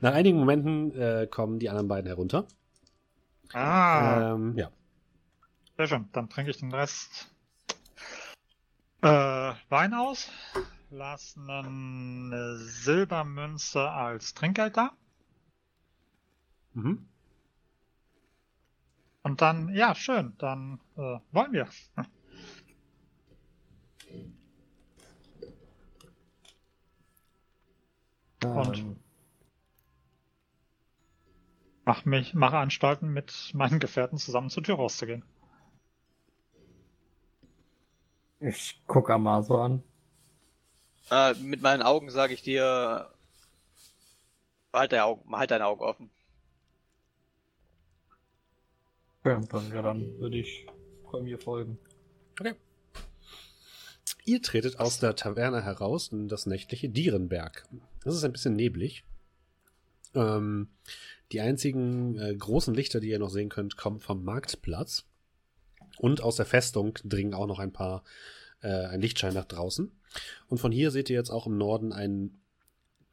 Nach einigen Momenten äh, kommen die anderen beiden herunter. Ah, Ähm, ja. sehr schön. Dann trinke ich den Rest äh, Wein aus. Lassen eine Silbermünze als Trinkgeld da. Mhm. Und dann, ja, schön, dann äh, wollen wir. Und? Mach mich, mache Anstalten, mit meinen Gefährten zusammen zur Tür rauszugehen. ich gucke Amaso an. Äh, mit meinen Augen sage ich dir, halt deine Augen, halt deine Augen offen. Ja, dann, ja, dann würde ich mir folgen. Ihr tretet aus der Taverne heraus in das nächtliche Dierenberg. Das ist ein bisschen neblig. Ähm, die einzigen äh, großen Lichter, die ihr noch sehen könnt, kommen vom Marktplatz. Und aus der Festung dringen auch noch ein paar, äh, ein Lichtschein nach draußen. Und von hier seht ihr jetzt auch im Norden einen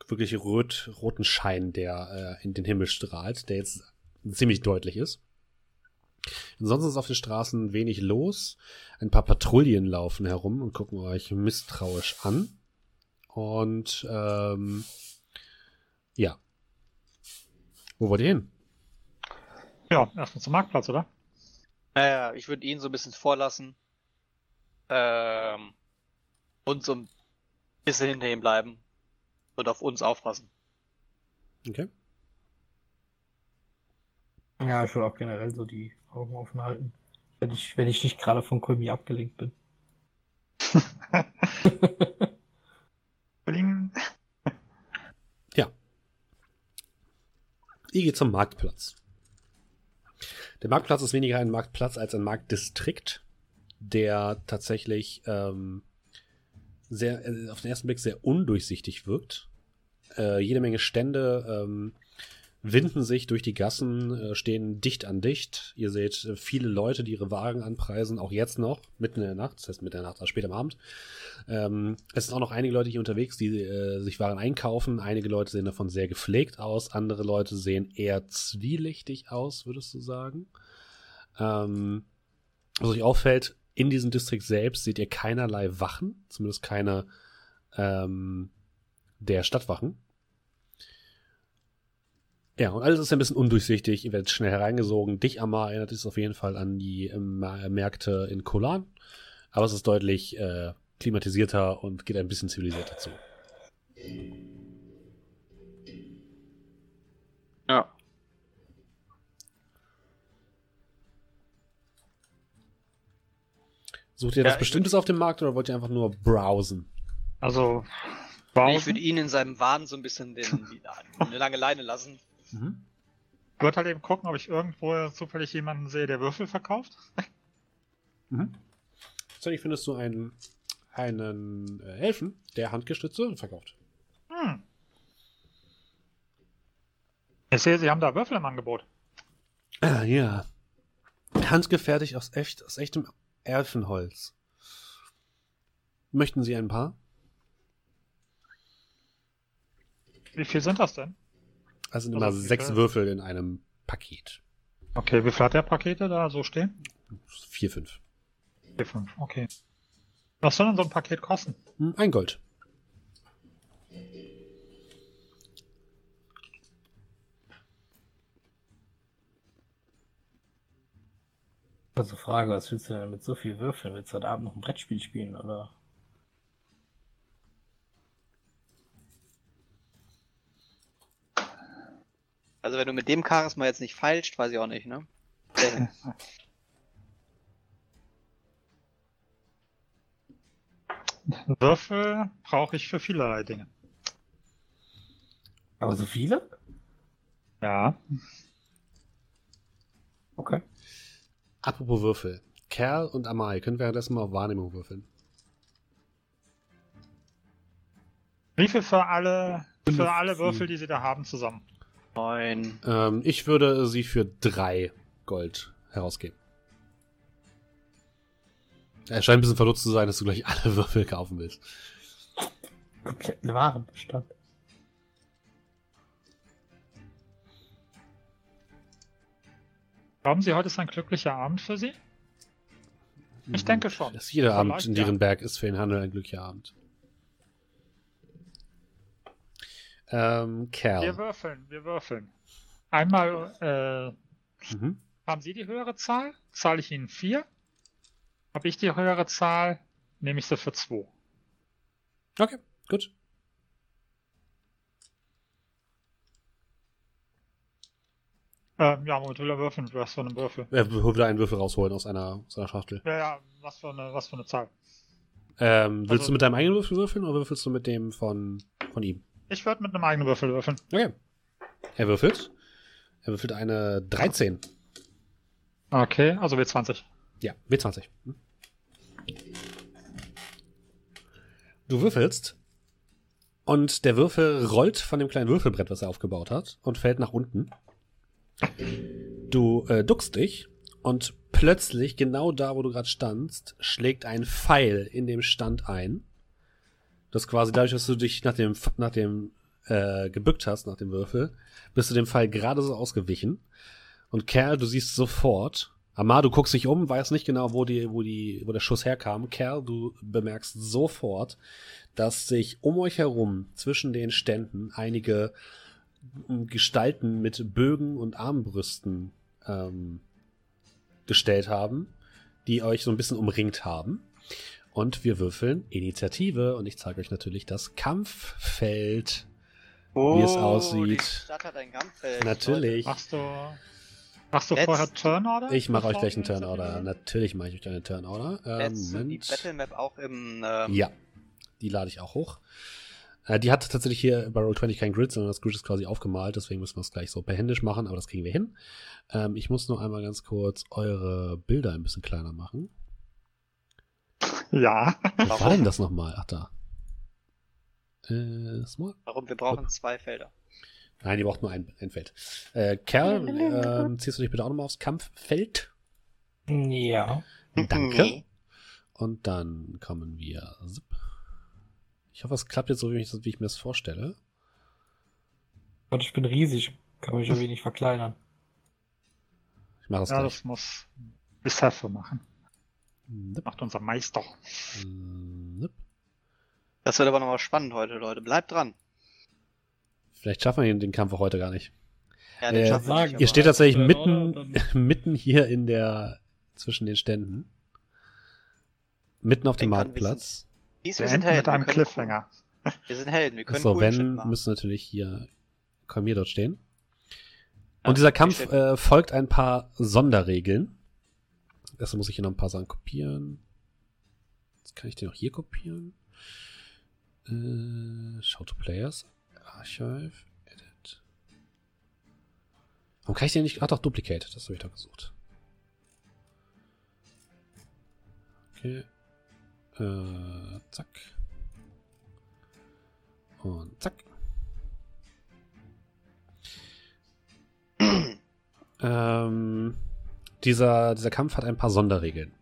wirklich rot, roten Schein, der äh, in den Himmel strahlt, der jetzt ziemlich deutlich ist. Ansonsten ist auf den Straßen wenig los. Ein paar Patrouillen laufen herum und gucken euch misstrauisch an. Und ähm, ja. Wo wollt ihr hin? Ja, erstmal zum Marktplatz, oder? Naja, ich würde ihn so ein bisschen vorlassen. Ähm, und so ein bisschen hinter ihm bleiben. Und auf uns aufpassen. Okay. Ja, ich würde auch generell so die Augen offen halten. Wenn ich, wenn ich nicht gerade von Kulmi abgelenkt bin. Bling. Ihr geht zum Marktplatz. Der Marktplatz ist weniger ein Marktplatz als ein Marktdistrikt, der tatsächlich ähm, sehr, äh, auf den ersten Blick sehr undurchsichtig wirkt. Äh, jede Menge Stände ähm, winden sich durch die Gassen, äh, stehen dicht an dicht. Ihr seht äh, viele Leute, die ihre Wagen anpreisen, auch jetzt noch, mitten in der Nacht, das heißt mitten in der Nacht, also spät am Abend. Ähm, es sind auch noch einige Leute hier unterwegs, die äh, sich Waren einkaufen. Einige Leute sehen davon sehr gepflegt aus, andere Leute sehen eher zwielichtig aus, würdest du sagen. Ähm, was euch auffällt, in diesem Distrikt selbst seht ihr keinerlei Wachen, zumindest keine ähm, der Stadtwachen. Ja, und alles ist ein bisschen undurchsichtig. Ihr werdet schnell hereingesogen. Dich, Amar, erinnert es auf jeden Fall an die ähm, Märkte in Kolan. Aber es ist deutlich äh, klimatisierter und geht ein bisschen zivilisierter zu. Ja. Sucht ihr Ja, was ich Bestimmtes auf dem Markt oder wollt ihr einfach nur browsen? Also, Ich Bausen. würde ihn in seinem Wahn so ein bisschen den, die, eine lange Leine lassen. Mhm. würde halt eben gucken, ob ich irgendwo zufällig jemanden sehe, der Würfel verkauft. Mhm. Tatsächlich findest du einen, einen äh, Elfen, der Handgestütze verkauft. Hm. Ich sehe, Sie haben da Würfel im Angebot. Ah, ja. Handgefertigt aus, echt, aus echtem Elfenholz. Möchten Sie ein paar? Wie viel sind das denn? Also sind immer sechs viel? Würfel in einem Paket. Okay, wie viel hat der Pakete da so stehen? Vier, fünf. Vier, fünf, okay. Was soll denn so ein Paket kosten? Hm, Ein Gold. Also Frage, was willst du denn mit so viel Würfeln? Willst du heute Abend noch ein Brettspiel spielen, oder? Also wenn du mit dem Charisma jetzt nicht feilst, weiß ich auch nicht, ne? Würfel brauche ich für vielerlei Dinge. Aber so viele? Ja. Okay. Apropos Würfel. Kerl und Amal können währenddessen mal auf Wahrnehmung würfeln. Wie viel für alle, für 15. alle Würfel, die sie da haben, zusammen? Neun. Ähm, ich würde sie für drei Gold herausgeben. Er scheint ein bisschen verdutzt zu sein, dass du gleich alle Würfel kaufen willst. Kompletten Warenbestand. Glauben Sie, heute ist ein glücklicher Abend für Sie? Ich denke schon. Dass jeder Abend in ja. Dierenberg ist für den Handel ein glücklicher Abend. Ähm, Wir Kerl. würfeln, wir würfeln. Einmal, äh, Mhm. haben Sie die höhere Zahl? Zahle ich Ihnen vier? Habe ich die höhere Zahl? Nehme ich sie für zwei. Okay, gut. Ähm, ja, womit will er würfeln? Was für eine Würfel? Er will wieder einen Würfel rausholen aus einer, aus einer Schachtel. Ja, ja, was für eine, was für eine Zahl? Ähm, willst Also- du mit deinem eigenen Würfel würfeln oder würfelst du mit dem von, von ihm? Ich würde mit einem eigenen Würfel würfeln. Okay. Er würfelt. Er würfelt eine 13. Okay, also W20. Ja, W20. Hm. Du würfelst und der Würfel rollt von dem kleinen Würfelbrett, was er aufgebaut hat, und fällt nach unten. Du äh, duckst dich und plötzlich, genau da, wo du gerade standst, schlägt ein Pfeil in dem Stand ein. Das quasi dadurch, dass du dich nach dem, nach dem äh, gebückt hast, nach dem Würfel, bist du dem Pfeil gerade so ausgewichen. Und Kerl, du siehst sofort, Amar, du guckst dich um, weißt nicht genau, wo, die, wo, die, wo der Schuss herkam. Kerl, du bemerkst sofort, dass sich um euch herum zwischen den Ständen einige Gestalten mit Bögen und Armbrüsten ähm, gestellt haben, die euch so ein bisschen umringt haben. Und wir würfeln Initiative und ich zeige euch natürlich das Kampffeld. Oh, Wie es aussieht. Die Stadt hat ein Kampffeld. Natürlich. Machst du, machst du vorher Turnorder? Ich mache euch gleich einen Turnorder. Natürlich mache ich euch einen Turnorder. Ähm, Letzte, die Moment. Battlemap auch im. Ähm, Ja, die lade ich auch hoch. Äh, die hat tatsächlich hier bei Roll20 kein Grid, sondern das Grid ist quasi aufgemalt, deswegen müssen wir es gleich so per händisch machen, aber das kriegen wir hin. Ähm, ich muss nur einmal ganz kurz eure Bilder ein bisschen kleiner machen. Ja. Wo war Warum? denn das nochmal? Ach, da. Äh, small? Warum? Wir brauchen zwei Felder. Nein, die braucht nur ein, ein Feld. Äh, Kerl, ähm, ziehst du dich bitte auch nochmal aufs Kampffeld? Ja. Danke. Und dann kommen wir. Ich hoffe, es klappt jetzt so, wie ich, wie ich mir das vorstelle. Und ich bin riesig. Kann mich irgendwie nicht verkleinern. Ich mache das ja, gleich. das muss Bissefe machen. Zip. Macht unser Meister. Zip. Das wird aber nochmal spannend heute, Leute. Bleibt dran. Vielleicht schaffen wir den, den Kampf auch heute gar nicht. Ja, Äh, schaffen wir nicht, Ihr steht tatsächlich mitten, Order, mitten hier in der, zwischen den Ständen. Mitten auf dem Den Marktplatz. Wir wir sind enden Helden. mit einem wir können- Cliffhanger. Wir sind Helden. Wir können So, wenn, müssen natürlich hier Kolmier dort stehen. Ja, Und dieser die Kampf äh, folgt ein paar Sonderregeln. Deshalb muss ich hier noch ein paar Sachen kopieren. Jetzt kann ich den auch hier kopieren. Äh, Show to Players. Archive. Edit. Warum kann ich den nicht? Ach doch, Duplicate. Das habe ich doch gesucht. Okay. Äh, zack. Und zack. Ähm, dieser, dieser Kampf hat ein paar Sonderregeln.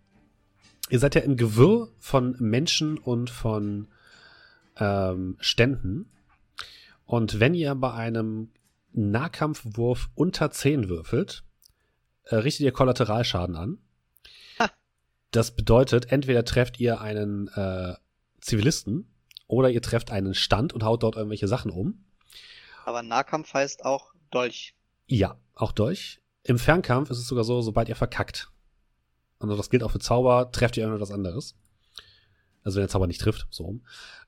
Ihr seid ja im Gewirr von Menschen und von ähm, Ständen. Und wenn ihr bei einem Nahkampfwurf unter 10 würfelt, äh, richtet ihr Kollateralschaden an. Das bedeutet, entweder trefft ihr einen äh, Zivilisten oder ihr trefft einen Stand und haut dort irgendwelche Sachen um. Aber Nahkampf heißt auch Dolch. Ja, auch durch. Im Fernkampf ist es sogar so, sobald ihr verkackt. Also das gilt auch für Zauber, trefft ihr irgendwas anderes. Also wenn der Zauber nicht trifft, so rum.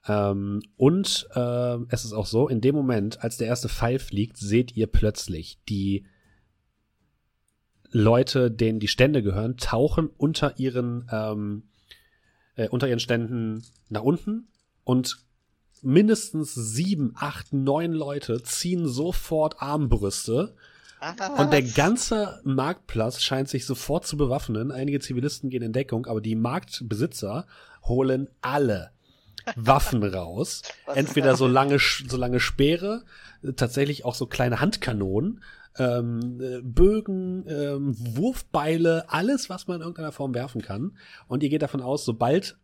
Ähm, und ähm, es ist auch so, in dem Moment, als der erste Pfeil fliegt, seht ihr plötzlich die Leute, denen die Stände gehören, tauchen unter ihren, ähm, äh, unter ihren Ständen nach unten und mindestens sieben, acht, neun Leute ziehen sofort Armbrüste. Und der ganze Marktplatz scheint sich sofort zu bewaffnen. Einige Zivilisten gehen in Deckung, aber die Marktbesitzer holen alle Waffen raus. Entweder so lange, so lange Speere, tatsächlich auch so kleine Handkanonen, ähm, Bögen, ähm, Wurfbeile, alles, was man in irgendeiner Form werfen kann. Und ihr geht davon aus, sobald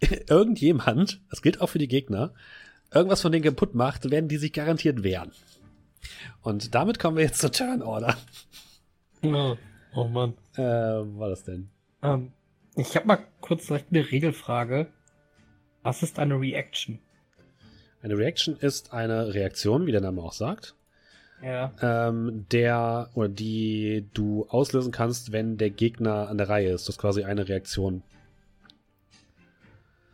irgendjemand, das gilt auch für die Gegner, irgendwas von denen kaputt macht, werden die sich garantiert wehren. Und damit kommen wir jetzt zur Turn Order. Oh, oh Mann. Äh, war das denn? Ähm, ich habe mal kurz direkt eine Regelfrage. Was ist eine Reaction? Eine Reaction ist eine Reaktion, wie der Name auch sagt. Ja. Ähm, der oder die du auslösen kannst, wenn der Gegner an der Reihe ist. Das ist quasi eine Reaktion.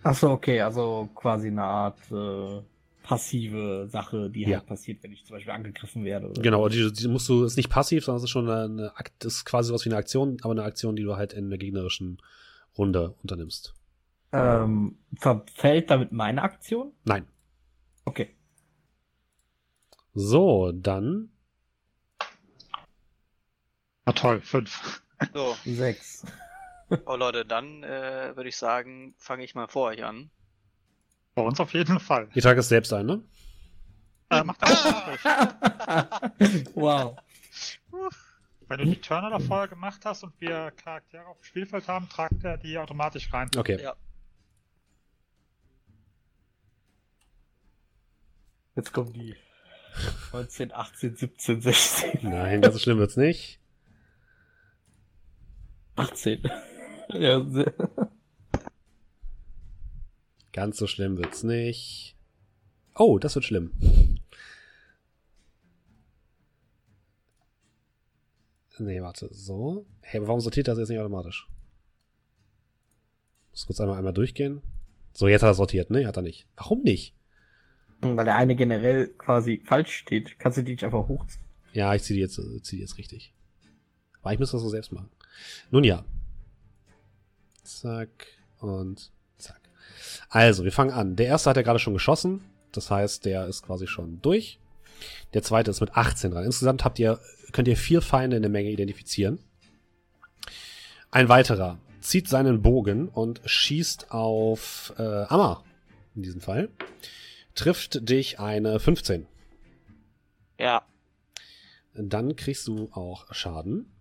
Achso, okay, also quasi eine Art äh, passive Sache, die Ja. halt passiert, wenn ich zum Beispiel angegriffen werde. Oder Genau, die, die musst du, ist nicht passiv, sondern es ist schon eine, eine Akt, ist quasi sowas wie eine Aktion, aber eine Aktion, die du halt in der gegnerischen Runde unternimmst. Ähm, verfällt damit meine Aktion? Nein. Okay. So, dann Na toll, fünf. So, Sechs. oh Leute, dann äh, würde ich sagen, fange ich mal vor euch an. Bei uns auf jeden Fall. ihr tragt es selbst ein, ne? Äh, macht das nicht. wow. Wenn du die Turner da vorher gemacht hast und wir Charaktere auf dem Spielfeld haben, tragt er die automatisch rein. Okay. Ja. Jetzt kommen die 19, 18, 17, 16, Nein, ganz so schlimm wird's nicht. 18. ja, se- Ganz so schlimm wird's nicht. Oh, das wird schlimm. Nee, warte, so. Hey, warum sortiert das jetzt nicht automatisch? Muss kurz einmal einmal durchgehen. So, jetzt hat er sortiert, ne? Hat er nicht. Warum nicht? weil der eine generell quasi falsch steht. Kannst du die nicht einfach hochziehen? Ja, ich ziehe die jetzt, zieh die jetzt richtig. Aber ich muss das so selbst machen. Nun ja. Zack und. Also, wir fangen an. Der erste hat ja gerade schon geschossen. Das heißt, der ist quasi schon durch. Der zweite ist mit 18 dran. Insgesamt habt ihr, könnt ihr vier Feinde in der Menge identifizieren. Ein weiterer zieht seinen Bogen und schießt auf äh, Amma. In diesem Fall. Trifft dich eine 15. Ja. Dann kriegst du auch Schaden.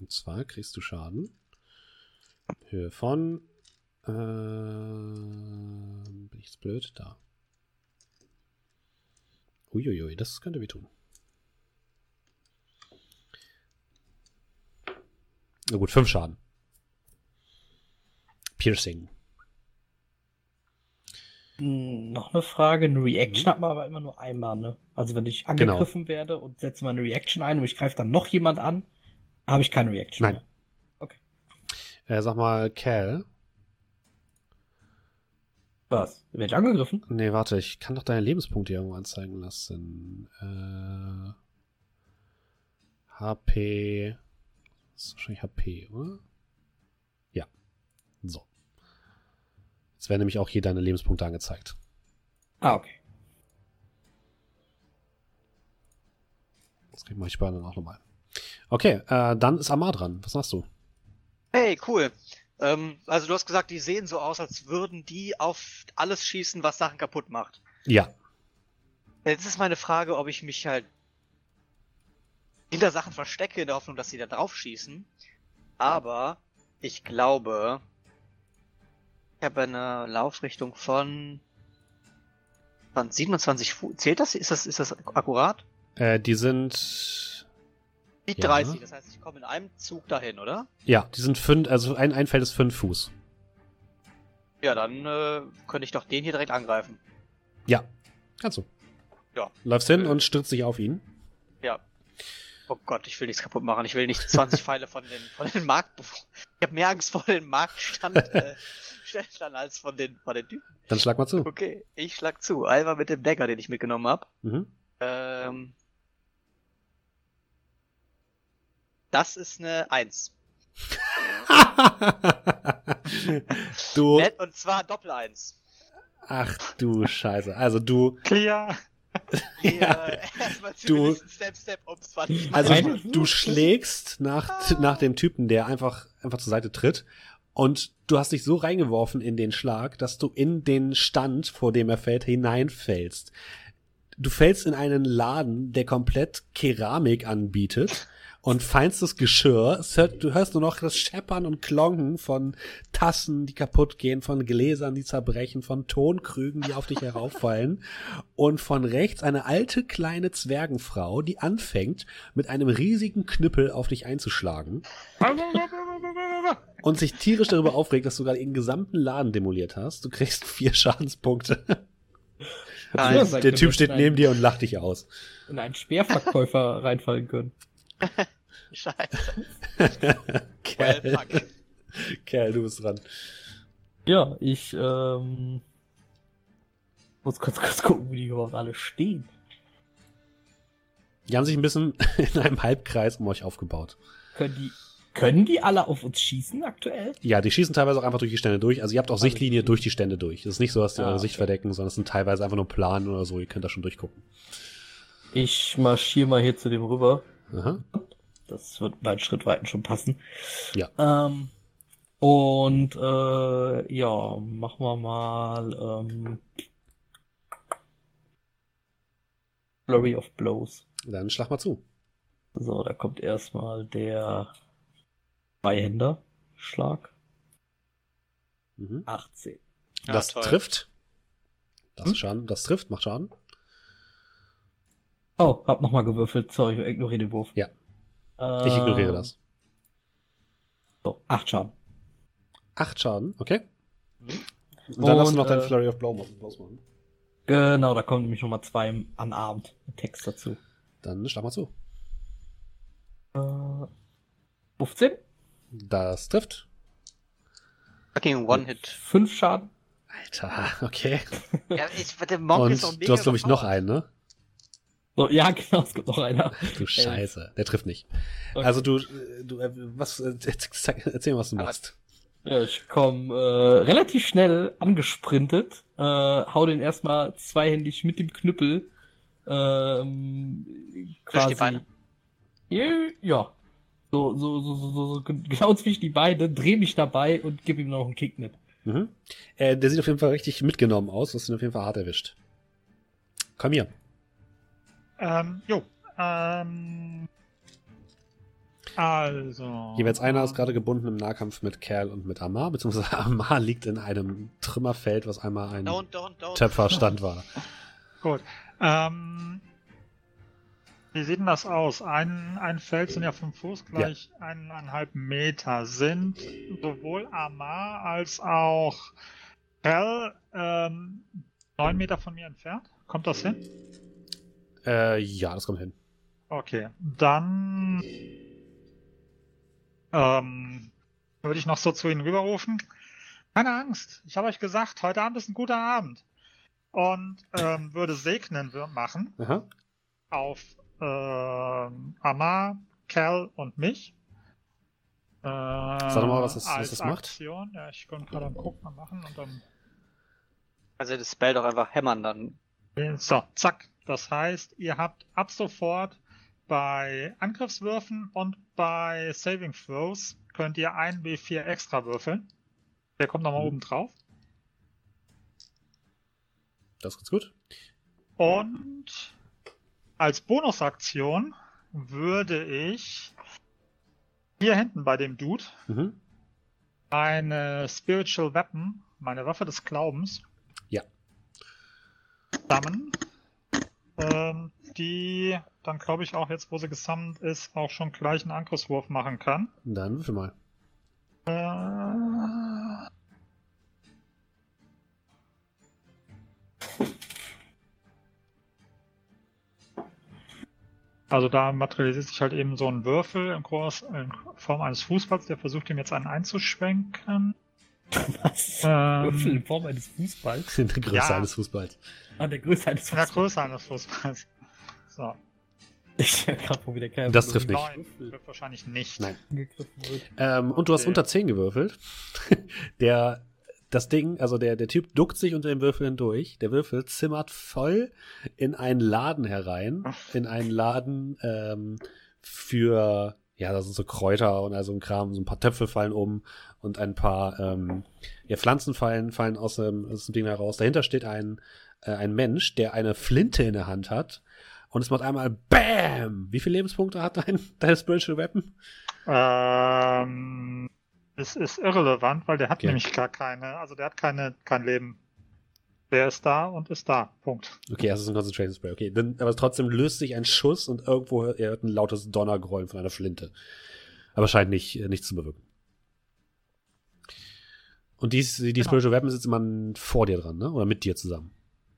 Und zwar kriegst du Schaden. Höhe von. Äh, bin ich jetzt blöd? Da. Uiuiui, das könnte wehtun. Na gut, fünf Schaden. Piercing. Hm, Noch eine Frage. Eine Reaction hat man aber immer nur einmal, ne? Also wenn ich angegriffen werde und setze mal eine Reaction ein und ich greife dann noch jemand an, habe ich keine Reaction Nein. mehr. Äh, sag mal, Cal. Was? Werde ich angegriffen? Nee, warte, ich kann doch deine Lebenspunkte irgendwo anzeigen lassen. Äh, HP. Das ist wahrscheinlich HP, oder? Ja. So. Jetzt werden nämlich auch hier deine Lebenspunkte angezeigt. Ah, okay. Das mache ich bei anderen auch nochmal. Okay, äh, dann ist Amar dran. Was machst du? Hey, cool. Ähm, also du hast gesagt, die sehen so aus, als würden die auf alles schießen, was Sachen kaputt macht. Ja. Jetzt ist meine Frage, ob ich mich halt hinter Sachen verstecke, in der Hoffnung, dass sie da drauf schießen. Aber ich glaube, ich habe eine Laufrichtung von, von 27 Fuß. Zählt das? Ist das, ist das akkurat? Äh, die sind. Die Ja. 30, das heißt, ich komme in einem Zug dahin, oder? Ja, die sind fünf, also ein, ein Feld ist fünf Fuß. Ja, dann äh, könnte ich doch den hier direkt angreifen. Ja, kannst du. Ja. Läufst hin Äh. und stürzt dich auf ihn. Ja. Oh Gott, ich will nichts kaputt machen. Ich will nicht 20 Pfeile von den, von den Markt. Ich habe mehr Angst vor den Marktstand äh, als von den, von den Typen. Dann schlag mal zu. Okay, ich schlag zu. Einmal mit dem Dagger, den ich mitgenommen habe. Mhm. Ähm, das ist eine 1. du. Und zwar Doppel 1. Ach du Scheiße. Also du. Clear. ja, du, Step, Step, also du schlägst nach, nach dem Typen, der einfach, einfach zur Seite tritt. Und du hast dich so reingeworfen in den Schlag, dass du in den Stand, vor dem er fällt, hineinfällst. Du fällst in einen Laden, der komplett Keramik anbietet und feinstes Geschirr. Du hörst nur noch das Scheppern und Klonken von Tassen, die kaputt gehen, von Gläsern, die zerbrechen, von Tonkrügen, die auf dich herauffallen. Und von rechts eine alte kleine Zwergenfrau, die anfängt, mit einem riesigen Knüppel auf dich einzuschlagen. und sich tierisch darüber aufregt, dass du gerade den gesamten Laden demoliert hast. Du kriegst vier Schadenspunkte. Nein, der Typ steht neben dir und lacht dich aus. In einen Speerverkäufer reinfallen können. Scheiße. Kerl. Well, Kerl, du bist dran. Ja, ich ähm, muss kurz, kurz gucken, wie die überhaupt alle stehen. Die haben sich ein bisschen in einem Halbkreis um euch aufgebaut. Können die, können die alle auf uns schießen aktuell? Ja, die schießen teilweise auch einfach durch die Stände durch. Also ihr habt auch also Sichtlinie durch die Stände durch. Es ist nicht so, dass die ah, eure okay. Sicht verdecken, sondern es sind teilweise einfach nur Planen oder so. Ihr könnt da schon durchgucken. Ich marschiere mal hier zu dem rüber. Aha. Das wird bei Schrittweiten schon passen. Ja. Ähm, und äh, ja, machen wir mal ähm, Flurry of Blows. Dann schlag mal zu. So, da kommt erstmal der Beihänder-Schlag. Mhm. 18. Das ja, trifft. Das, hm? Schaden, das trifft, macht Schaden. Oh, hab nochmal gewürfelt. Sorry, ich ignoriere den Wurf. Ja. Äh, ich ignoriere das. So, acht Schaden. Acht Schaden, okay. Mhm. Und dann hast du noch deinen äh, Flurry of Blow machen. Genau, da kommen nämlich nochmal zwei anarmt Text dazu. Dann schlag mal zu. Äh, 15? Das trifft. Fucking One-Hit. Fünf Schaden. Alter, okay. ja, ich, der Monk Und ist auch mega du hast, glaube ich, noch einen, ne? So, ja, genau, es gibt noch einer. Du Scheiße, der trifft nicht. Okay. Also du, du, äh, was, äh, erzähl mal, was du machst. Ja, ich komme äh, relativ schnell angesprintet, äh, hau den erstmal zweihändig mit dem Knüppel ähm, quasi. die Beine. Ja, so, so, so, so, so, genau zwischen die Beine, dreh mich dabei und gib ihm noch einen Kick mit. Mhm. Äh, der sieht auf jeden Fall richtig mitgenommen aus, du hast ihn auf jeden Fall hart erwischt. Komm hier. Ähm, jo. Ähm, also. Jeweils einer ist gerade gebunden im Nahkampf mit Kerl und mit Amar, beziehungsweise Amar liegt in einem Trümmerfeld, was einmal ein don't, don't, don't. Töpferstand war. Gut. Ähm, wie sieht denn das aus? Ein, ein Feld sind ja fünf Fuß gleich ja. eineinhalb Meter. Sind sowohl Amar als auch Kerl ähm, neun Meter von mir entfernt? Kommt das hin? Äh, ja, das kommt hin. Okay, dann ähm, würde ich noch so zu Ihnen rüberrufen. Keine Angst, ich habe euch gesagt, heute Abend ist ein guter Abend. Und ähm, würde segnen machen Aha. auf äh, Amar, Cal und mich. Äh, Sag doch mal, was das, was das macht. Aktion. Ja, ich kann gerade gucken, mal machen und dann. Also das Spell doch einfach hämmern dann. So, zack. Das heißt, ihr habt ab sofort bei Angriffswürfen und bei Saving Throws könnt ihr ein W4 extra würfeln. Der kommt nochmal mhm. oben drauf. Das ist gut. Und als Bonusaktion würde ich hier hinten bei dem Dude mhm. eine Spiritual Weapon, meine Waffe des Glaubens, ja. sammeln ähm, die dann glaube ich auch jetzt, wo sie gesammelt ist, auch schon gleich einen Angriffswurf machen kann. Dann würfel mal. Äh... Also da materialisiert sich halt eben so ein Würfel in, Form eines Fußballs, der versucht ihm jetzt einen einzuschwenken. Was? Ähm, Würfel in Form eines Fußballs? In der Größe ja. eines Fußballs. An der Größe eines Fußballs. In der Größe eines Fußballs. So. Ich höre gerade, wo wieder kein Das trifft nicht. Nein, trifft wahrscheinlich nicht. Nein. Ähm, und du hast unter 10 gewürfelt. der das Ding, also der, der Typ duckt sich unter dem Würfel hindurch. Der Würfel zimmert voll in einen Laden herein. In einen Laden ähm, für, ja, da sind so Kräuter und also ein Kram. So ein paar Töpfe fallen um und ein paar ähm, ja, Pflanzen fallen, fallen aus dem, aus dem Ding heraus. Dahinter steht ein, äh, ein Mensch, der eine Flinte in der Hand hat. Und es macht einmal BAM! Wie viele Lebenspunkte hat dein, dein Spiritual Weapon? Ähm, es ist irrelevant, weil der hat okay. nämlich gar keine, also der hat keine, kein Leben. Der ist da und ist da. Punkt. Okay, das ist ein Concentration Spray. Okay, dann, aber trotzdem löst sich ein Schuss und irgendwo hört, er hört ein lautes Donnergrollen von einer Flinte. Aber scheint nicht, äh, nichts zu bewirken. Und dies, die genau. Spiritual Weapon sitzt immer vor dir dran, ne? Oder mit dir zusammen?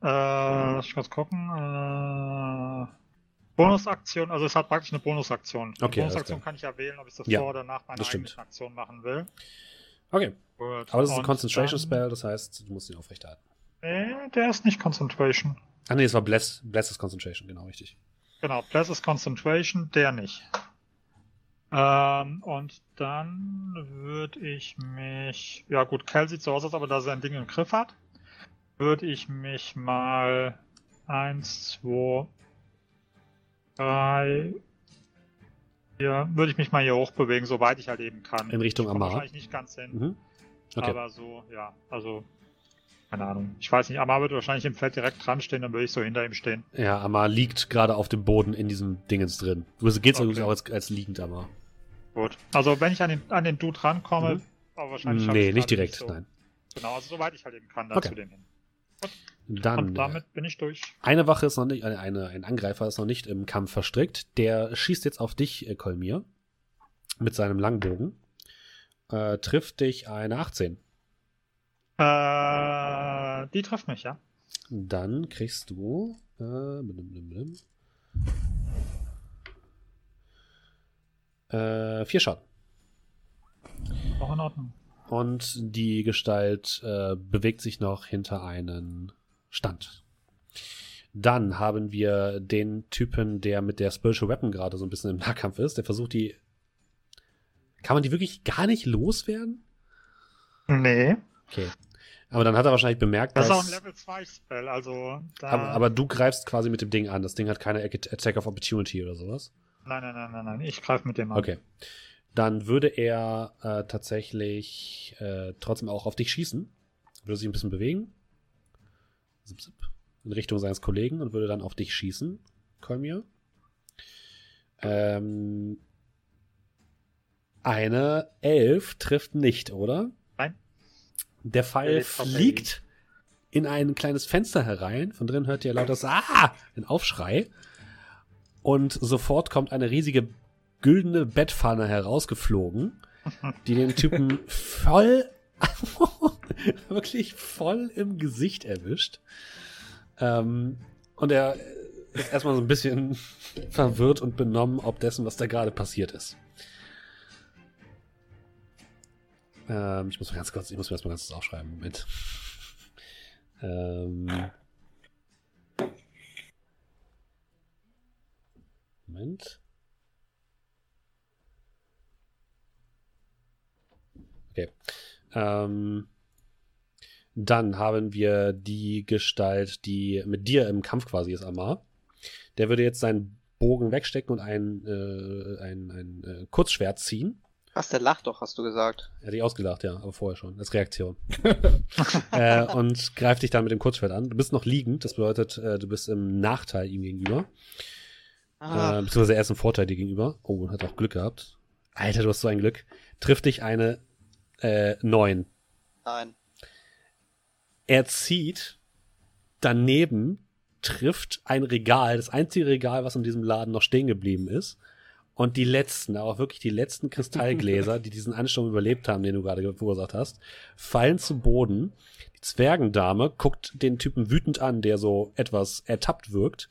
Äh, lass ich kurz gucken. Äh, Bonusaktion, also es hat praktisch eine Bonusaktion. Okay, Bonusaktion kann ich ja wählen, ob ich das ja, vor oder nach meiner eigenen Aktion machen will. Okay. Gut. Aber das ist ein Concentration dann, Spell, das heißt, du musst ihn aufrechterhalten. Nee, der ist nicht Concentration. Ah nee, es war Bless, Bless is Concentration, genau, richtig. Genau, Bless is Concentration, der nicht. Ähm, und dann würde ich mich, ja gut, Cal sieht so aus, als ob er da sein Ding im Griff hat. Würde ich mich mal eins, zwei, drei, ja, würde ich mich mal hier hochbewegen, soweit ich halt eben kann. In Richtung Amara? Wahrscheinlich nicht ganz hin. Mhm. Okay. Aber so, ja, also, keine Ahnung. Ich weiß nicht, Amar wird wahrscheinlich im Feld direkt dran stehen, dann würde ich so hinter ihm stehen. Ja, Amar liegt gerade auf dem Boden in diesem Dingens drin. Du gehst okay. auch als, als liegend, Amar. Gut. Also, wenn ich an den, an den Dude rankomme, mhm. aber wahrscheinlich. Nee, nicht direkt, nicht so. nein. Genau, also soweit ich halt eben kann, dann okay. zu dem hin. Gut. Dann, Und damit bin ich durch. Eine Wache ist noch nicht, eine, eine, ein Angreifer ist noch nicht im Kampf verstrickt. Der schießt jetzt auf dich, äh, Kolmir, mit seinem Langbogen. Äh, trifft dich eine 18. Äh, die trifft mich, ja. Dann kriegst du äh, blim, blim, blim. Äh, vier Schaden. Auch in Ordnung. Und die Gestalt äh, bewegt sich noch hinter einen Stand. Dann haben wir den Typen, der mit der Spiritual Weapon gerade so ein bisschen im Nahkampf ist. Der versucht die. Kann man die wirklich gar nicht loswerden? Nee. Okay. Aber dann hat er wahrscheinlich bemerkt, dass. Das ist auch ein Level 2 Spell, also. Aber, aber, du greifst quasi mit dem Ding an. Das Ding hat keine Attack of Opportunity oder sowas. Nein, nein, nein, nein, nein. Ich greife mit dem an. Okay. Dann würde er äh, tatsächlich äh, trotzdem auch auf dich schießen. Würde sich ein bisschen bewegen in Richtung seines Kollegen und würde dann auf dich schießen, Kolmir. Ähm, eine Elf trifft nicht, oder? Der Pfeil fliegt in ein kleines Fenster herein. Von drin hört ihr lautes Ah! Ein Aufschrei. Und sofort kommt eine riesige güldene Bettpfanne herausgeflogen, die den Typen voll wirklich voll im Gesicht erwischt. Ähm, und er ist erstmal so ein bisschen verwirrt und benommen, ob dessen, was da gerade passiert ist. Ähm, ich muss mal ganz kurz, ich muss mir erstmal ganz kurz aufschreiben. Moment. Ähm, Moment. Okay. Ähm, dann haben wir die Gestalt, die mit dir im Kampf quasi ist, Amar. Der würde jetzt seinen Bogen wegstecken und ein, äh, ein, ein äh, Kurzschwert ziehen. Was, der lacht doch, hast du gesagt. Er hat dich ausgelacht, ja, aber vorher schon, als Reaktion. äh, und greift dich dann mit dem Kurzschwert an. Du bist noch liegend, das bedeutet, äh, du bist im Nachteil ihm gegenüber. Ah. Äh, beziehungsweise er ist im Vorteil dir gegenüber. Oh, hat auch Glück gehabt. Alter, du hast so ein Glück. Trifft dich eine äh, 9. Nein. Er zieht daneben, trifft ein Regal, das einzige Regal, was in diesem Laden noch stehen geblieben ist. Und die letzten, aber wirklich die letzten Kristallgläser, die diesen Ansturm überlebt haben, den du gerade verursacht hast, fallen zu Boden. Die Zwergendame guckt den Typen wütend an, der so etwas ertappt wirkt,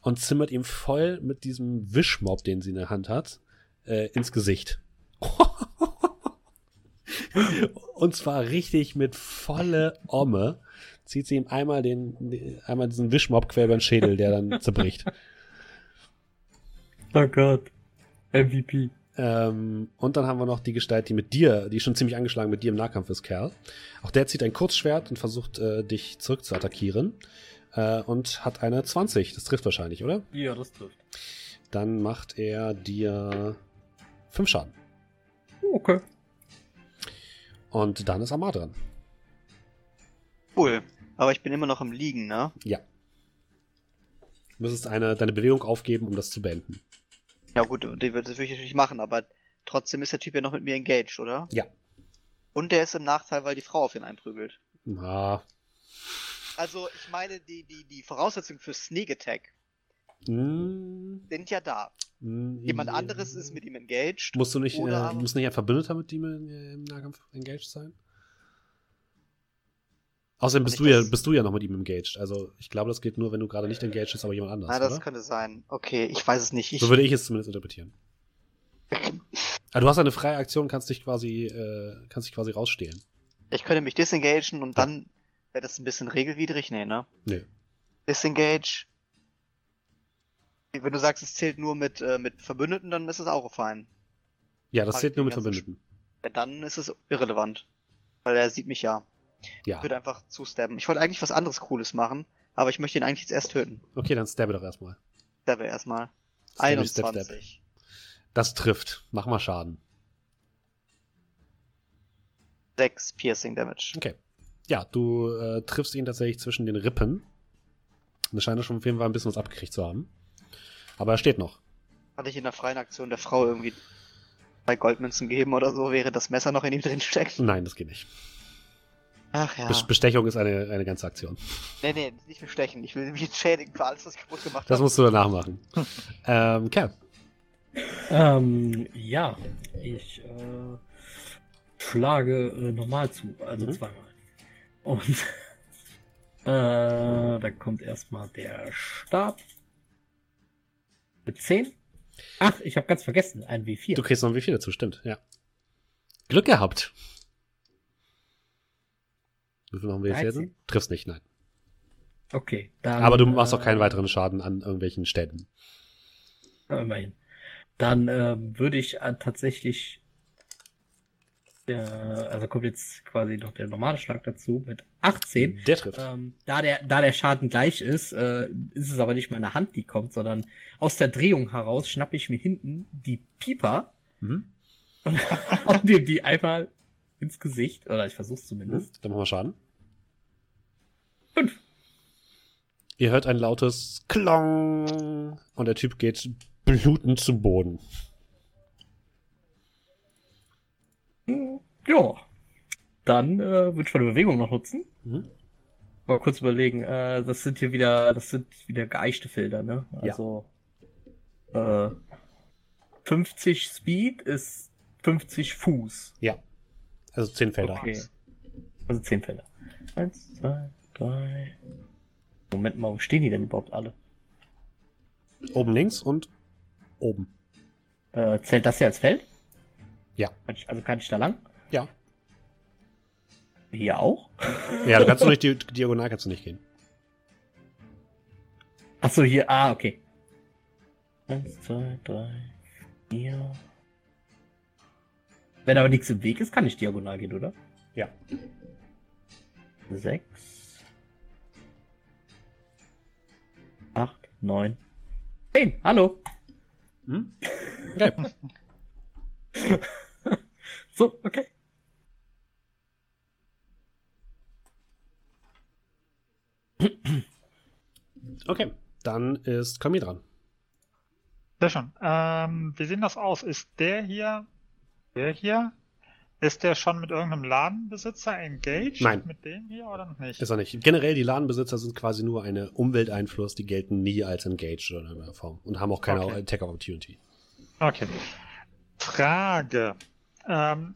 und zimmert ihm voll mit diesem Wischmob, den sie in der Hand hat, äh, ins Gesicht. Und zwar richtig mit volle Omme zieht sie ihm einmal den, einmal diesen Wischmob quer über den Schädel, der dann zerbricht. Oh Gott. MVP. Ähm, und dann haben wir noch die Gestalt, die mit dir, die schon ziemlich angeschlagen mit dir im Nahkampf ist, Kerl. Auch der zieht ein Kurzschwert und versucht, äh, dich zurückzuattackieren. Äh, und hat eine 20. Das trifft wahrscheinlich, oder? Ja, das trifft. Dann macht er dir 5 Schaden. Okay. Und dann ist Amar dran. Cool. Aber ich bin immer noch im Liegen, ne? Ja. Du müsstest eine, deine Bewegung aufgeben, um das zu beenden. Ja gut, die wird das will ich natürlich machen, aber trotzdem ist der Typ ja noch mit mir engaged, oder? Ja. Und der ist im Nachteil, weil die Frau auf ihn einprügelt. Ah, Also ich meine, die, die, die Voraussetzungen für Sneak Attack mm, sind ja da. mm, Jemand anderes ist mit ihm engaged. Musst du nicht, Oder äh, aber- muss nicht ein Verbündeter mit ihm äh, im Nahkampf engaged sein? Außerdem bist du, ja, bist du ja noch mit ihm engaged. Also ich glaube, das geht nur, wenn du gerade nicht engaged bist, aber jemand anders, Na, das oder? könnte sein. Okay, ich weiß es nicht. Ich, So würde ich es zumindest interpretieren. Aber du hast eine freie Aktion, kannst dich quasi, äh, kannst dich quasi rausstehlen. ich könnte mich disengagen und dann wäre das ein bisschen regelwidrig. Nee, ne? Nö. Disengage. Wenn du sagst, es zählt nur mit, äh, mit Verbündeten, dann ist es auch fein. Ja, das Frag zählt nur mit Verbündeten. Ja, dann ist es irrelevant. Weil er sieht mich ja. Ja. Ich würde einfach zustabben. Ich wollte eigentlich was anderes Cooles machen, aber ich möchte ihn eigentlich jetzt erst töten. Okay, dann stabbe doch erstmal. Stabbe erstmal. Stabby, stab, 21. stab. Das trifft. Mach mal Schaden. 6 Piercing Damage. Okay. Ja, du äh, triffst ihn tatsächlich zwischen den Rippen. Das scheint er schon auf jeden Fall ein bisschen was abgekriegt zu haben. Aber er steht noch. Hatte ich in der freien Aktion der Frau irgendwie zwei Goldmünzen geben oder so, wäre das Messer noch in ihm drin steckt. Nein, das geht nicht. Ach ja. Bes- Bestechung ist eine, eine ganze Aktion. nee, nee, nicht bestechen. Ich will mich entschädigen für alles, was ich kaputt gemacht Das habe. musst du danach machen. ähm, Kerl. Ähm, ja, ich äh, schlage äh, normal zu, also Mhm. zweimal. Und äh, da kommt erstmal der Stab. Mit 10. Ach, ich habe ganz vergessen, ein W4. Du kriegst noch wie viel dazu, stimmt, ja. Glück gehabt. Wie viel machen wir jetzt? 13. jetzt? Triffst nicht, nein. Okay, dann. Aber du machst auch keinen äh, weiteren Schaden an irgendwelchen Städten. Immerhin. Dann ähm, würde ich äh, tatsächlich. Äh, also kommt jetzt quasi noch der normale Schlag dazu mit 18. Der trifft. Ähm, da, der, da der Schaden gleich ist, äh, ist es aber nicht meine Hand, die kommt, sondern aus der Drehung heraus schnappe ich mir hinten die Pieper Mhm. und hau dir die einmal ins Gesicht. Oder ich versuch's zumindest. Dann machen wir Schaden. Fünf. Ihr hört ein lautes Klong und der Typ geht blutend zu Boden. Hm, Ja. Dann äh, würde ich meine Bewegung noch nutzen. Mhm. Mal kurz überlegen, äh, das sind hier wieder, das sind wieder geeichte Felder, ne? Ja. Also äh, 50 Speed ist 50 Fuß. Ja. Also zehn Felder. Okay. Also 10 Felder. Eins, zwei, drei. Moment mal, wo stehen die denn überhaupt alle? Oben links und oben. Äh, zählt das hier als Feld? Ja. Also kann ich da lang? Ja. Hier auch? Ja, du kannst nur nicht die diagonal kannst du nicht gehen. Achso, hier, ah, okay. Eins, zwei, drei, vier. Wenn aber nichts im Weg ist, kann ich diagonal gehen, oder? Ja. Sechs. Acht, neun. Zehn, hallo. Hm? Okay. So, okay. Okay. Dann ist Kami dran. Sehr schön. Ähm, wie sieht das aus? Ist der hier, der hier, ist der schon mit irgendeinem Ladenbesitzer engaged? Nein. Mit dem hier oder noch nicht? Ist er nicht. Generell, die Ladenbesitzer sind quasi nur eine Umwelteinfluss, die gelten nie als engaged oder in irgendeiner Form und haben auch keine Okay. Attack of Opportunity. Okay. Frage. Ähm,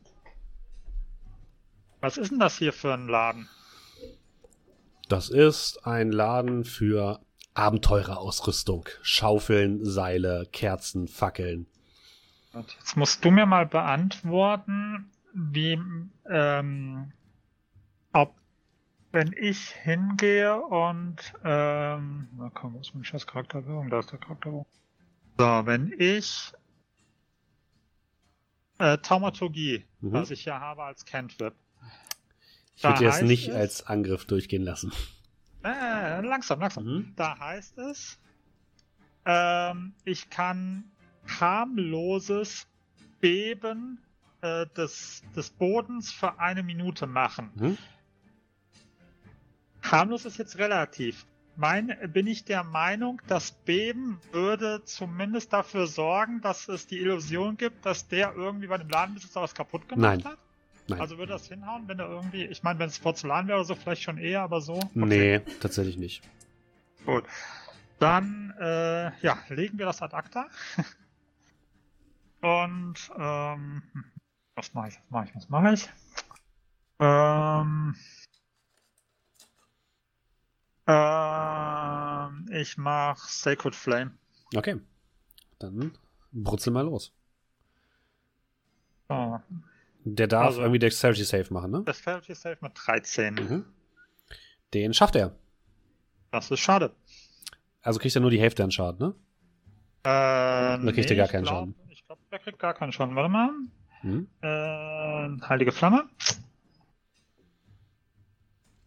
was ist denn das hier für ein Laden? Das ist ein Laden für Abenteurerausrüstung. Schaufeln, Seile, Kerzen, Fackeln. Jetzt musst du mir mal beantworten, wie, ähm, ob, wenn ich hingehe und, ähm, na komm, wo ist mein scheiß Charakterwirkung? Da ist der Charakterwirkung. So, wenn ich äh, Taumaturgie, Mhm. was ich ja habe als Cantrip. Ich würde das nicht es- als Angriff durchgehen lassen. Äh, langsam, langsam. Mhm. Da heißt es, ähm, ich kann harmloses Beben äh, des, des Bodens für eine Minute machen. Mhm. Harmlos ist jetzt relativ. Mein, bin ich der Meinung, das Beben würde zumindest dafür sorgen, dass es die Illusion gibt, dass der irgendwie bei dem Ladenbesitzer was kaputt gemacht Nein. hat? Nein. Also würde das hinhauen, wenn er irgendwie, ich meine, wenn es Porzellan wäre oder so, vielleicht schon eher, aber so. Okay. Nee, tatsächlich nicht. Gut. Dann, äh, ja, legen wir das ad acta. Und, ähm, was mache ich, was mache ich, was mache ich? Ähm, ähm, ich mache Sacred Flame. Okay. Dann brutzel mal los. So, Der darf Also- irgendwie Dexterity Save machen, ne? Dexterity Save mit 13. Mhm. Den schafft er. Das ist schade. Also kriegt er nur die Hälfte an Schaden, ne? Äh, Da kriegt er gar keinen glaub, Schaden. Der kriegt gar keinen Schaden. Warte mal. Mhm. Äh, heilige Flamme.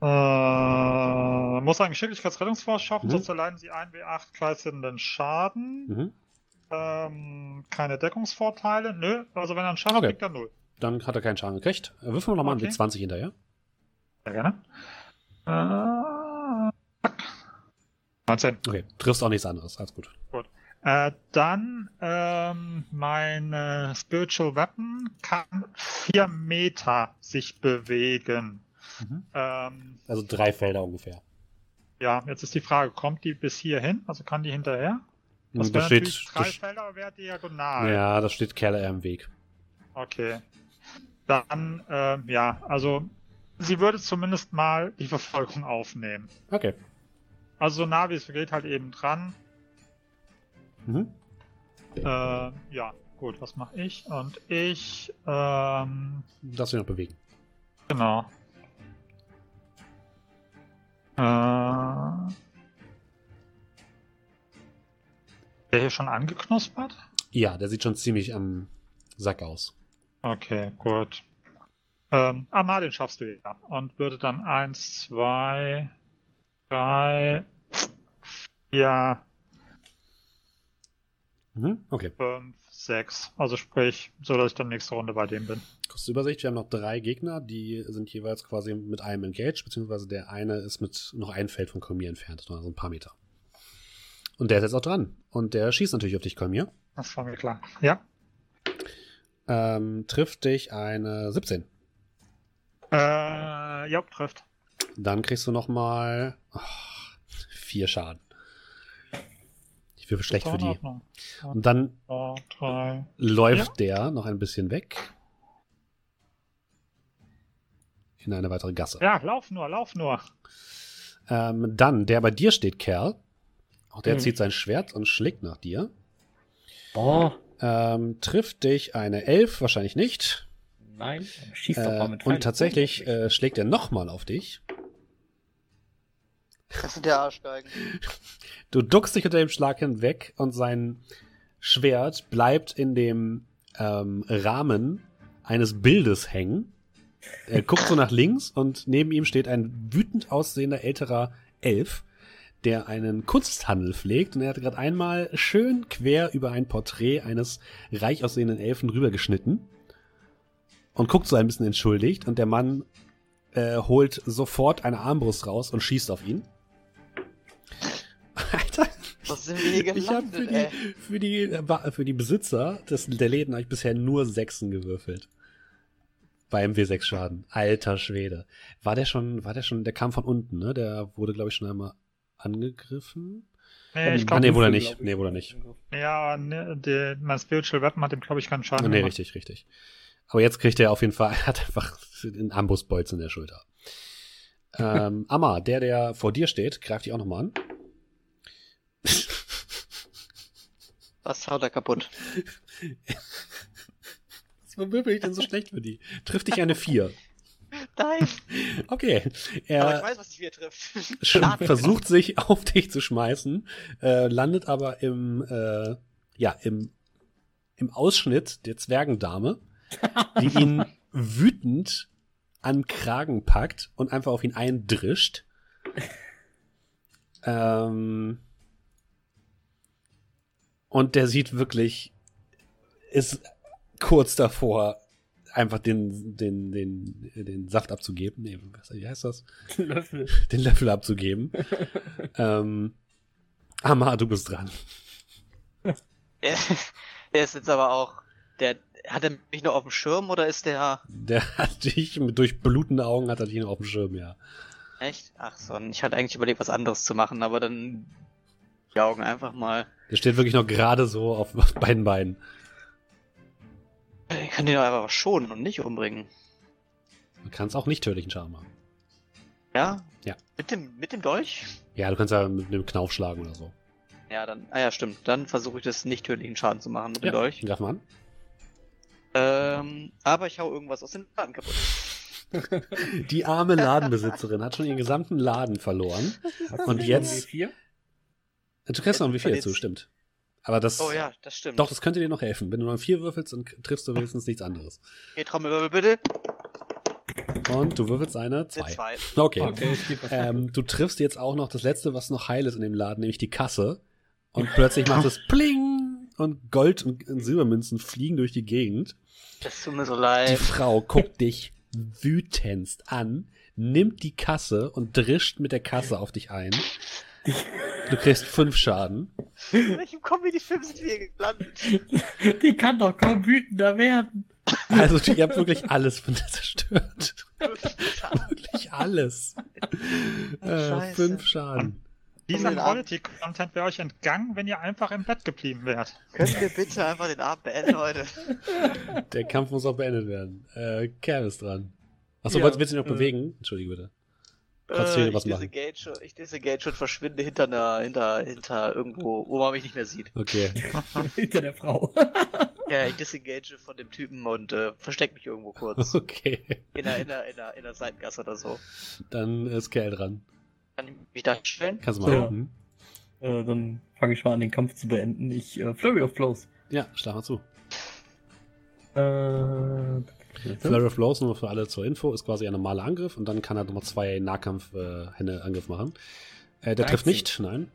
Äh, muss einen Geschicklichkeitsrettungsforce schaffen, Mhm. sonst erleiden sie 1w8 kreisenden Schaden. Mhm. Ähm, keine Deckungsvorteile. Nö, also wenn er einen Schaden Okay. kriegt, dann null. Dann hat er keinen Schaden gekriegt. Äh, Würfeln wir nochmal Okay. mit 20 hinterher. Sehr gerne. Äh, zack. 19. Okay, triffst auch nichts anderes. Alles gut. Äh, dann ähm, meine Spiritual Weapon kann 4 Meter sich bewegen. Mhm. Ähm, Also drei Felder ungefähr. ja, jetzt ist die Frage, kommt die bis hierhin? Also kann die hinterher? Das da wäre steht, drei Felder, aber wäre diagonal. ja, da steht Kerl eher im Weg. Okay. Dann, ähm, ja, also sie würde zumindest mal die Verfolgung aufnehmen. Okay. Also so nah wie es geht halt eben dran. Mhm. Äh, ja, gut, was mache ich? Und ich, ähm, Darfst du noch bewegen. genau. Äh, der hier schon angeknuspert? Ja, der sieht schon ziemlich am Sack aus. Okay, gut. Ähm, ah, Martin schaffst du ja. Und würde dann eins, zwei, drei, vier, Mhm. Okay. fünf, sechs. Also sprich, so dass ich dann nächste Runde bei dem bin. Kurze Übersicht, wir haben noch drei Gegner, die sind jeweils quasi mit einem engaged, beziehungsweise der eine ist mit noch ein Feld von Kolmir entfernt, also ein paar Meter. Und der ist jetzt auch dran. Und der schießt natürlich auf dich, Kolmir. Das war mir klar. Ja. Ähm, trifft dich eine 17. Äh, ja, trifft. Dann kriegst du nochmal vier Schaden. Ich würfel schlecht für die. Und dann drei. läuft der noch ein bisschen weg. In eine weitere Gasse. Ja, lauf nur, lauf nur. Ähm, dann, der bei dir steht, Kerl. Auch der Mhm. zieht sein Schwert und schlägt nach dir. Oh, Ähm, trifft dich eine Elf, wahrscheinlich nicht. nein. Schießt doch mal Äh, mit Pfeilen. und tatsächlich äh, schlägt er nochmal auf dich. Das sind der Arschgeigen. Du duckst dich unter dem Schlag hinweg und sein Schwert bleibt in dem ähm, Rahmen eines Bildes hängen. Er guckt so nach links und neben ihm steht ein wütend aussehender älterer Elf, der einen Kunsthandel pflegt. Und er hat gerade einmal schön quer über ein Porträt eines reich aussehenden Elfen rübergeschnitten und guckt so ein bisschen entschuldigt. Und der Mann äh, holt sofort eine Armbrust raus und schießt auf ihn. Alter, Was sind wir hier ich habe für gelandet, die, ey? für, die, für die Besitzer des, der Läden habe ich bisher nur Sechsen gewürfelt. Beim W6 Schaden. Alter Schwede. War der schon, war der schon, der kam von unten, ne? Der wurde, glaube ich, schon einmal angegriffen. Nee, ich ah, glaube, nee, wohl er Würfel, nicht. ich. Nee, wohl er nicht. ja, ne, der, mein Spiritual Weapon hat dem, glaube ich, keinen Schaden nee, gemacht. richtig, richtig. Aber jetzt kriegt er auf jeden Fall, er hat einfach einen Ambusbolzen in der Schulter. ähm, Amma, der, der vor dir steht, greift dich auch nochmal an. Was haut er kaputt? Was würfel ich denn so schlecht für die? Trifft dich eine 4. Nein! Okay. Aber ich Er weiß, was dich hier trifft. sch- Schade. versucht sich auf dich zu schmeißen, äh, landet aber im, äh, ja, im, im Ausschnitt der Zwergendame die ihn wütend an Kragen packt und einfach auf ihn eindrischt. ähm, und der sieht wirklich, ist kurz davor, einfach den, den, den, den Saft abzugeben. Nee, wie heißt das? Den Löffel. Den Löffel abzugeben. ähm, Amar, du bist dran. Er, der ist jetzt aber auch. Der, hat er mich noch auf dem Schirm oder ist der. Der hat dich mit durch blutende Augen hat er dich noch auf dem Schirm, ja. Echt? Ach so, ich hatte eigentlich überlegt, was anderes zu machen, aber dann die Augen einfach mal. Der steht wirklich noch gerade so auf, auf beiden Beinen. Ich kann den einfach schonen und nicht umbringen. Du kannst auch nicht tödlichen Schaden machen. Ja? Ja. Mit dem, mit dem Dolch? Ja, du kannst ja mit einem Knauf schlagen oder so. Ja, dann. Ah ja, stimmt. Dann versuche ich das nicht tödlichen Schaden zu machen mit dem Ja, Dolch. greif mal an. Ähm, aber ich hau irgendwas aus dem Laden kaputt. Die arme Ladenbesitzerin hat schon ihren gesamten Laden verloren. Hast Und jetzt- schon W4? Du kriegst noch ein Jetzt- W4 jetzt- zu, stimmt. Aber das. Oh ja, das stimmt. Doch, das könnte dir noch helfen. Wenn du noch ein 4 würfelst, dann triffst du wenigstens nichts anderes. Okay, Trommelwirbel bitte. Und du würfelst eine Eine 2. zwei. Okay. Okay, Ähm, du triffst jetzt auch noch das letzte, was noch heil ist in dem Laden, nämlich die Kasse. Und plötzlich macht es Pling! Und Gold- und Silbermünzen fliegen durch die Gegend. Das tut mir so Die leid. Frau guckt dich wütendst an, nimmt die Kasse und drischt mit der Kasse auf dich ein. Du kriegst fünf Schaden. In welchem Comedy-Film sind wir gelandet? Die kann doch kaum wütender werden. Also ihr habt wirklich alles von der zerstört. Wirklich alles. Äh, fünf Schaden. Dieser Quality-Content wäre euch entgangen, wenn ihr einfach im Bett geblieben wärt. Können wir bitte einfach den Abend beenden heute? Der Kampf muss auch beendet werden. Äh, Kerl ist dran. Achso, Ja, willst, willst du dich noch äh, bewegen? Entschuldige bitte. Kannst du Äh, was ich machen? disengage und, ich disengage und verschwinde hinter einer, hinter, hinter irgendwo, wo man mich nicht mehr sieht. Okay. Hinter der Frau. Ja, ich disengage von dem Typen und äh, versteck mich irgendwo kurz. Okay. In der, in der, in der, in der Seitengasse oder so. Dann ist Kerl dran. Kann ich mich da stellen? Kannst du mal. Ja. Hm? äh, dann fange ich mal an, den Kampf zu beenden. Ich äh, Flurry of Blows. Ja, schlag mal zu. Äh, Flurry of Blows, nur für alle zur Info, ist quasi ein normaler Angriff und dann kann er nochmal zwei Nahkampf-Hände-Angriff machen. Äh, der trifft 13. nicht, nein.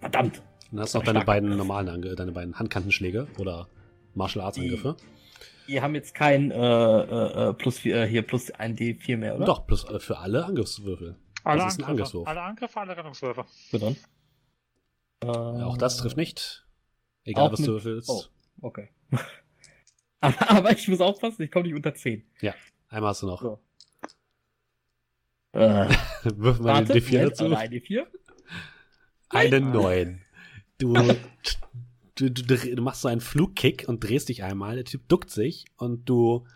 Verdammt. Dann hast du noch deine beiden normalen Ange deine beiden Handkantenschläge oder Martial Arts Angriffe. Wir haben jetzt kein äh, äh, äh, plus vier, äh, hier plus ein D4 mehr, oder? Doch, plus äh, für alle Angriffswürfel. Alle Das ist ein Angriffe, Angriffswurf. alle Angriffe, alle Rettungswürfe. Dann. Äh, Auch das trifft nicht. Egal, Auch was du würfelst. Oh, okay. Aber, aber ich muss aufpassen, ich komme nicht unter 10. Einmal hast du noch. So. Äh, Wirf mal warte, den D4 Moment, dazu. oder ein D4? Einen neuen. Du, du, du, du machst so einen Flugkick und drehst dich einmal. Der Typ duckt sich und du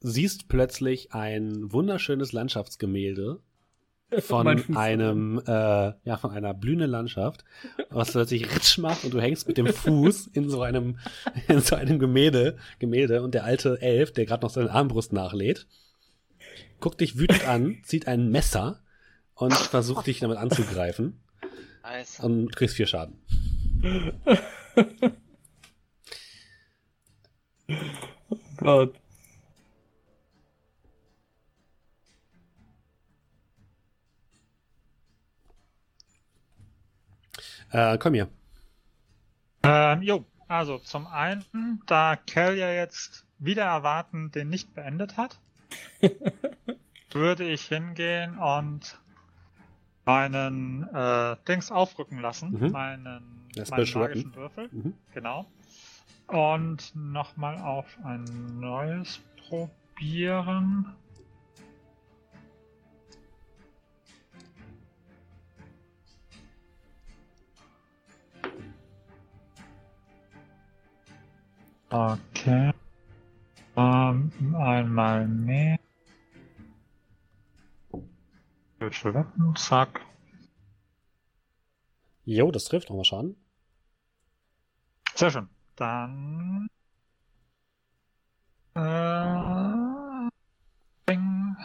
siehst plötzlich ein wunderschönes Landschaftsgemälde von einem, äh, ja, von einer blühenden Landschaft, was plötzlich ritsch macht und du hängst mit dem Fuß in so einem, in so einem Gemälde, Gemälde und der alte Elf, der gerade noch seine Armbrust nachlädt, guckt dich wütend an, zieht ein Messer und versucht dich damit anzugreifen Nice. und kriegst vier Schaden. Gott. Äh, komm hier. Ähm, jo, also zum einen, da Kel ja jetzt wieder erwarten den nicht beendet hat, würde ich hingehen und meinen äh, Dings aufrücken lassen, Mhm. meinen, Das meinen magischen Würfel, Mhm. genau. Und nochmal auf ein neues probieren. Okay. Ähm, einmal mehr. Würfelwetten, zack. Jo, das trifft nochmal Schaden. Sehr schön. Dann. Äh, Ding.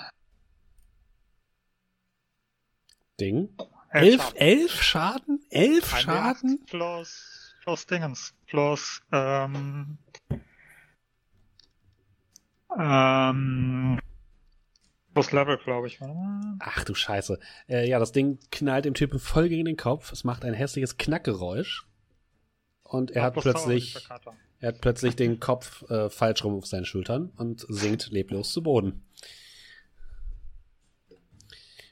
Ding. Elf Elf, elf Schaden? Elf Ein Schaden? D8 Plus, plus Dingens. Plus, ähm, Ähm, das Level, glaube ich. Ach du Scheiße. Äh, ja, das Ding knallt dem Typen voll gegen den Kopf. Es macht ein hässliches Knackgeräusch. Und er Ja, hat plötzlich, er hat plötzlich den Kopf äh, falsch rum auf seinen Schultern und sinkt leblos zu Boden.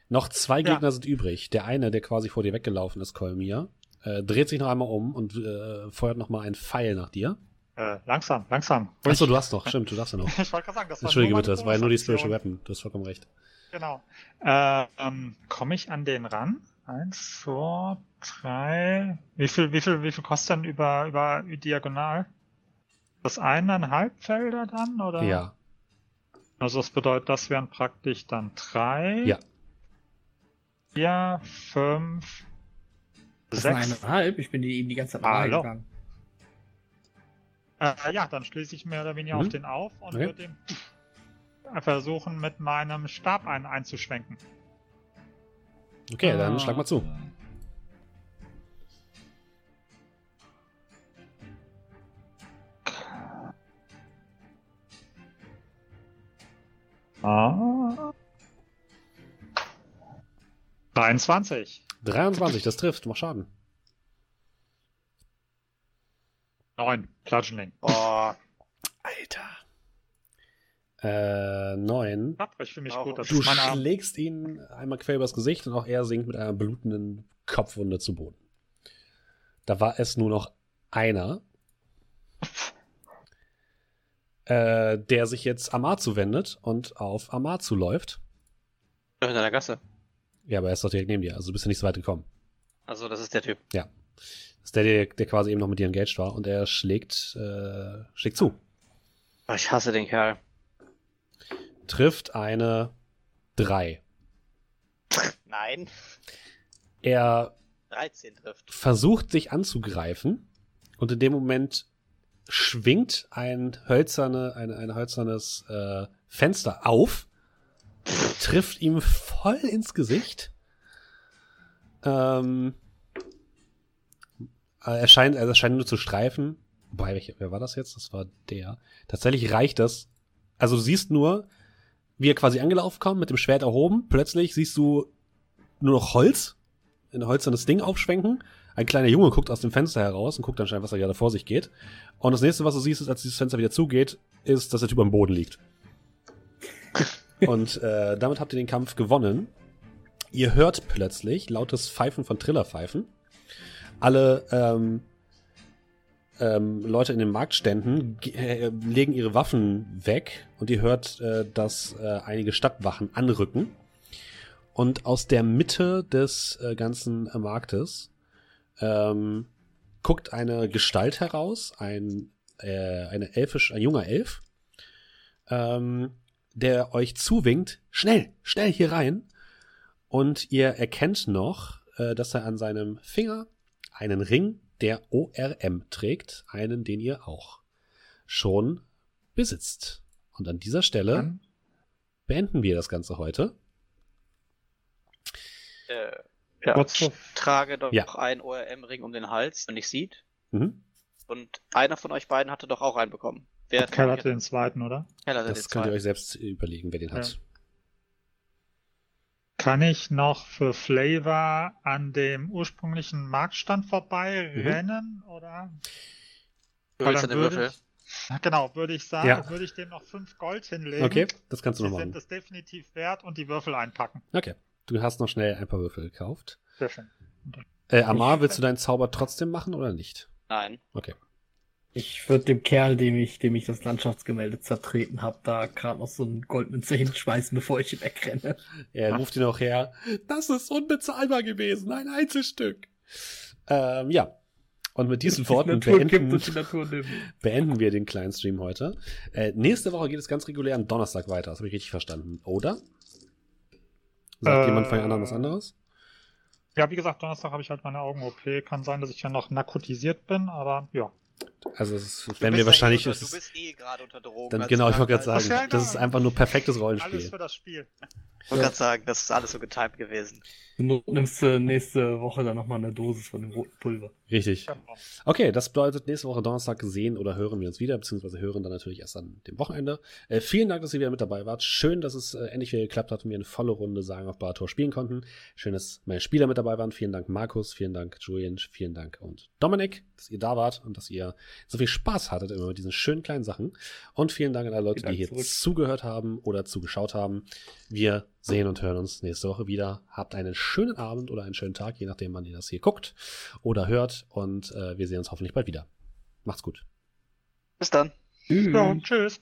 Noch zwei Ja. Gegner sind übrig. Der eine, der quasi vor dir weggelaufen ist, Kolmir, äh, dreht sich noch einmal um und äh, feuert noch mal einen Pfeil nach dir. Äh, langsam, langsam. Achso, du hast noch. Stimmt, du darfst ja noch. Ich wollte gerade sagen, das war Entschuldige bitte, das war ja nur die. Spiritual Weapon. Du hast vollkommen recht. Genau. Äh, ähm, Komme ich an den ran? Eins, zwei, drei. Wie viel, wie viel, wie viel kostet denn über, über diagonal? Das eineinhalb Felder dann, oder? Ja. Also das bedeutet, das wären praktisch dann drei. Ja. Vier, fünf, Das sechs. eineinhalb. Ich bin die eben die ganze Zeit Hallo. Äh, ja, dann schließe ich mehr oder weniger Mhm. auf den auf und Okay. würde den versuchen, mit meinem Stab ein, einzuschwenken. Okay, dann Ah. schlag mal zu. Ah. 23. 23, das trifft, mach Schaden. 9. Bludgeoning. Oh, Alter. Äh, 9. Ich fühle mich Auch. gut. Das Du ist meine schlägst ihn einmal quer übers Gesicht und auch er sinkt mit einer blutenden Kopfwunde zu Boden. Da war es nur noch einer, äh, der sich jetzt Amar zuwendet und auf Amar zuläuft. in der Gasse. Ja, aber er ist doch direkt neben dir, also du bist ja nicht so weit gekommen. Also, das ist der Typ. Das ist der, der, der quasi eben noch mit dir engaged war und er schlägt, äh, schlägt zu. Oh, ich hasse den Kerl. Trifft eine 3. Nein. Er 13 trifft. versucht sich anzugreifen und in dem Moment schwingt ein, hölzerne, ein, ein hölzernes äh, Fenster auf, trifft ihm voll ins Gesicht. Ähm, äh, er scheint, also er scheint nur zu streifen. Wobei, wer war das jetzt? Das war der. Tatsächlich reicht das. Also du siehst nur, wie er quasi angelaufen kommt, mit dem Schwert erhoben. Plötzlich siehst du nur noch Holz, ein hölzernes Ding aufschwenken. Ein kleiner Junge guckt aus dem Fenster heraus und guckt anscheinend, was da gerade vor sich geht. Und das nächste, was du siehst, ist, als dieses Fenster wieder zugeht, ist, dass der Typ am Boden liegt. und äh, damit habt ihr den Kampf gewonnen. Ihr hört plötzlich lautes Pfeifen von Trillerpfeifen. Alle ähm, ähm, Leute in den Marktständen äh, legen ihre Waffen weg und ihr hört, äh, dass äh, einige Stadtwachen anrücken. Und aus der Mitte des äh, ganzen äh, Marktes ähm, guckt eine Gestalt heraus, ein, äh, eine elfisch, ein junger Elf, ähm, der euch zuwinkt, schnell, schnell hier rein. Und ihr erkennt noch, dass er an seinem Finger einen Ring der ORM trägt, einen, den ihr auch schon besitzt. Und an dieser Stelle Dann beenden wir das Ganze heute. Äh, ja, ich trage doch Ja. einen ORM-Ring um den Hals, wenn ich sieht. Mhm. Und einer von euch beiden hatte doch auch einen bekommen. Wer Kerl hatte den zweiten, oder? Keller hatte Das den könnt ihr zweiten. euch selbst überlegen, wer den hat. Kann ich noch für Flavor an dem ursprünglichen Marktstand vorbei Mhm. rennen, oder? Du willst dann würde Würfel? Ich, genau, würde ich sagen, Ja. würde ich dem noch fünf Gold hinlegen. Okay, das kannst du Die noch sind machen. es definitiv wert und die Würfel einpacken. Okay, du hast noch schnell ein paar Würfel gekauft. Sehr schön. Äh, Amar, willst du deinen Zauber trotzdem machen oder nicht? Nein. Okay. Ich würde dem Kerl, dem ich, dem ich das Landschaftsgemälde zertreten habe, da gerade noch so ein Goldmünze hinschmeißen, bevor ich ihm wegrenne. Er ruft ihn auch her. Das ist unbezahlbar gewesen, ein Einzelstück. Ähm, ja. Und mit diesen Worten die Natur gibt beenden, beenden wir den kleinen Stream heute. Äh, nächste Woche geht es ganz regulär am Donnerstag weiter. Das habe ich richtig verstanden, oder? Sagt Äh, jemand von den anderen was anderes? Ja, wie gesagt, Donnerstag habe ich halt meine Augen-OP. Kann sein, dass ich ja noch narkotisiert bin, aber ja. Also das Du werden wir ja wahrscheinlich. Eh es unter, du ist- bist eh gerade unter Drogen. dann, also genau, ich wollte gerade sagen, Ja, das ist einfach nur perfektes Alles Rollenspiel. für das Spiel. Ich wollte gerade sagen, das ist alles so getimed gewesen. Du nimmst äh, nächste Woche dann nochmal eine Dosis von dem roten Pulver. Richtig. Okay, das bedeutet, nächste Woche Donnerstag sehen oder hören wir uns wieder, beziehungsweise hören dann natürlich erst an dem Wochenende. Äh, vielen Dank, dass ihr wieder mit dabei wart. Schön, dass es äh, endlich wieder geklappt hat und wir eine volle Runde Sagen auf Barator spielen konnten. Schön, dass meine Spieler mit dabei waren. Vielen Dank, Markus. Vielen Dank, Julian. Vielen Dank und Dominik, dass ihr da wart und dass ihr so viel Spaß hattet immer mit diesen schönen kleinen Sachen. Und vielen Dank an alle Leute, die hier zurück. zugehört haben oder zugeschaut haben. Wir sehen und hören uns nächste Woche wieder. Habt einen schönen Abend oder einen schönen Tag, je nachdem, wann ihr das hier guckt oder hört. Und äh, wir sehen uns hoffentlich bald wieder. Macht's gut. Bis dann. Tschüss. Ja, tschüss.